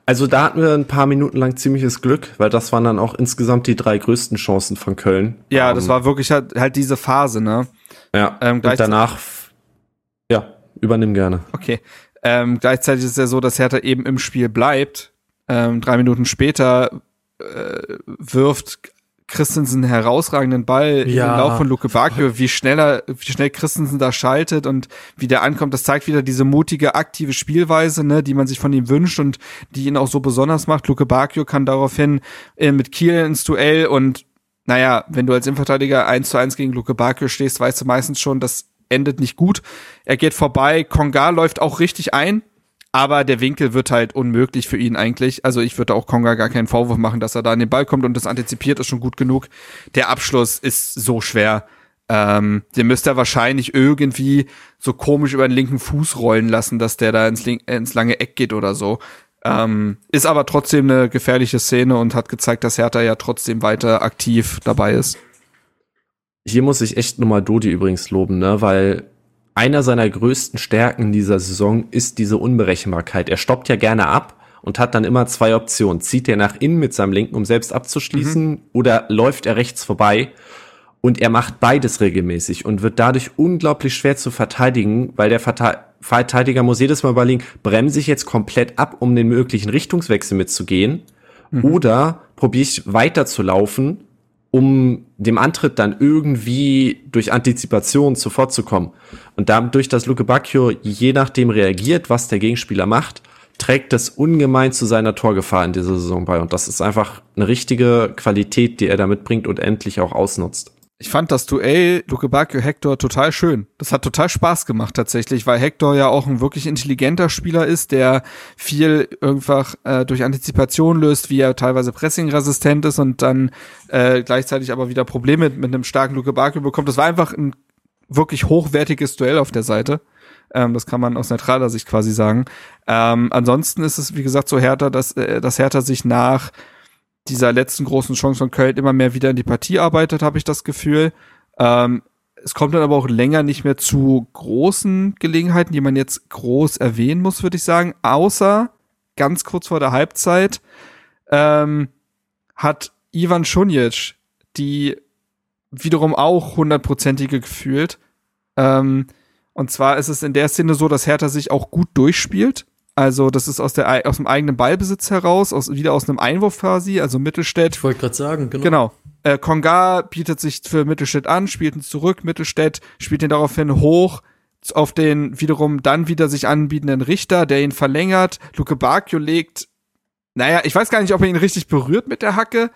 Also da hatten wir ein paar Minuten lang ziemliches Glück, weil das waren dann auch insgesamt die drei größten Chancen von Köln. Ja, Ähm, das war wirklich halt, halt diese Phase, ne? Ja, ähm, und danach, ja, übernimm gerne. Okay. Ähm, gleichzeitig ist es ja so, dass Hertha eben im Spiel bleibt. Ähm, drei Minuten später äh, wirft Christensen einen herausragenden Ball in Ja. den Lauf von Luke Bakio, wie schneller, wie schnell Christensen da schaltet und wie der ankommt, das zeigt wieder diese mutige, aktive Spielweise, ne, die man sich von ihm wünscht und die ihn auch so besonders macht. Luke Bakio kann daraufhin äh, mit Kiel ins Duell und naja, wenn du als Innenverteidiger 1 zu 1 gegen Luke Bakio stehst, weißt du meistens schon, das endet nicht gut. Er geht vorbei, Konga läuft auch richtig ein, aber der Winkel wird halt unmöglich für ihn eigentlich. Also ich würde auch Konga gar keinen Vorwurf machen, dass er da an den Ball kommt und das antizipiert ist schon gut genug. Der Abschluss ist so schwer. Ähm, den müsste er wahrscheinlich irgendwie so komisch über den linken Fuß rollen lassen, dass der da ins, ins lange Eck geht oder so. Ähm, ist aber trotzdem eine gefährliche Szene und hat gezeigt, dass Hertha ja trotzdem weiter aktiv dabei ist. Hier muss ich echt nochmal Dodi übrigens loben, ne, weil einer seiner größten Stärken in dieser Saison ist diese Unberechenbarkeit. Er stoppt ja gerne ab und hat dann immer zwei Optionen. Zieht er nach innen mit seinem Linken, um selbst abzuschließen, oder läuft er rechts vorbei? Und er macht beides regelmäßig und wird dadurch unglaublich schwer zu verteidigen, weil der Verte- Verteidiger muss jedes Mal überlegen, bremse ich jetzt komplett ab, um den möglichen Richtungswechsel mitzugehen, oder probiere ich weiter zu laufen, um dem Antritt dann irgendwie durch Antizipation zuvorzukommen. Und dadurch, dass Luke Bacchio je nachdem reagiert, was der Gegenspieler macht, trägt das ungemein zu seiner Torgefahr in dieser Saison bei. Und das ist einfach eine richtige Qualität, die er da mitbringt und endlich auch ausnutzt. Ich fand das Duell Luke Bacchio Hector total schön. Das hat total Spaß gemacht tatsächlich, weil Hector ja auch ein wirklich intelligenter Spieler ist, der viel einfach äh, durch Antizipation löst, wie er teilweise pressingresistent ist und dann äh, gleichzeitig aber wieder Probleme mit einem starken Luke Bacchio bekommt. Das war einfach ein wirklich hochwertiges Duell auf der Seite. Ähm, das kann man aus neutraler Sicht quasi sagen. Ähm, ansonsten ist es, wie gesagt, so härter, dass, äh, dass Hertha sich nach dieser letzten großen Chance von Köln immer mehr wieder in die Partie arbeitet, habe ich das Gefühl. Ähm, es kommt dann aber auch länger nicht mehr zu großen Gelegenheiten, die man jetzt groß erwähnen muss, würde ich sagen. Außer ganz kurz vor der Halbzeit ähm, hat Ivan Šunjic die wiederum auch hundertprozentige gefühlt. Ähm, und zwar ist es in der Szene so, dass Hertha sich auch gut durchspielt. Also das ist aus, der, aus dem eigenen Ballbesitz heraus, aus, wieder aus einem Einwurf quasi, also Mittelstädt. Ich wollte gerade sagen, genau. Genau. Äh, Konga bietet sich für Mittelstädt an, spielt ihn zurück, Mittelstädt spielt ihn daraufhin hoch auf den wiederum dann wieder sich anbietenden Richter, der ihn verlängert. Luke Bacchio legt, naja, ich weiß gar nicht, ob er ihn richtig berührt mit der Hacke,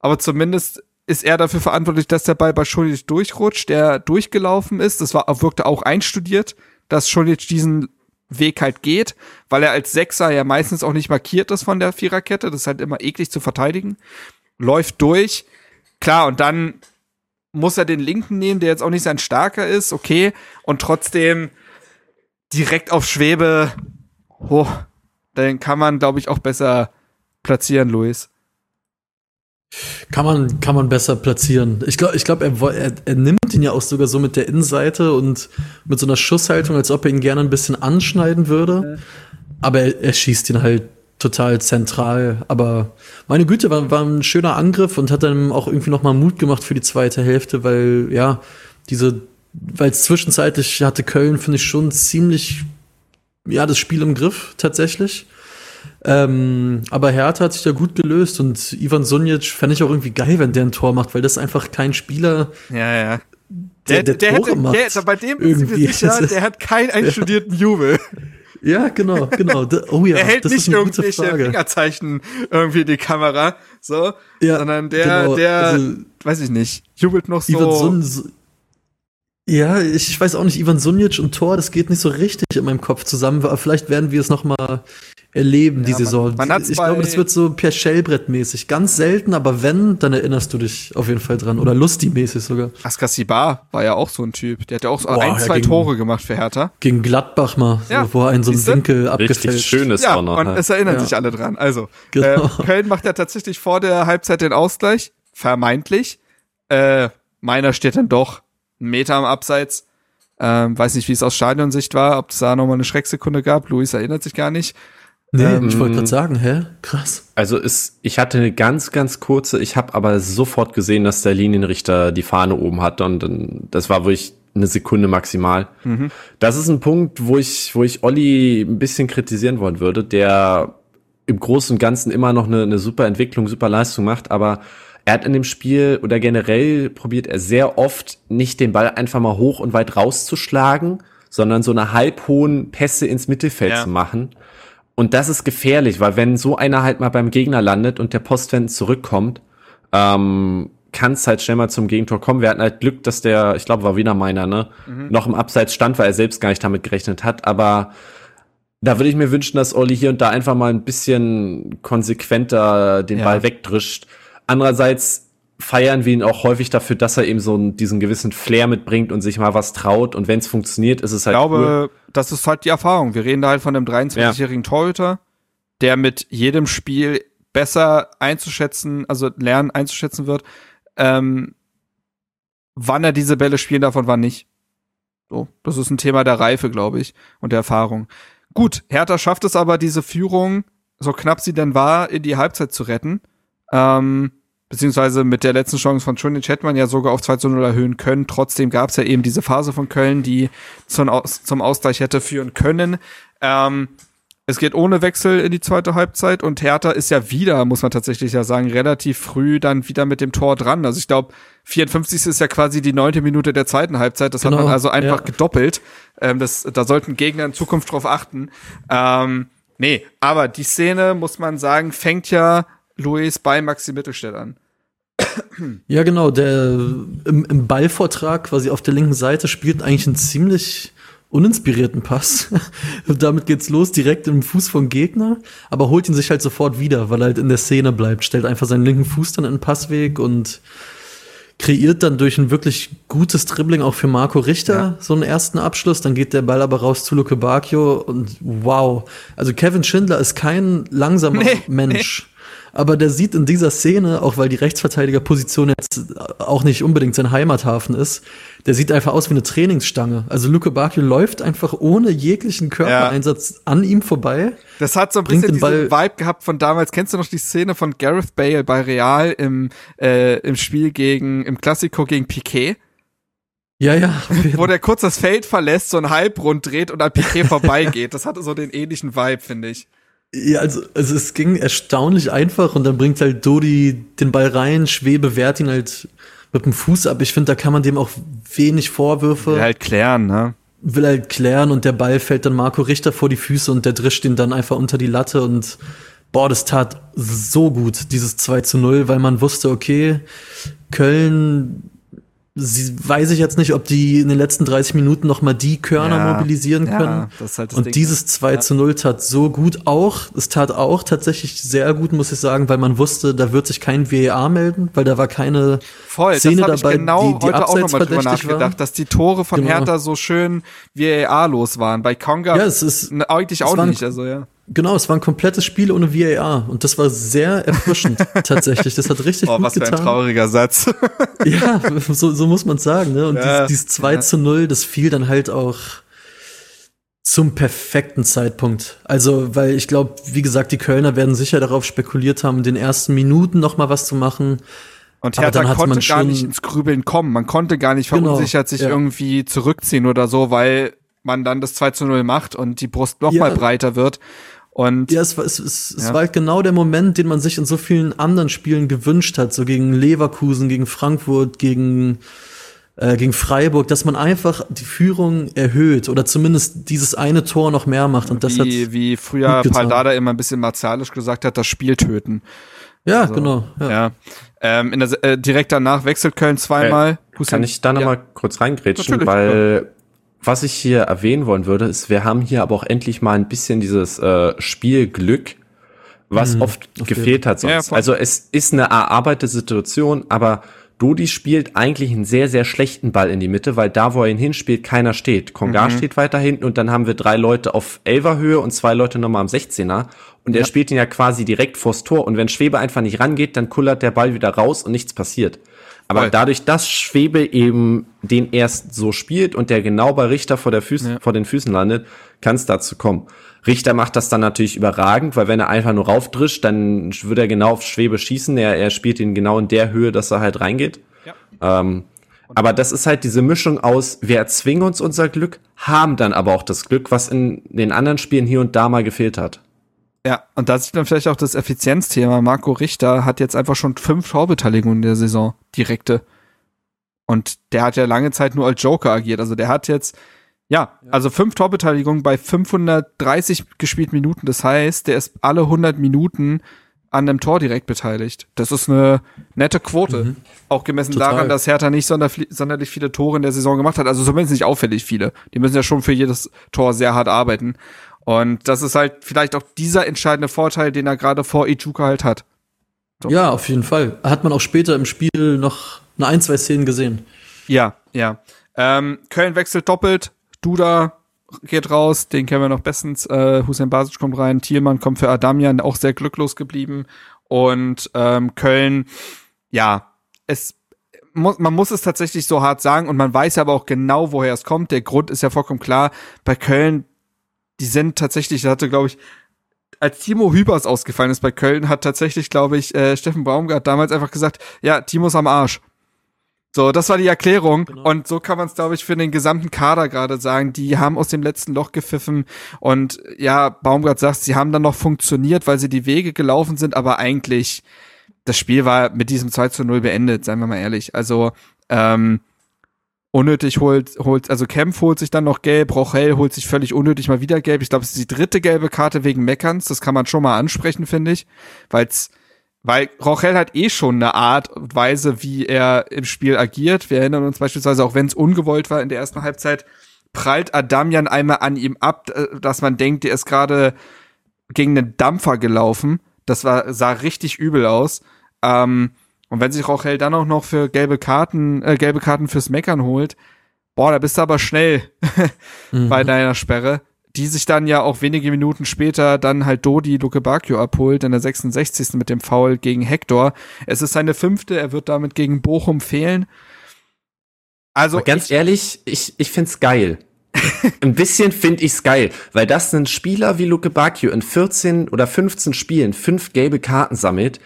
aber zumindest ist er dafür verantwortlich, dass der Ball bei Schuldig durchrutscht, der durchgelaufen ist. Das war, wirkte auch einstudiert, dass Schuldig diesen Weg halt geht, weil er als Sechser ja meistens auch nicht markiert ist von der Viererkette. Das ist halt immer eklig zu verteidigen. Läuft durch. Klar, und dann muss er den linken nehmen, der jetzt auch nicht sein starker ist, okay. Und trotzdem direkt auf Schwebe. Oh, den kann man, glaube ich, auch besser platzieren, Luis. Kann man, kann man besser platzieren. Ich glaube, ich glaub, er, er, er nimmt ihn ja auch sogar so mit der Innenseite und mit so einer Schusshaltung, als ob er ihn gerne ein bisschen anschneiden würde. Aber er, er schießt ihn halt total zentral. Aber meine Güte, war, war ein schöner Angriff und hat dann auch irgendwie noch mal Mut gemacht für die zweite Hälfte, weil ja, diese, weil zwischenzeitlich hatte Köln, finde ich schon ziemlich, ja, das Spiel im Griff tatsächlich. Ähm, aber Hertha hat sich da gut gelöst und Ivan Sunic fände ich auch irgendwie geil, wenn der ein Tor macht, weil das ist einfach kein Spieler, Ja, ja. der, der, der, Tore hätte, macht. der, bei dem ich Irgendwie. mir sicher, *laughs* der hat keinen einstudierten Jubel. *laughs* Ja, genau, genau. Oh ja, er hält das nicht ist eine gute irgendwelche Frage. Fingerzeichen irgendwie in die Kamera, so, Ja, sondern der, genau, der, also- weiß ich nicht, jubelt noch so. Ivan Sun, ja, ich weiß auch nicht, Ivan Sunic und Tor, das geht nicht so richtig in meinem Kopf zusammen, aber vielleicht werden wir es noch mal erleben, die Ja, man- Saison. man hat's ich glaube, das wird so per Shellbrett-mäßig. Ganz selten, aber wenn, dann erinnerst du dich auf jeden Fall dran. Oder Lusti-mäßig sogar. Askasibar war ja auch so ein Typ. Der hat ja auch so Boah, ein, ja, zwei gegen- Tore gemacht für Hertha. Gegen Gladbach mal, Ja, so, wo er einen so einen siehste? Winkel Richtig abgefälscht. schönes Ja, noch. und ne? es erinnern Ja. sich alle dran. Also, Genau. äh, Köln macht ja tatsächlich vor der Halbzeit den Ausgleich, vermeintlich. Äh, meiner steht dann doch einen Meter am Abseits. Ähm, weiß nicht, wie es aus Stadionsicht war, ob es da nochmal eine Schrecksekunde gab. Luis erinnert sich gar nicht. Nee, Ähm, ich wollte gerade sagen, hä? Krass. Also ist, ich hatte eine ganz, ganz kurze, ich habe aber sofort gesehen, dass der Linienrichter die Fahne oben hatte und dann, das war wirklich eine Sekunde maximal. Das ist ein Punkt, wo ich, wo ich Olli ein bisschen kritisieren wollen würde, der im Großen und Ganzen immer noch eine, eine super Entwicklung, super Leistung macht, aber er hat in dem Spiel oder generell probiert er sehr oft nicht den Ball einfach mal hoch und weit rauszuschlagen, sondern so eine halbhohen Pässe ins Mittelfeld Ja. zu machen. Und das ist gefährlich, weil wenn so einer halt mal beim Gegner landet und der Postwend zurückkommt, ähm, kann es halt schnell mal zum Gegentor kommen. Wir hatten halt Glück, dass der, ich glaube, war wieder meiner, ne, noch im Abseits stand, weil er selbst gar nicht damit gerechnet hat. Aber da würde ich mir wünschen, dass Olli hier und da einfach mal ein bisschen konsequenter den Ja. Ball wegdrischt. Andererseits feiern wir ihn auch häufig dafür, dass er eben so einen, diesen gewissen Flair mitbringt und sich mal was traut. Und wenn es funktioniert, ist es Ich halt glaube, das ist halt die Erfahrung. Wir reden da halt von einem 23-jährigen Torhüter, der mit jedem Spiel besser einzuschätzen, also lernen einzuschätzen wird, ähm, wann er diese Bälle spielen darf und wann nicht. So, das ist ein Thema der Reife, glaube ich, und der Erfahrung. Gut, Hertha schafft es aber, diese Führung, so knapp sie denn war, in die Halbzeit zu retten. Ähm, beziehungsweise mit der letzten Chance von Schunic hätte man ja sogar auf 2 zu 0 erhöhen können. Trotzdem gab es ja eben diese Phase von Köln, die zum, Aus zum Ausgleich hätte führen können. Ähm, es geht ohne Wechsel in die zweite Halbzeit und Hertha ist ja wieder, muss man tatsächlich ja sagen, relativ früh dann wieder mit dem Tor dran. Also ich glaube, 54. ist ja quasi die neunte Minute der zweiten Halbzeit. Das hat Genau, man also einfach ja. gedoppelt. Ähm, das, da sollten Gegner in Zukunft drauf achten. Ähm, nee, aber die Szene, muss man sagen, fängt ja Luis bei Maxi Mittelstädt an. Ja, genau, der im, im Ballvortrag quasi auf der linken Seite spielt eigentlich einen ziemlich uninspirierten Pass. Und *laughs* damit geht's los, direkt im Fuß vom Gegner, aber holt ihn sich halt sofort wieder, weil er halt in der Szene bleibt, stellt einfach seinen linken Fuß dann in den Passweg und kreiert dann durch ein wirklich gutes Dribbling auch für Marco Richter Ja. so einen ersten Abschluss. Dann geht der Ball aber raus zu Luke Bacchio und wow. Also Kevin Schindler ist kein langsamer Nee, Mensch. Aber der sieht in dieser Szene, auch weil die Rechtsverteidigerposition jetzt auch nicht unbedingt sein Heimathafen ist, der sieht einfach aus wie eine Trainingsstange. Also Luke Bacchio läuft einfach ohne jeglichen Körpereinsatz an ihm vorbei. Das hat so ein bisschen den diesen Ball- Vibe gehabt von damals. Kennst du noch die Szene von Gareth Bale bei Real im, äh, im Spiel gegen, im Klassiko gegen Piquet? Ja, ja. *laughs* Wo der kurz das Feld verlässt, so einen Halbrund dreht und an Piquet vorbeigeht. Das hatte so den ähnlichen Vibe, finde ich. Ja, also, also es ging erstaunlich einfach und dann bringt halt Dodi den Ball rein, Schwebe wehrt ihn halt mit dem Fuß ab. Ich finde, da kann man dem auch wenig Vorwürfe. Will halt klären, ne? will halt klären und der Ball fällt dann Marco Richter vor die Füße und der drischt ihn dann einfach unter die Latte und boah, das tat so gut, dieses 2 zu 0, weil man wusste, okay, Köln, sie, weiß ich jetzt nicht, ob die in den letzten 30 Minuten noch mal die Körner Ja, mobilisieren ja, können. ist halt und Ding. dieses 2 zu 0 tat so gut auch, es tat auch tatsächlich sehr gut, muss ich sagen, weil man wusste, da wird sich kein VAR melden, weil da war keine Voll, Szene das habe ich dabei, genau die, die heute auch abseits nochmal drüber nachgedacht, war. dass die Tore von Genau. Hertha so schön VAR-los waren. Bei Konga Ja, es ist- n- eigentlich auch waren- nicht, also ja. Genau, es war ein komplettes Spiel ohne VAR und das war sehr erfrischend *laughs* tatsächlich. Das hat richtig Oh, gut was für ein getan. trauriger Satz. *laughs* Ja, so, so muss man sagen. Ne? Und Ja, dieses, dieses 2 ja. zu 0, das fiel dann halt auch zum perfekten Zeitpunkt. Also, weil ich glaube, wie gesagt, die Kölner werden sicher darauf spekuliert haben, in den ersten Minuten noch mal was zu machen. Und Hertha konnte man gar nicht ins Grübeln kommen. Man konnte gar nicht Genau, verunsichert sich ja. irgendwie zurückziehen oder so, weil man dann das 2 zu 0 macht und die Brust noch mal Ja. breiter wird. Und Ja, es war, es, es, es Ja. war halt genau der Moment, den man sich in so vielen anderen Spielen gewünscht hat, so gegen Leverkusen, gegen Frankfurt, gegen, äh, gegen Freiburg, dass man einfach die Führung erhöht oder zumindest dieses eine Tor noch mehr macht. Und das hat, wie, wie früher. Paldada immer ein bisschen martialisch gesagt hat, das Spiel töten. Ja, genau. Ja. Ja. Ähm, in der, äh, direkt danach wechselt Köln zweimal. Kann ich da noch Ja. mal kurz reingrätschen, Natürlich, weil was ich hier erwähnen wollen würde, ist, wir haben hier aber auch endlich mal ein bisschen dieses äh, Spielglück, was Mhm, oft gefehlt hat Ja, sonst. also es ist eine erarbeitete Situation, aber Dodi spielt eigentlich einen sehr, sehr schlechten Ball in die Mitte, weil da, wo er ihn hinspielt, keiner steht. Konga Mhm. steht weiter hinten und dann haben wir drei Leute auf 11er Höhe und zwei Leute nochmal am 16er. Und er spielt ihn ja quasi direkt vors Tor. Und wenn Schwebe einfach nicht rangeht, dann kullert der Ball wieder raus und nichts passiert. Aber Voll. dadurch, dass Schwebe eben den erst so spielt und der genau bei Richter vor, der Füßen, vor den Füßen landet, kann es dazu kommen. Richter macht das dann natürlich überragend, weil wenn er einfach nur raufdrischt, dann würde er genau auf Schwebe schießen. Er, er spielt ihn genau in der Höhe, dass er halt reingeht. Ähm, aber das ist halt diese Mischung aus, wir erzwingen uns unser Glück, haben dann aber auch das Glück, was in den anderen Spielen hier und da mal gefehlt hat. Ja, und da sieht man vielleicht auch das Effizienzthema. Marco Richter hat jetzt einfach schon fünf Torbeteiligungen in der Saison, direkte. Und der hat ja lange Zeit nur als Joker agiert. Also der hat jetzt, ja, also fünf Torbeteiligungen bei 530 gespielten Minuten. Das heißt, der ist alle 100 Minuten an einem Tor direkt beteiligt. Das ist eine nette Quote. Auch gemessen Total. daran, dass Hertha nicht sonder, sonderlich viele Tore in der Saison gemacht hat. Also zumindest nicht auffällig viele. Die müssen ja schon für jedes Tor sehr hart arbeiten. Und das ist halt vielleicht auch dieser entscheidende Vorteil, den er gerade vor Ichuka halt hat. So. ja, auf jeden Fall. Hat man auch später im Spiel noch eine ein, zwei Szenen gesehen. Ja, ja. Ähm, Köln wechselt doppelt. Duda geht raus, den kennen wir noch bestens. Äh, Hussein Basic kommt rein. Thielmann kommt für Adamian, auch sehr glücklos geblieben. Und ähm, Köln, ja, es muss, man muss es tatsächlich so hart sagen und man weiß aber auch genau, woher es kommt. Der Grund ist ja vollkommen klar. Bei Köln, die sind tatsächlich, da hatte, glaube ich, als Timo Hübers ausgefallen ist bei Köln, hat tatsächlich, glaube ich, äh, Steffen Baumgart damals einfach gesagt, ja, Timo ist am Arsch. So, das war die Erklärung. Genau. Und so kann man es, glaube ich, für den gesamten Kader gerade sagen. Die haben aus dem letzten Loch gepfiffen. Und ja, Baumgart sagt, sie haben dann noch funktioniert, weil sie die Wege gelaufen sind. Aber eigentlich, das Spiel war mit diesem 2 zu 0 beendet, seien wir mal ehrlich. Also, ähm, unnötig holt, holt, also Kempf holt sich dann noch gelb, Rochel holt sich völlig unnötig mal wieder gelb. Ich glaube, es ist die dritte gelbe Karte wegen Meckerns. Das kann man schon mal ansprechen, finde ich. Weil's, weil Rochel hat eh schon eine Art und Weise, wie er im Spiel agiert. Wir erinnern uns beispielsweise, auch wenn es ungewollt war in der ersten Halbzeit, prallt Adamian einmal an ihm ab, äh, dass man denkt, der ist gerade gegen einen Dampfer gelaufen. Das war, sah richtig übel aus. Ähm, und wenn sich Rochel dann auch noch für gelbe Karten, äh, gelbe Karten fürs Meckern holt, boah, da bist du aber schnell *laughs* bei deiner Sperre, die sich dann ja auch wenige Minuten später dann halt Dodi Luke Bacchio abholt in der 66. mit dem Foul gegen Hector. Es ist seine fünfte, er wird damit gegen Bochum fehlen. Also Aber ganz ich, ehrlich, ich, ich find's geil. *laughs* Ein bisschen find ich's geil, weil das ein Spieler wie Luke Bacchio in 14 oder 15 Spielen fünf gelbe Karten sammelt,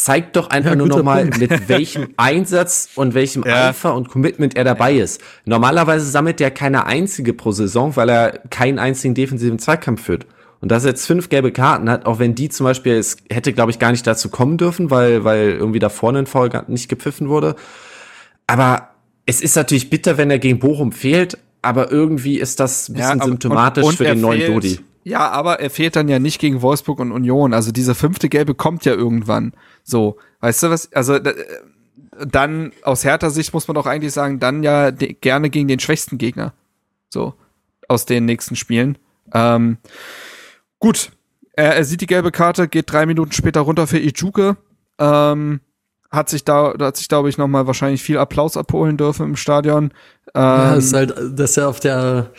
zeigt doch einfach Ja, nur nochmal, mit welchem *laughs* Einsatz und welchem Ja. Eifer und Commitment er dabei ist. Normalerweise sammelt er keine einzige pro Saison, weil er keinen einzigen defensiven Zweikampf führt. Und dass er jetzt fünf gelbe Karten hat, auch wenn die zum Beispiel, es hätte, glaube ich, gar nicht dazu kommen dürfen, weil, weil irgendwie da vorne ein Foul nicht gepfiffen wurde. Aber es ist natürlich bitter, wenn er gegen Bochum fehlt, aber irgendwie ist das ein bisschen aber- symptomatisch und- und für den neuen fehlt- Dodi. Ja, aber er fehlt dann ja nicht gegen Wolfsburg und Union. Also diese fünfte Gelbe kommt ja irgendwann. So, weißt du was? Also äh, dann aus härter Sicht muss man doch eigentlich sagen, dann ja gerne gegen den schwächsten Gegner. So aus den nächsten Spielen. Ähm, gut, er, er sieht die gelbe Karte, geht drei Minuten später runter für Ijuke. Ähm, hat sich da, da hat sich glaube ich noch mal wahrscheinlich viel Applaus abholen dürfen im Stadion. Ähm, Ja, ist halt, dass er auf der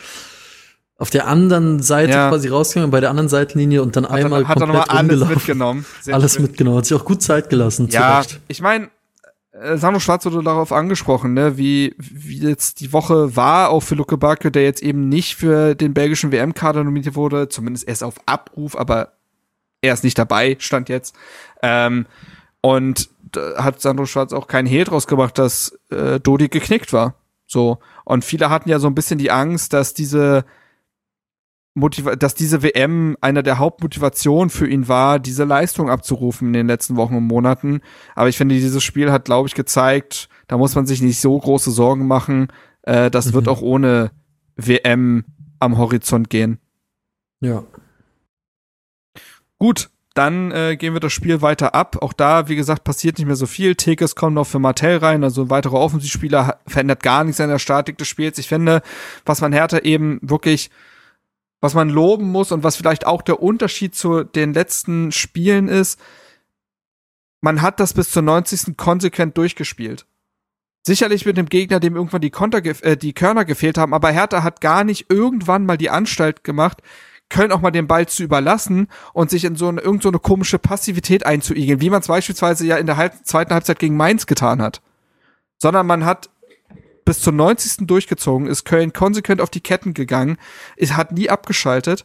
auf der anderen Seite Ja. quasi rausgegangen, bei der anderen Seitenlinie und dann hat er, einmal hat er noch mal komplett alles rumgelaufen. mitgenommen. *laughs* Sehr alles schön. mitgenommen. Hat sich auch gut Zeit gelassen. Ja, zurecht. ich meine, äh, Sandro Schwarz wurde darauf angesprochen, ne, wie, wie jetzt die Woche war, auch für Luke Bacchio, der jetzt eben nicht für den belgischen WM-Kader nominiert wurde, zumindest erst auf Abruf, aber er ist nicht dabei, stand jetzt. Ähm, und hat Sandro Schwarz auch keinen Hehl draus gemacht, dass äh, Dodi geknickt war. So. Und viele hatten ja so ein bisschen die Angst, dass diese Motiva dass diese WM einer der Hauptmotivationen für ihn war, diese Leistung abzurufen in den letzten Wochen und Monaten. Aber ich finde, dieses Spiel hat, glaube ich, gezeigt, da muss man sich nicht so große Sorgen machen. Äh, das mhm. wird auch ohne WM am Horizont gehen. Ja. Gut, dann äh, gehen wir das Spiel weiter ab. Auch da, wie gesagt, passiert nicht mehr so viel. Tekes kommt noch für Martell rein, also ein weiterer Offensivspieler verändert gar nichts an der Statik des Spiels. Ich finde, was man Hertha eben wirklich was man loben muss und was vielleicht auch der Unterschied zu den letzten Spielen ist, man hat das bis zur 90. konsequent durchgespielt. Sicherlich mit dem Gegner, dem irgendwann die, Konter, äh, die Körner gefehlt haben, aber Hertha hat gar nicht irgendwann mal die Anstalt gemacht, Köln auch mal den Ball zu überlassen und sich in so eine, irgend so eine komische Passivität einzuigeln, wie man es beispielsweise ja in der halb, zweiten Halbzeit gegen Mainz getan hat. Sondern man hat bis zur 90. durchgezogen, ist Köln konsequent auf die Ketten gegangen, es hat nie abgeschaltet.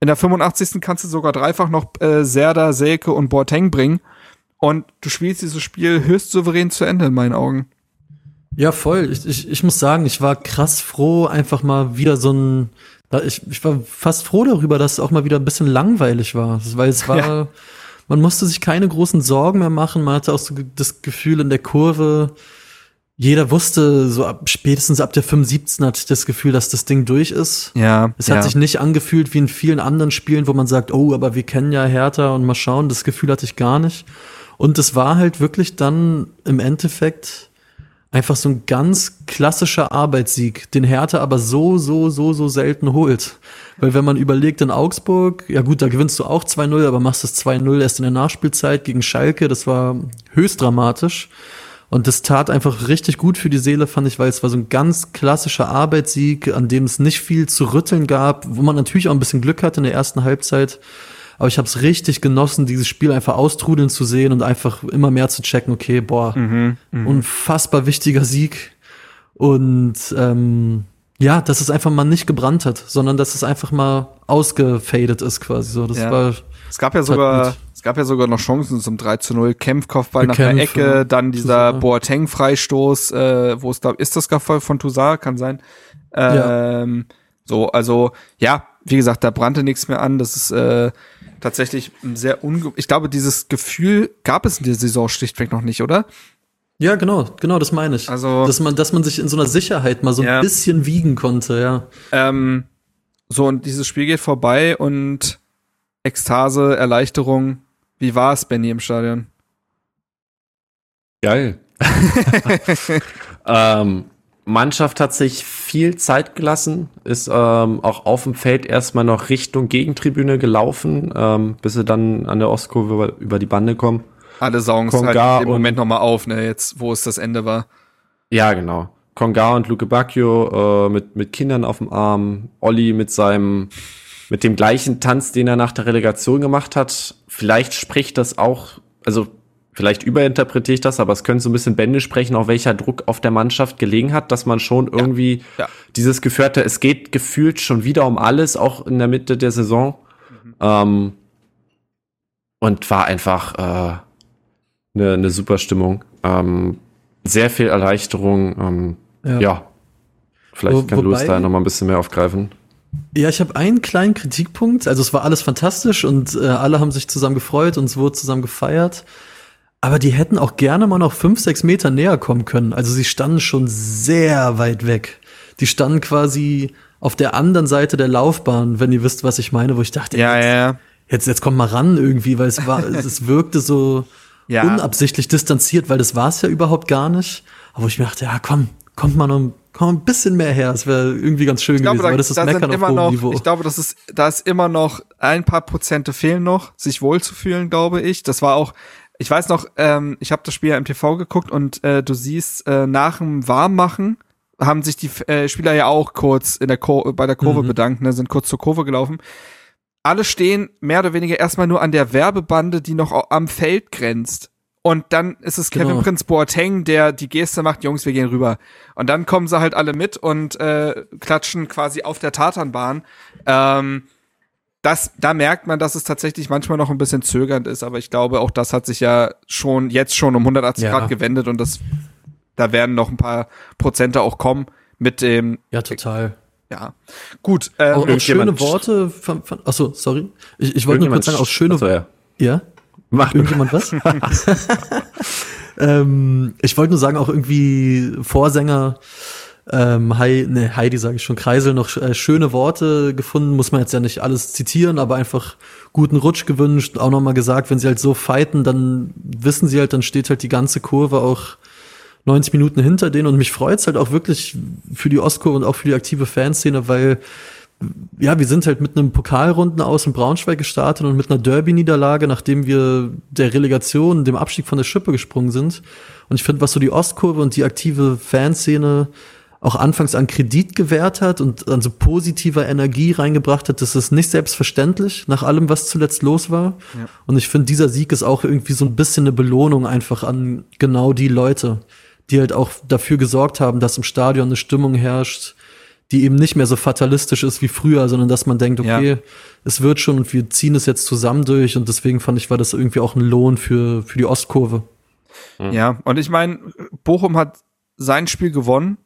In der 85. kannst du sogar dreifach noch äh, Serda, Selke und Boateng bringen. Und du spielst dieses Spiel höchst souverän zu Ende in meinen Augen. Ja, voll. Ich, ich, ich muss sagen, ich war krass froh, einfach mal wieder so ein. Ich, ich war fast froh darüber, dass es auch mal wieder ein bisschen langweilig war. Weil es *laughs* war. Ja. Man musste sich keine großen Sorgen mehr machen. Man hatte auch so das Gefühl in der Kurve, jeder wusste, so ab, spätestens ab der 75. hatte ich das Gefühl, dass das Ding durch ist. Ja. Es hat ja. sich nicht angefühlt wie in vielen anderen Spielen, wo man sagt, oh, aber wir kennen ja Hertha und mal schauen. Das Gefühl hatte ich gar nicht. Und es war halt wirklich dann im Endeffekt einfach so ein ganz klassischer Arbeitssieg, den Hertha aber so, so, so, so selten holt. Weil wenn man überlegt in Augsburg, ja gut, da gewinnst du auch 2-0, aber machst das 2-0 erst in der Nachspielzeit gegen Schalke, das war höchst dramatisch. Und das tat einfach richtig gut für die Seele, fand ich, weil es war so ein ganz klassischer Arbeitssieg, an dem es nicht viel zu rütteln gab, wo man natürlich auch ein bisschen Glück hatte in der ersten Halbzeit. Aber ich habe es richtig genossen, dieses Spiel einfach austrudeln zu sehen und einfach immer mehr zu checken, okay, boah, mhm, mh. unfassbar wichtiger Sieg. Und ähm, ja, dass es einfach mal nicht gebrannt hat, sondern dass es einfach mal ausgefadet ist quasi so. Das Ja. war Es gab ja sogar, es gab ja sogar noch Chancen zum 3 zu 0. Kämpfkopfball nach der Ecke, dann dieser. Boateng-Freistoß, äh, wo es da, ist das Gaffel von Toussaint? Kann sein. Ähm, So, also, ja, wie gesagt, da brannte nichts mehr an. Das ist äh, tatsächlich ein sehr unge Ich glaube, dieses Gefühl gab es in der Saison schlichtweg noch nicht, oder? Ja, genau, genau, das meine ich. Also- dass man, dass man sich in so einer Sicherheit mal so ein Ja. bisschen wiegen konnte, ja. Ähm, so, und dieses Spiel geht vorbei und Ekstase, Erleichterung. Wie war es, Benny, im Stadion? Geil. *laughs* ähm, Mannschaft hat sich viel Zeit gelassen, ist ähm, auch auf dem Feld erstmal noch Richtung Gegentribüne gelaufen, ähm, bis sie dann an der Ostkurve über, über die Bande kommen. Alle saugen es halt im Moment nochmal auf, ne, jetzt, wo es das Ende war. Ja, genau. Konga und Luke Bacchio äh, mit, mit Kindern auf dem Arm, Olli mit seinem, mit dem gleichen Tanz, den er nach der Relegation gemacht hat. Vielleicht spricht das auch, also vielleicht überinterpretiere ich das, aber es könnte so ein bisschen Bände sprechen, auch welcher Druck auf der Mannschaft gelegen hat, dass man schon irgendwie ja. dieses Gefühl hatte, es geht gefühlt schon wieder um alles, auch in der Mitte der Saison. Ähm, und war einfach äh, eine, eine super Stimmung. Ähm, sehr viel Erleichterung. Ähm, Ja. ja. Vielleicht Wo- kann Louis da noch mal ein bisschen mehr aufgreifen. Ja, ich habe einen kleinen Kritikpunkt. Also es war alles fantastisch und äh, alle haben sich zusammen gefreut und es wurde zusammen gefeiert. Aber die hätten auch gerne mal noch fünf, sechs Meter näher kommen können. Also sie standen schon sehr weit weg. Die standen quasi auf der anderen Seite der Laufbahn, wenn ihr wisst, was ich meine, wo ich dachte, Ja, jetzt, ja, jetzt, jetzt kommt mal ran irgendwie, weil es war, *laughs* es wirkte so Ja. unabsichtlich distanziert, weil das war es ja überhaupt gar nicht. Aber ich mir dachte, ja, komm, kommt mal noch komm ein bisschen mehr her. Es wäre irgendwie ganz schön Ich glaube, gewesen. da, Aber das ist da Meckern immer noch, Niveau. ich glaube, das ist, da ist immer noch ein paar Prozente fehlen noch, sich wohlzufühlen, glaube ich. Das war auch, ich weiß noch, ähm, ich habe das Spiel ja im TV geguckt und äh, du siehst, äh, nach dem Warmmachen haben sich die äh, Spieler ja auch kurz in der Kur bei der Kurve Mhm. bedankt, ne, sind kurz zur Kurve gelaufen. Alle stehen mehr oder weniger erstmal nur an der Werbebande, die noch am Feld grenzt. Und dann ist es Kevin Genau. Prince Boateng, der die Geste macht, Jungs, wir gehen rüber. Und dann kommen sie halt alle mit und äh, klatschen quasi auf der Tatanbahn. Ähm, das, da merkt man, dass es tatsächlich manchmal noch ein bisschen zögernd ist, aber ich glaube, auch das hat sich ja schon jetzt schon um 180 Ja. Grad gewendet und das, da werden noch ein paar Prozente auch kommen mit dem, Ja, total. ja. Gut, ähm, Auch, auch schöne Worte von, von achso, sorry. Ich, ich wollte nur kurz sagen, auch schöne Achso, ja. Ja? Mach Irgendjemand was? *laughs* ähm, ich wollte nur sagen, auch irgendwie Vorsänger, ähm, Hei, ne, Heidi sage ich schon, Kreisel noch äh, schöne Worte gefunden, muss man jetzt ja nicht alles zitieren, aber einfach guten Rutsch gewünscht, auch nochmal gesagt, wenn sie halt so fighten, dann wissen sie halt, dann steht halt die ganze Kurve auch 90 Minuten hinter denen. Und mich freut's halt auch wirklich für die Ostkurve und auch für die aktive Fanszene, weil ja, wir sind halt mit einem Pokalrunden aus in Braunschweig gestartet und mit einer Derby-Niederlage, nachdem wir der Relegation, dem Abstieg von der Schippe gesprungen sind. Und ich finde, was so die Ostkurve und die aktive Fanszene auch anfangs an Kredit gewährt hat und an so positiver Energie reingebracht hat, das ist nicht selbstverständlich nach allem, was zuletzt los war. Und ich finde, dieser Sieg ist auch irgendwie so ein bisschen eine Belohnung einfach an genau die Leute, die halt auch dafür gesorgt haben, dass im Stadion eine Stimmung herrscht, die eben nicht mehr so fatalistisch ist wie früher, sondern dass man denkt, okay, Ja. es wird schon und wir ziehen es jetzt zusammen durch und deswegen fand ich, war das irgendwie auch ein Lohn für, für die Ostkurve. Ja, und ich meine, Bochum hat sein Spiel gewonnen.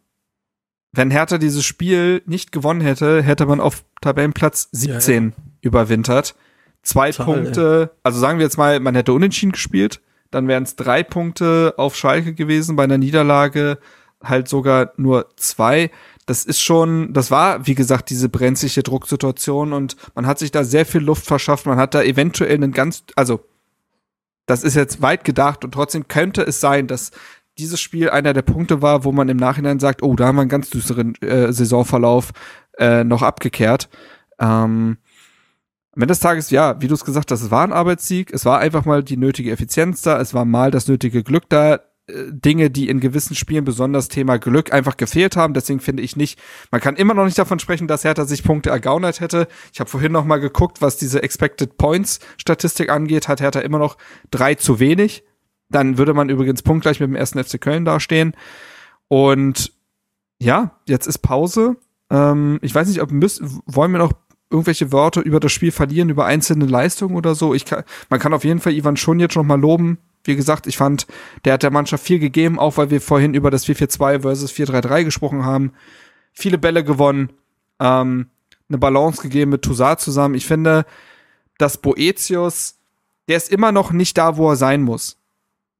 Wenn Hertha dieses Spiel nicht gewonnen hätte, hätte man auf Tabellenplatz 17 überwintert. Zwei Total, Punkte, also sagen wir jetzt mal, man hätte unentschieden gespielt, dann wären es drei Punkte auf Schalke gewesen, bei einer Niederlage halt sogar nur zwei. Das ist schon, das war, wie gesagt, diese brenzliche Drucksituation und man hat sich da sehr viel Luft verschafft. Man hat da eventuell einen ganz, also das ist jetzt weit gedacht und trotzdem könnte es sein, dass dieses Spiel einer der Punkte war, wo man im Nachhinein sagt, oh, da haben wir einen ganz düsteren äh, Saisonverlauf äh, noch abgekehrt. Ähm, am Ende des Tages, ja, wie du es gesagt hast, es war ein Arbeitssieg, es war einfach mal die nötige Effizienz da, es war mal das nötige Glück da, Dinge, die in gewissen Spielen besonders Thema Glück einfach gefehlt haben. Deswegen finde ich nicht, man kann immer noch nicht davon sprechen, dass Hertha sich Punkte ergaunert hätte. Ich habe vorhin noch mal geguckt, was diese Expected Points Statistik angeht, hat Hertha immer noch drei zu wenig. Dann würde man übrigens punktgleich mit dem ersten FC Köln dastehen. Und ja, jetzt ist Pause. Ähm, ich weiß nicht, ob müsst, wollen wir noch irgendwelche Worte über das Spiel verlieren, über einzelne Leistungen oder so. Ich kann, man kann auf jeden Fall Ivan schon jetzt noch mal loben. Wie gesagt, ich fand, der hat der Mannschaft viel gegeben, auch weil wir vorhin über das 4-4-2 versus 4-3-3 gesprochen haben. Viele Bälle gewonnen, ähm, eine Balance gegeben mit Toussaint zusammen. Ich finde, dass Boetius, der ist immer noch nicht da, wo er sein muss.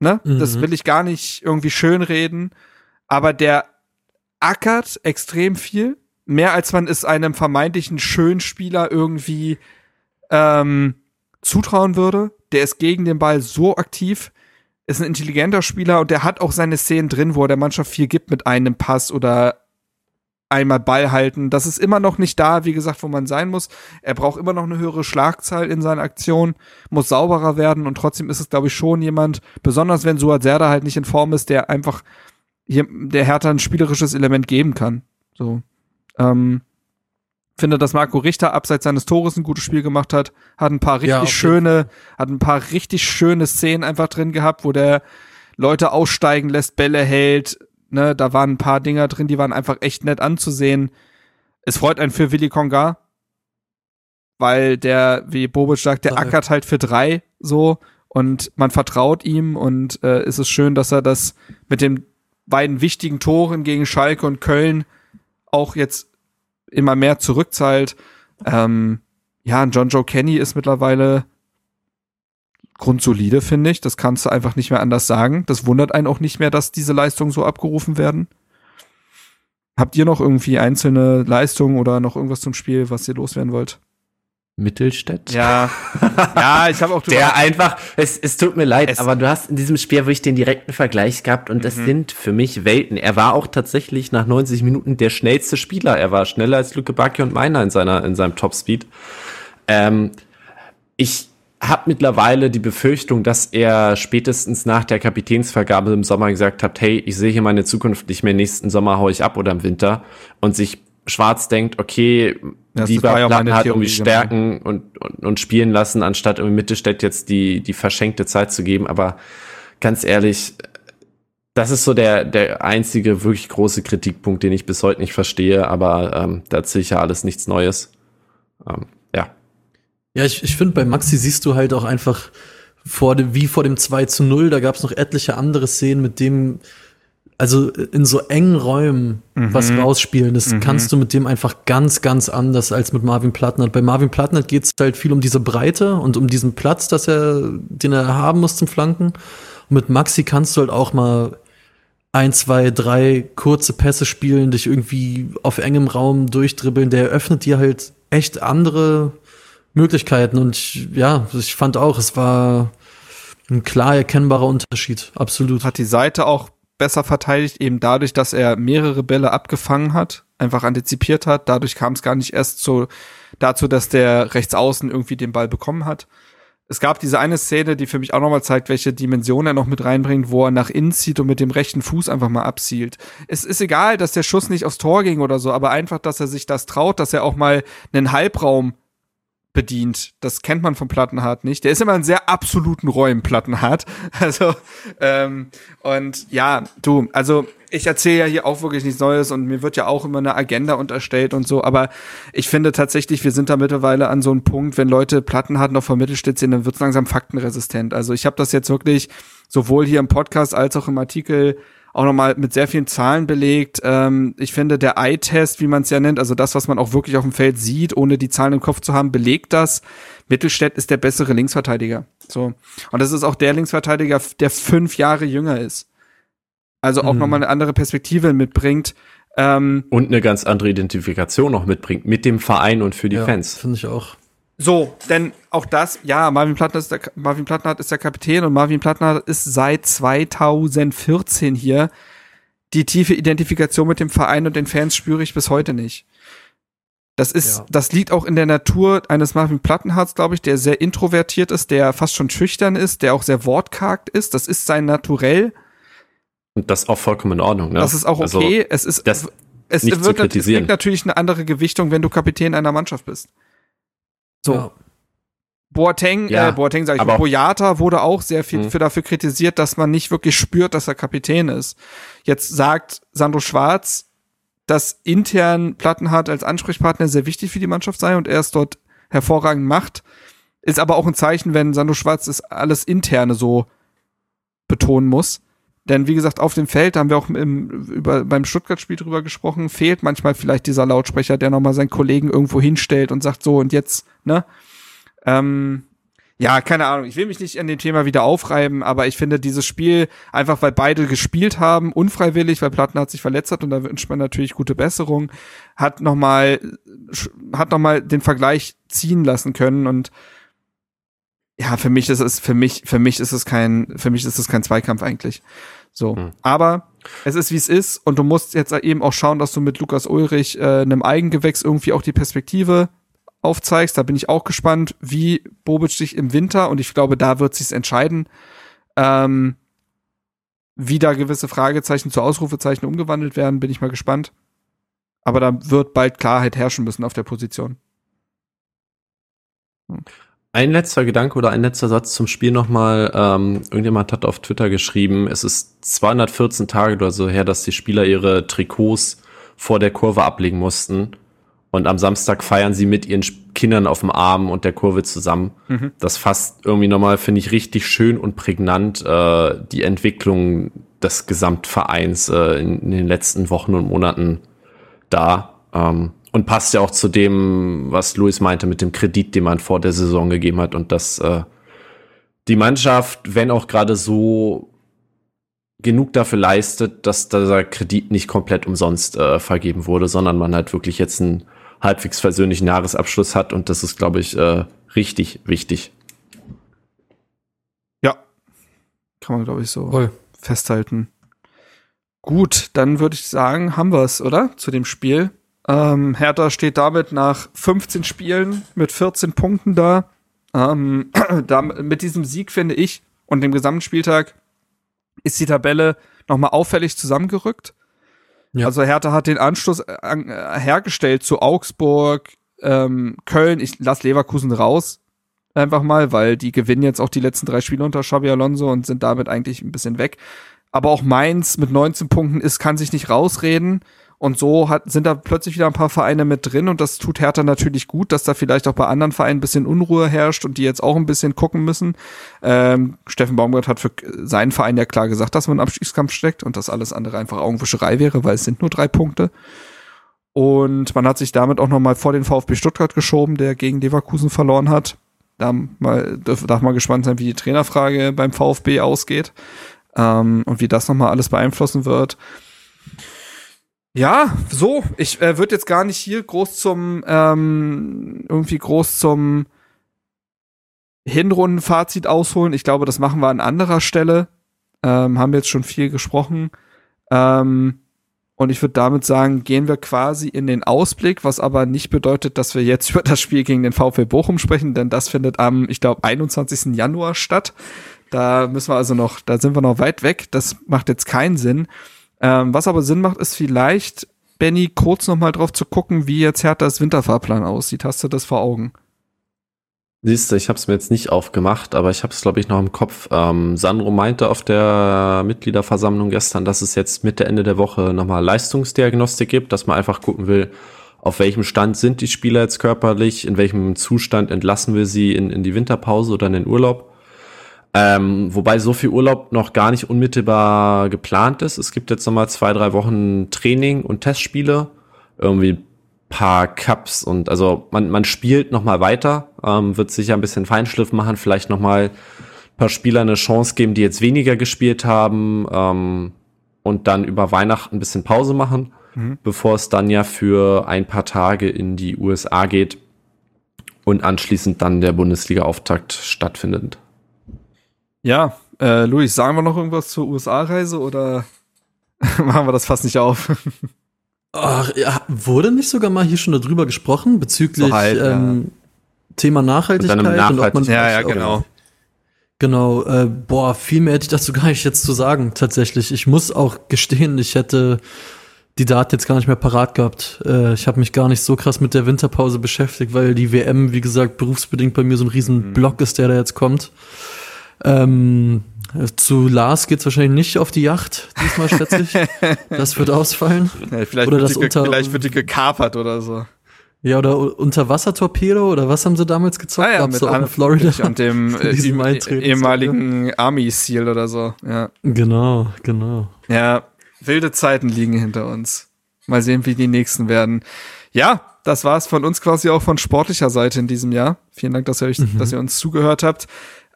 Ne? Das Mhm. will ich gar nicht irgendwie schönreden, aber der ackert extrem viel, mehr als man es einem vermeintlichen schönen Spieler irgendwie ähm, zutrauen würde. Der ist gegen den Ball so aktiv, ist ein intelligenter Spieler und der hat auch seine Szenen drin, wo er der Mannschaft viel gibt mit einem Pass oder einmal Ball halten. Das ist immer noch nicht da, wie gesagt, wo man sein muss. Er braucht immer noch eine höhere Schlagzahl in seinen Aktionen, muss sauberer werden und trotzdem ist es, glaube ich, schon jemand, besonders wenn Suat Serda halt nicht in Form ist, der einfach hier, der Hertha ein spielerisches Element geben kann. So. Ähm, finde, dass Marco Richter abseits seines Tores ein gutes Spiel gemacht hat, hat ein paar Ja, richtig jeden schöne, hat ein paar richtig schöne Szenen einfach drin gehabt, wo der Leute aussteigen lässt, Bälle hält, ne, da waren ein paar Dinger drin, die waren einfach echt nett anzusehen. Es freut einen für Willi Konga, weil der, wie Bobic sagt, der Ja. ackert halt für drei so und man vertraut ihm und äh, es ist schön, dass er das mit den beiden wichtigen Toren gegen Schalke und Köln auch jetzt immer mehr zurückzahlt. Ähm, ja, und John Joe Kenny ist mittlerweile grundsolide, finde ich. Das kannst du einfach nicht mehr anders sagen. Das wundert einen auch nicht mehr, dass diese Leistungen so abgerufen werden. Habt ihr noch irgendwie einzelne Leistungen oder noch irgendwas zum Spiel, was ihr loswerden wollt? Mittelstädt? Ja, *laughs* ja, ich habe auch drüber Der einfach, es, es tut mir leid, Es- aber du hast in diesem Spiel wirklich den direkten Vergleich gehabt und das sind für mich Welten. Er war auch tatsächlich nach 90 Minuten der schnellste Spieler. Er war schneller als Luke Bacchio und Meiner in seiner, in seinem Topspeed. Ähm, ich habe mittlerweile die Befürchtung, dass er spätestens nach der Kapitänsvergabe im Sommer gesagt hat, hey, ich sehe hier meine Zukunft nicht mehr, nächsten Sommer hau ich ab oder im Winter und sich schwarz denkt, okay, das lieber ja meine Plattenhardt irgendwie genau. stärken und, und, und spielen lassen, anstatt irgendwie Mittelstädt jetzt die, die verschenkte Zeit zu geben. Aber ganz ehrlich, das ist so der, der einzige wirklich große Kritikpunkt, den ich bis heute nicht verstehe, aber ähm, da erzähle ich ja alles nichts Neues. Ähm, ja. Ja, ich, ich finde, bei Maxi siehst du halt auch einfach vor dem, wie vor dem 2 zu 0, da gab es noch etliche andere Szenen, mit dem, also in so engen Räumen was rausspielen, das kannst du mit dem einfach ganz, ganz anders als mit Marvin Plattenhardt. Bei Marvin Plattenhardt geht es halt viel um diese Breite und um diesen Platz, dass er, den er haben muss zum Flanken. Und mit Maxi kannst du halt auch mal ein, zwei, drei kurze Pässe spielen, dich irgendwie auf engem Raum durchdribbeln. Der eröffnet dir halt echt andere Möglichkeiten. Und ich, ja, ich fand auch, es war ein klar erkennbarer Unterschied. Absolut. Hat die Seite auch besser verteidigt, eben dadurch, dass er mehrere Bälle abgefangen hat, einfach antizipiert hat. Dadurch kam es gar nicht erst so dazu, dass der Rechtsaußen irgendwie den Ball bekommen hat. Es gab diese eine Szene, die für mich auch nochmal zeigt, welche Dimension er noch mit reinbringt, wo er nach innen zieht und mit dem rechten Fuß einfach mal abzielt. Es ist egal, dass der Schuss nicht aufs Tor ging oder so, aber einfach, dass er sich das traut, dass er auch mal einen Halbraum bedient. Das kennt man vom Plattenhardt nicht. Der ist immer in sehr absoluten Räumen, Plattenhardt. *laughs* Also, ähm, und ja, du, also ich erzähle ja hier auch wirklich nichts Neues und mir wird ja auch immer eine Agenda unterstellt und so, aber ich finde tatsächlich, wir sind da mittlerweile an so einem Punkt, wenn Leute Plattenhardt noch vom Mittelstädt sehen, dann wird's langsam faktenresistent. Also ich habe das jetzt wirklich sowohl hier im Podcast als auch im Artikel auch nochmal mit sehr vielen Zahlen belegt. Ähm, ich finde, der Eye-Test, wie man es ja nennt, also das, was man auch wirklich auf dem Feld sieht, ohne die Zahlen im Kopf zu haben, belegt das. Mittelstädt ist der bessere Linksverteidiger. So. Und das ist auch der Linksverteidiger, der fünf Jahre jünger ist. Also auch Mhm. nochmal eine andere Perspektive mitbringt. Ähm, Und eine ganz andere Identifikation noch mitbringt mit dem Verein und für die ja, Fans. Finde ich auch. So, denn auch das, ja, Marvin Plattner ist der, Marvin Plattner ist der Kapitän und Marvin Plattner ist seit 2014 hier. Die tiefe Identifikation mit dem Verein und den Fans spüre ich bis heute nicht. Das ist, Ja. das liegt auch in der Natur eines Marvin Plattenhards, glaube ich, der sehr introvertiert ist, der fast schon schüchtern ist, der auch sehr wortkarg ist. Das ist sein Naturell. Und das ist auch vollkommen in Ordnung. Ne? Das ist auch Also, okay. es ist, es nicht zu wird es kriegt natürlich eine andere Gewichtung, wenn du Kapitän einer Mannschaft bist. So. Ja. Boateng, Ja, äh, Boateng sage ich, aber- Boyata wurde auch sehr viel Mhm. für dafür kritisiert, dass man nicht wirklich spürt, dass er Kapitän ist. Jetzt sagt Sandro Schwarz, dass intern Plattenhardt als Ansprechpartner sehr wichtig für die Mannschaft sei und er es dort hervorragend macht. Ist aber auch ein Zeichen, wenn Sandro Schwarz das alles interne so betonen muss. Denn wie gesagt, auf dem Feld da haben wir auch im, über, beim Stuttgart-Spiel drüber gesprochen, fehlt manchmal vielleicht dieser Lautsprecher, der nochmal seinen Kollegen irgendwo hinstellt und sagt so und jetzt, ne? Ähm, ja, keine Ahnung. Ich will mich nicht an dem Thema wieder aufreiben, aber ich finde dieses Spiel, einfach weil beide gespielt haben, unfreiwillig, weil Platten hat sich verletzt hat und da wünscht man natürlich gute Besserung, hat nochmal, hat noch mal den Vergleich ziehen lassen können und ja, für mich ist es, für mich, für mich ist es kein, für mich ist es kein Zweikampf eigentlich. So. Hm. Aber es ist wie es ist und du musst jetzt eben auch schauen, dass du mit Lukas Ulrich äh, einem Eigengewächs irgendwie auch die Perspektive aufzeigst. Da bin ich auch gespannt, wie Bobic sich im Winter, und ich glaube, da wird sich's entscheiden, ähm, wie da gewisse Fragezeichen zu Ausrufezeichen umgewandelt werden, bin ich mal gespannt. Aber da wird bald Klarheit herrschen müssen auf der Position. Ein letzter Gedanke oder ein letzter Satz zum Spiel nochmal. Ähm, irgendjemand hat auf Twitter geschrieben, es ist 214 Tage oder so her, dass die Spieler ihre Trikots vor der Kurve ablegen mussten. Und am Samstag feiern sie mit ihren Kindern auf dem Arm und der Kurve zusammen. Mhm. Das fasst irgendwie nochmal, finde ich, richtig schön und prägnant äh, die Entwicklung des Gesamtvereins äh, in, in den letzten Wochen und Monaten da. Ähm, und passt ja auch zu dem, was Luis meinte mit dem Kredit, den man vor der Saison gegeben hat und dass äh, die Mannschaft, wenn auch gerade so genug dafür leistet, dass dieser Kredit nicht komplett umsonst äh, vergeben wurde, sondern man halt wirklich jetzt einen halbwegs versöhnlichen Jahresabschluss hat und das ist, glaube ich, äh, richtig wichtig. Ja. Kann man, glaube ich, so Voll. festhalten. Gut, dann würde ich sagen, haben wir es, oder? Zu dem Spiel. Ähm, Hertha steht damit nach 15 Spielen mit 14 Punkten da. Ähm, *clears throat* da. Mit diesem Sieg, finde ich, und dem gesamten Spieltag ist die Tabelle nochmal auffällig zusammengerückt. Ja. Also Hertha hat den Anschluss äh, äh, hergestellt zu Augsburg, ähm, Köln, ich lasse Leverkusen raus. Einfach mal, weil die gewinnen jetzt auch die letzten drei Spiele unter Xabi Alonso und sind damit eigentlich ein bisschen weg. Aber auch Mainz mit 19 Punkten ist, kann sich nicht rausreden. Und so hat, sind da plötzlich wieder ein paar Vereine mit drin und das tut Hertha natürlich gut, dass da vielleicht auch bei anderen Vereinen ein bisschen Unruhe herrscht und die jetzt auch ein bisschen gucken müssen. Ähm, Steffen Baumgart hat für seinen Verein ja klar gesagt, dass man im Abstiegskampf steckt und dass alles andere einfach Augenwischerei wäre, weil es sind nur drei Punkte. Und man hat sich damit auch nochmal vor den VfB Stuttgart geschoben, der gegen Leverkusen verloren hat. Da mal, darf mal gespannt sein, wie die Trainerfrage beim VfB ausgeht ähm, und wie das nochmal alles beeinflussen wird. Ja, so. Ich äh, würde jetzt gar nicht hier groß zum ähm, irgendwie groß zum Hinrundenfazit ausholen. Ich glaube, das machen wir an anderer Stelle. Ähm, haben jetzt schon viel gesprochen. Ähm, und ich würde damit sagen, gehen wir quasi in den Ausblick, was aber nicht bedeutet, dass wir jetzt *laughs* über das Spiel gegen den VfL Bochum sprechen, denn das findet am, ich glaube, 21. Januar statt. Da müssen wir also noch, da sind wir noch weit weg. Das macht jetzt keinen Sinn. Ähm, was aber Sinn macht, ist vielleicht, Benny, kurz noch mal drauf zu gucken, wie jetzt Herthas Winterfahrplan aussieht. Hast du das vor Augen? Siehst du, ich habe es mir jetzt nicht aufgemacht, aber ich habe es, glaube ich, noch im Kopf. Ähm, Sandro meinte auf der Mitgliederversammlung gestern, dass es jetzt Mitte, Ende der Woche nochmal Leistungsdiagnostik gibt, dass man einfach gucken will, auf welchem Stand sind die Spieler jetzt körperlich, in welchem Zustand entlassen wir sie in, in die Winterpause oder in den Urlaub. Ähm, wobei so viel Urlaub noch gar nicht unmittelbar geplant ist. Es gibt jetzt nochmal zwei, drei Wochen Training und Testspiele. Irgendwie paar Cups und also man, man spielt nochmal weiter, ähm, wird sicher ein bisschen Feinschliff machen, vielleicht nochmal ein paar Spieler eine Chance geben, die jetzt weniger gespielt haben ähm, und dann über Weihnachten ein bisschen Pause machen, mhm. bevor es dann ja für ein paar Tage in die USA geht und anschließend dann der Bundesliga-Auftakt stattfindet. Ja, äh, Luis, sagen wir noch irgendwas zur USA-Reise oder *laughs* machen wir das fast nicht auf? Ach, ja, wurde nicht sogar mal hier schon darüber gesprochen bezüglich so halt, ähm, ja. Thema Nachhaltigkeit und ob man ja, ja, genau. Genau, äh, boah, viel mehr hätte ich dazu *laughs* gar nicht jetzt zu sagen, tatsächlich. Ich muss auch gestehen, ich hätte die Daten jetzt gar nicht mehr parat gehabt. Äh, ich habe mich gar nicht so krass mit der Winterpause beschäftigt, weil die WM, wie gesagt, berufsbedingt bei mir so ein riesen mhm. Block ist, der da jetzt kommt. Ähm, zu Lars geht's wahrscheinlich nicht auf die Yacht, diesmal schätze ich. *laughs* das wird ausfallen. Ja, vielleicht, oder wird das die, unter, vielleicht wird die gekapert oder so. Ja, oder Unterwassertorpedo oder was haben sie damals gezockt? Ah, ja, mit in Florida. Und dem *laughs* äh, ehemaligen Army Seal oder so. Ja. Genau, genau. Ja, wilde Zeiten liegen hinter uns. Mal sehen, wie die nächsten werden. Ja, das war's von uns quasi auch von sportlicher Seite in diesem Jahr. Vielen Dank, dass ihr, euch, mhm. dass ihr uns zugehört habt.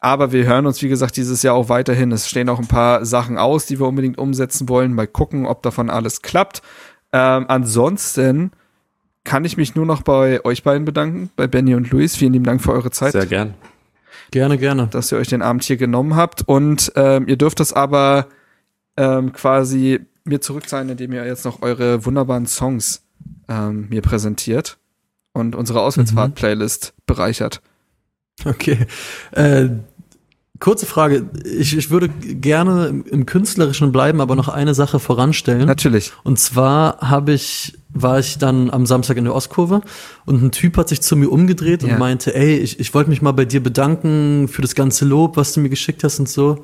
Aber wir hören uns, wie gesagt, dieses Jahr auch weiterhin. Es stehen auch ein paar Sachen aus, die wir unbedingt umsetzen wollen. Mal gucken, ob davon alles klappt. Ähm, ansonsten kann ich mich nur noch bei euch beiden bedanken, bei Benny und Luis. Vielen lieben Dank für eure Zeit. Sehr gern. Gerne, gerne. Dass ihr euch den Abend hier genommen habt. Und ähm, ihr dürft das aber ähm, quasi mir zurückzahlen, indem ihr jetzt noch eure wunderbaren Songs ähm, mir präsentiert und unsere Auswärtsfahrt-Playlist mhm. bereichert. Okay. Äh, Kurze Frage. Ich, ich würde gerne im, Künstlerischen bleiben, aber noch eine Sache voranstellen. Natürlich. Und zwar habe ich, war ich dann am Samstag in der Ostkurve und ein Typ hat sich zu mir umgedreht ja. und meinte, ey, ich, ich wollte mich mal bei dir bedanken für das ganze Lob, was du mir geschickt hast und so.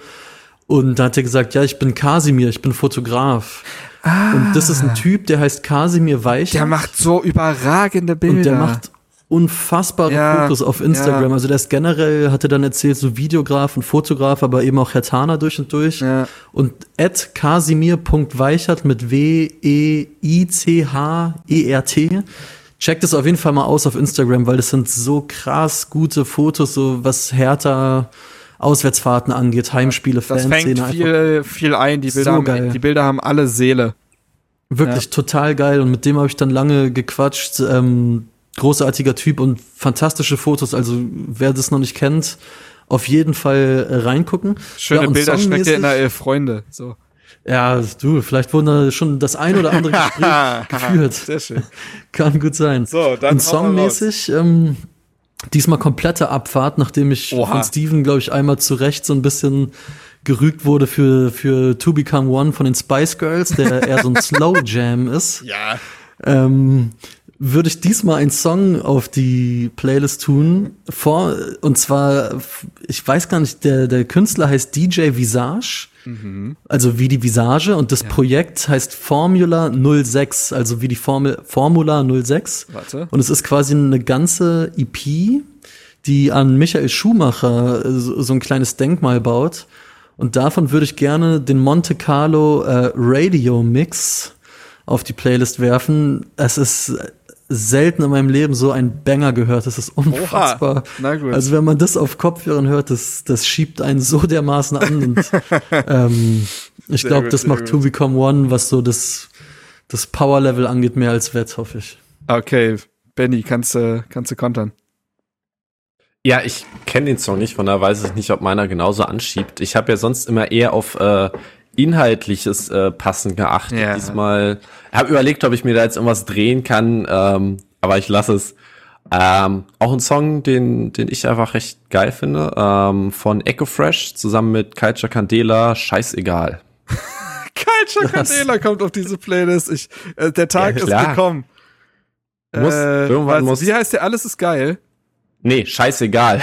Und da hat er gesagt, ja, ich bin Kasimir, ich bin Fotograf. Ah. Und das ist ein Typ, der heißt Kasimir Weich. Der macht so überragende Bilder. Und der macht unfassbare ja, Fotos auf Instagram. Ja. Also der ist generell, hatte dann erzählt, so Videograf und Fotograf, aber eben auch Hertaner durch und durch. Ja. Und at kasimir.weichert mit W-E-I-C-H-E-R-T. Checkt es auf jeden Fall mal aus auf Instagram, weil das sind so krass gute Fotos, so was Hertha Auswärtsfahrten angeht, Heimspiele, das Fanszene. Das fängt viel, viel ein. Die Bilder, so haben, die Bilder haben alle Seele. Wirklich total geil. Und mit dem habe ich dann lange gequatscht. Ähm, großartiger Typ und fantastische Fotos. Also wer das noch nicht kennt, auf jeden Fall äh, reingucken. Schöne ja, Bilder schmeckt ihr in der Elf Freunde. So. Ja, du, vielleicht wurden da schon das ein oder andere *laughs* Gespräch geführt. Sehr schön. Kann gut sein. So, dann und songmäßig, ähm, diesmal komplette Abfahrt, nachdem ich Oha. von Steven, glaube ich, einmal zurecht so ein bisschen gerügt wurde für, für To Become One von den Spice Girls, der eher so ein *laughs* Slow Jam ist. Ja. Ähm, würde ich diesmal einen Song auf die Playlist tun. Vor, und zwar, ich weiß gar nicht, der, der Künstler heißt DJ Visage. Also wie die Visage und das Projekt heißt Formula 06, also wie die Formel Formula 06. Warte. Und es ist quasi eine ganze EP, die an Michael Schumacher äh, so, so ein kleines Denkmal baut. Und davon würde ich gerne den Monte Carlo äh, Radio Mix auf die Playlist werfen. Es ist selten in meinem Leben so ein Banger gehört. Das ist unfassbar. Na gut. Also wenn man das auf Kopfhörern hört, das, das schiebt einen so dermaßen an. Und, *laughs* ähm, ich glaube, das macht. To Become One, was so das, das Power-Level angeht, mehr als wett, hoffe ich. Okay, Benny, kannst du kannst du kontern? Ja, ich kenne den Song nicht, von daher weiß ich nicht, ob meiner genauso anschiebt. Ich habe ja sonst immer eher auf äh, inhaltliches äh, Passen geachtet. Ja. Diesmal habe überlegt, ob ich mir da jetzt irgendwas drehen kann, ähm, aber ich lasse es. Ähm, auch ein Song, den, den ich einfach recht geil finde, ähm, von Echo Fresh zusammen mit Culture Candela, scheißegal. *laughs* Culture Was? Candela kommt auf diese Playlist. Ich, äh, der Tag Ja, ist gekommen. Muss, irgendwann muss- Wie heißt der? Alles ist geil. Nee, scheißegal.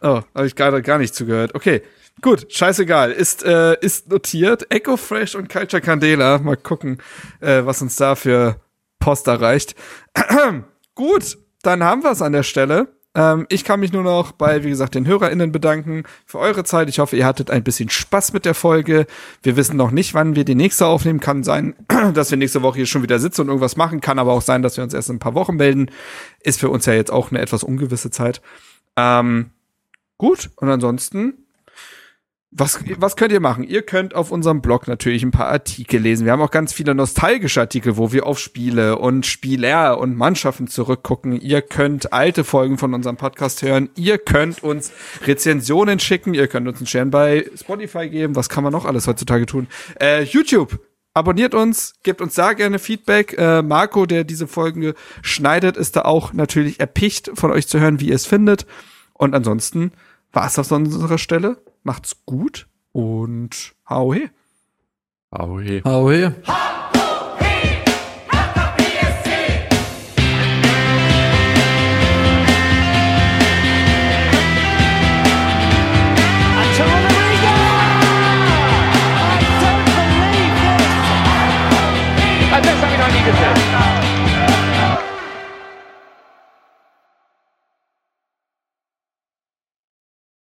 Oh, habe ich gerade gar nicht zugehört. Okay, gut, scheißegal. Ist, äh, ist notiert. Echo Fresh und Culture Candela. Mal gucken, äh, was uns da für Post erreicht. *clears throat* gut, dann haben wir es an der Stelle. Ähm, ich kann mich nur noch bei, wie gesagt, den HörerInnen bedanken für eure Zeit. Ich hoffe, ihr hattet ein bisschen Spaß mit der Folge. Wir wissen noch nicht, wann wir die nächste aufnehmen. Kann sein, *clears throat* dass wir nächste Woche hier schon wieder sitzen und irgendwas machen. Kann aber auch sein, dass wir uns erst in ein paar Wochen melden. Ist für uns ja jetzt auch eine etwas ungewisse Zeit. Ähm, gut, und ansonsten, was, was könnt ihr machen? Ihr könnt auf unserem Blog natürlich ein paar Artikel lesen. Wir haben auch ganz viele nostalgische Artikel, wo wir auf Spiele und Spieler und Mannschaften zurückgucken. Ihr könnt alte Folgen von unserem Podcast hören. Ihr könnt uns Rezensionen schicken. Ihr könnt uns einen Stern bei Spotify geben. Was kann man noch alles heutzutage tun? Äh, YouTube. Abonniert uns, gebt uns da gerne Feedback. Äh, Marco, der diese Folgen schneidet, ist da auch natürlich erpicht, von euch zu hören, wie ihr es findet. Und ansonsten war es das an unserer Stelle. Macht's gut und hau he. Oh, je. Hau he. Ha!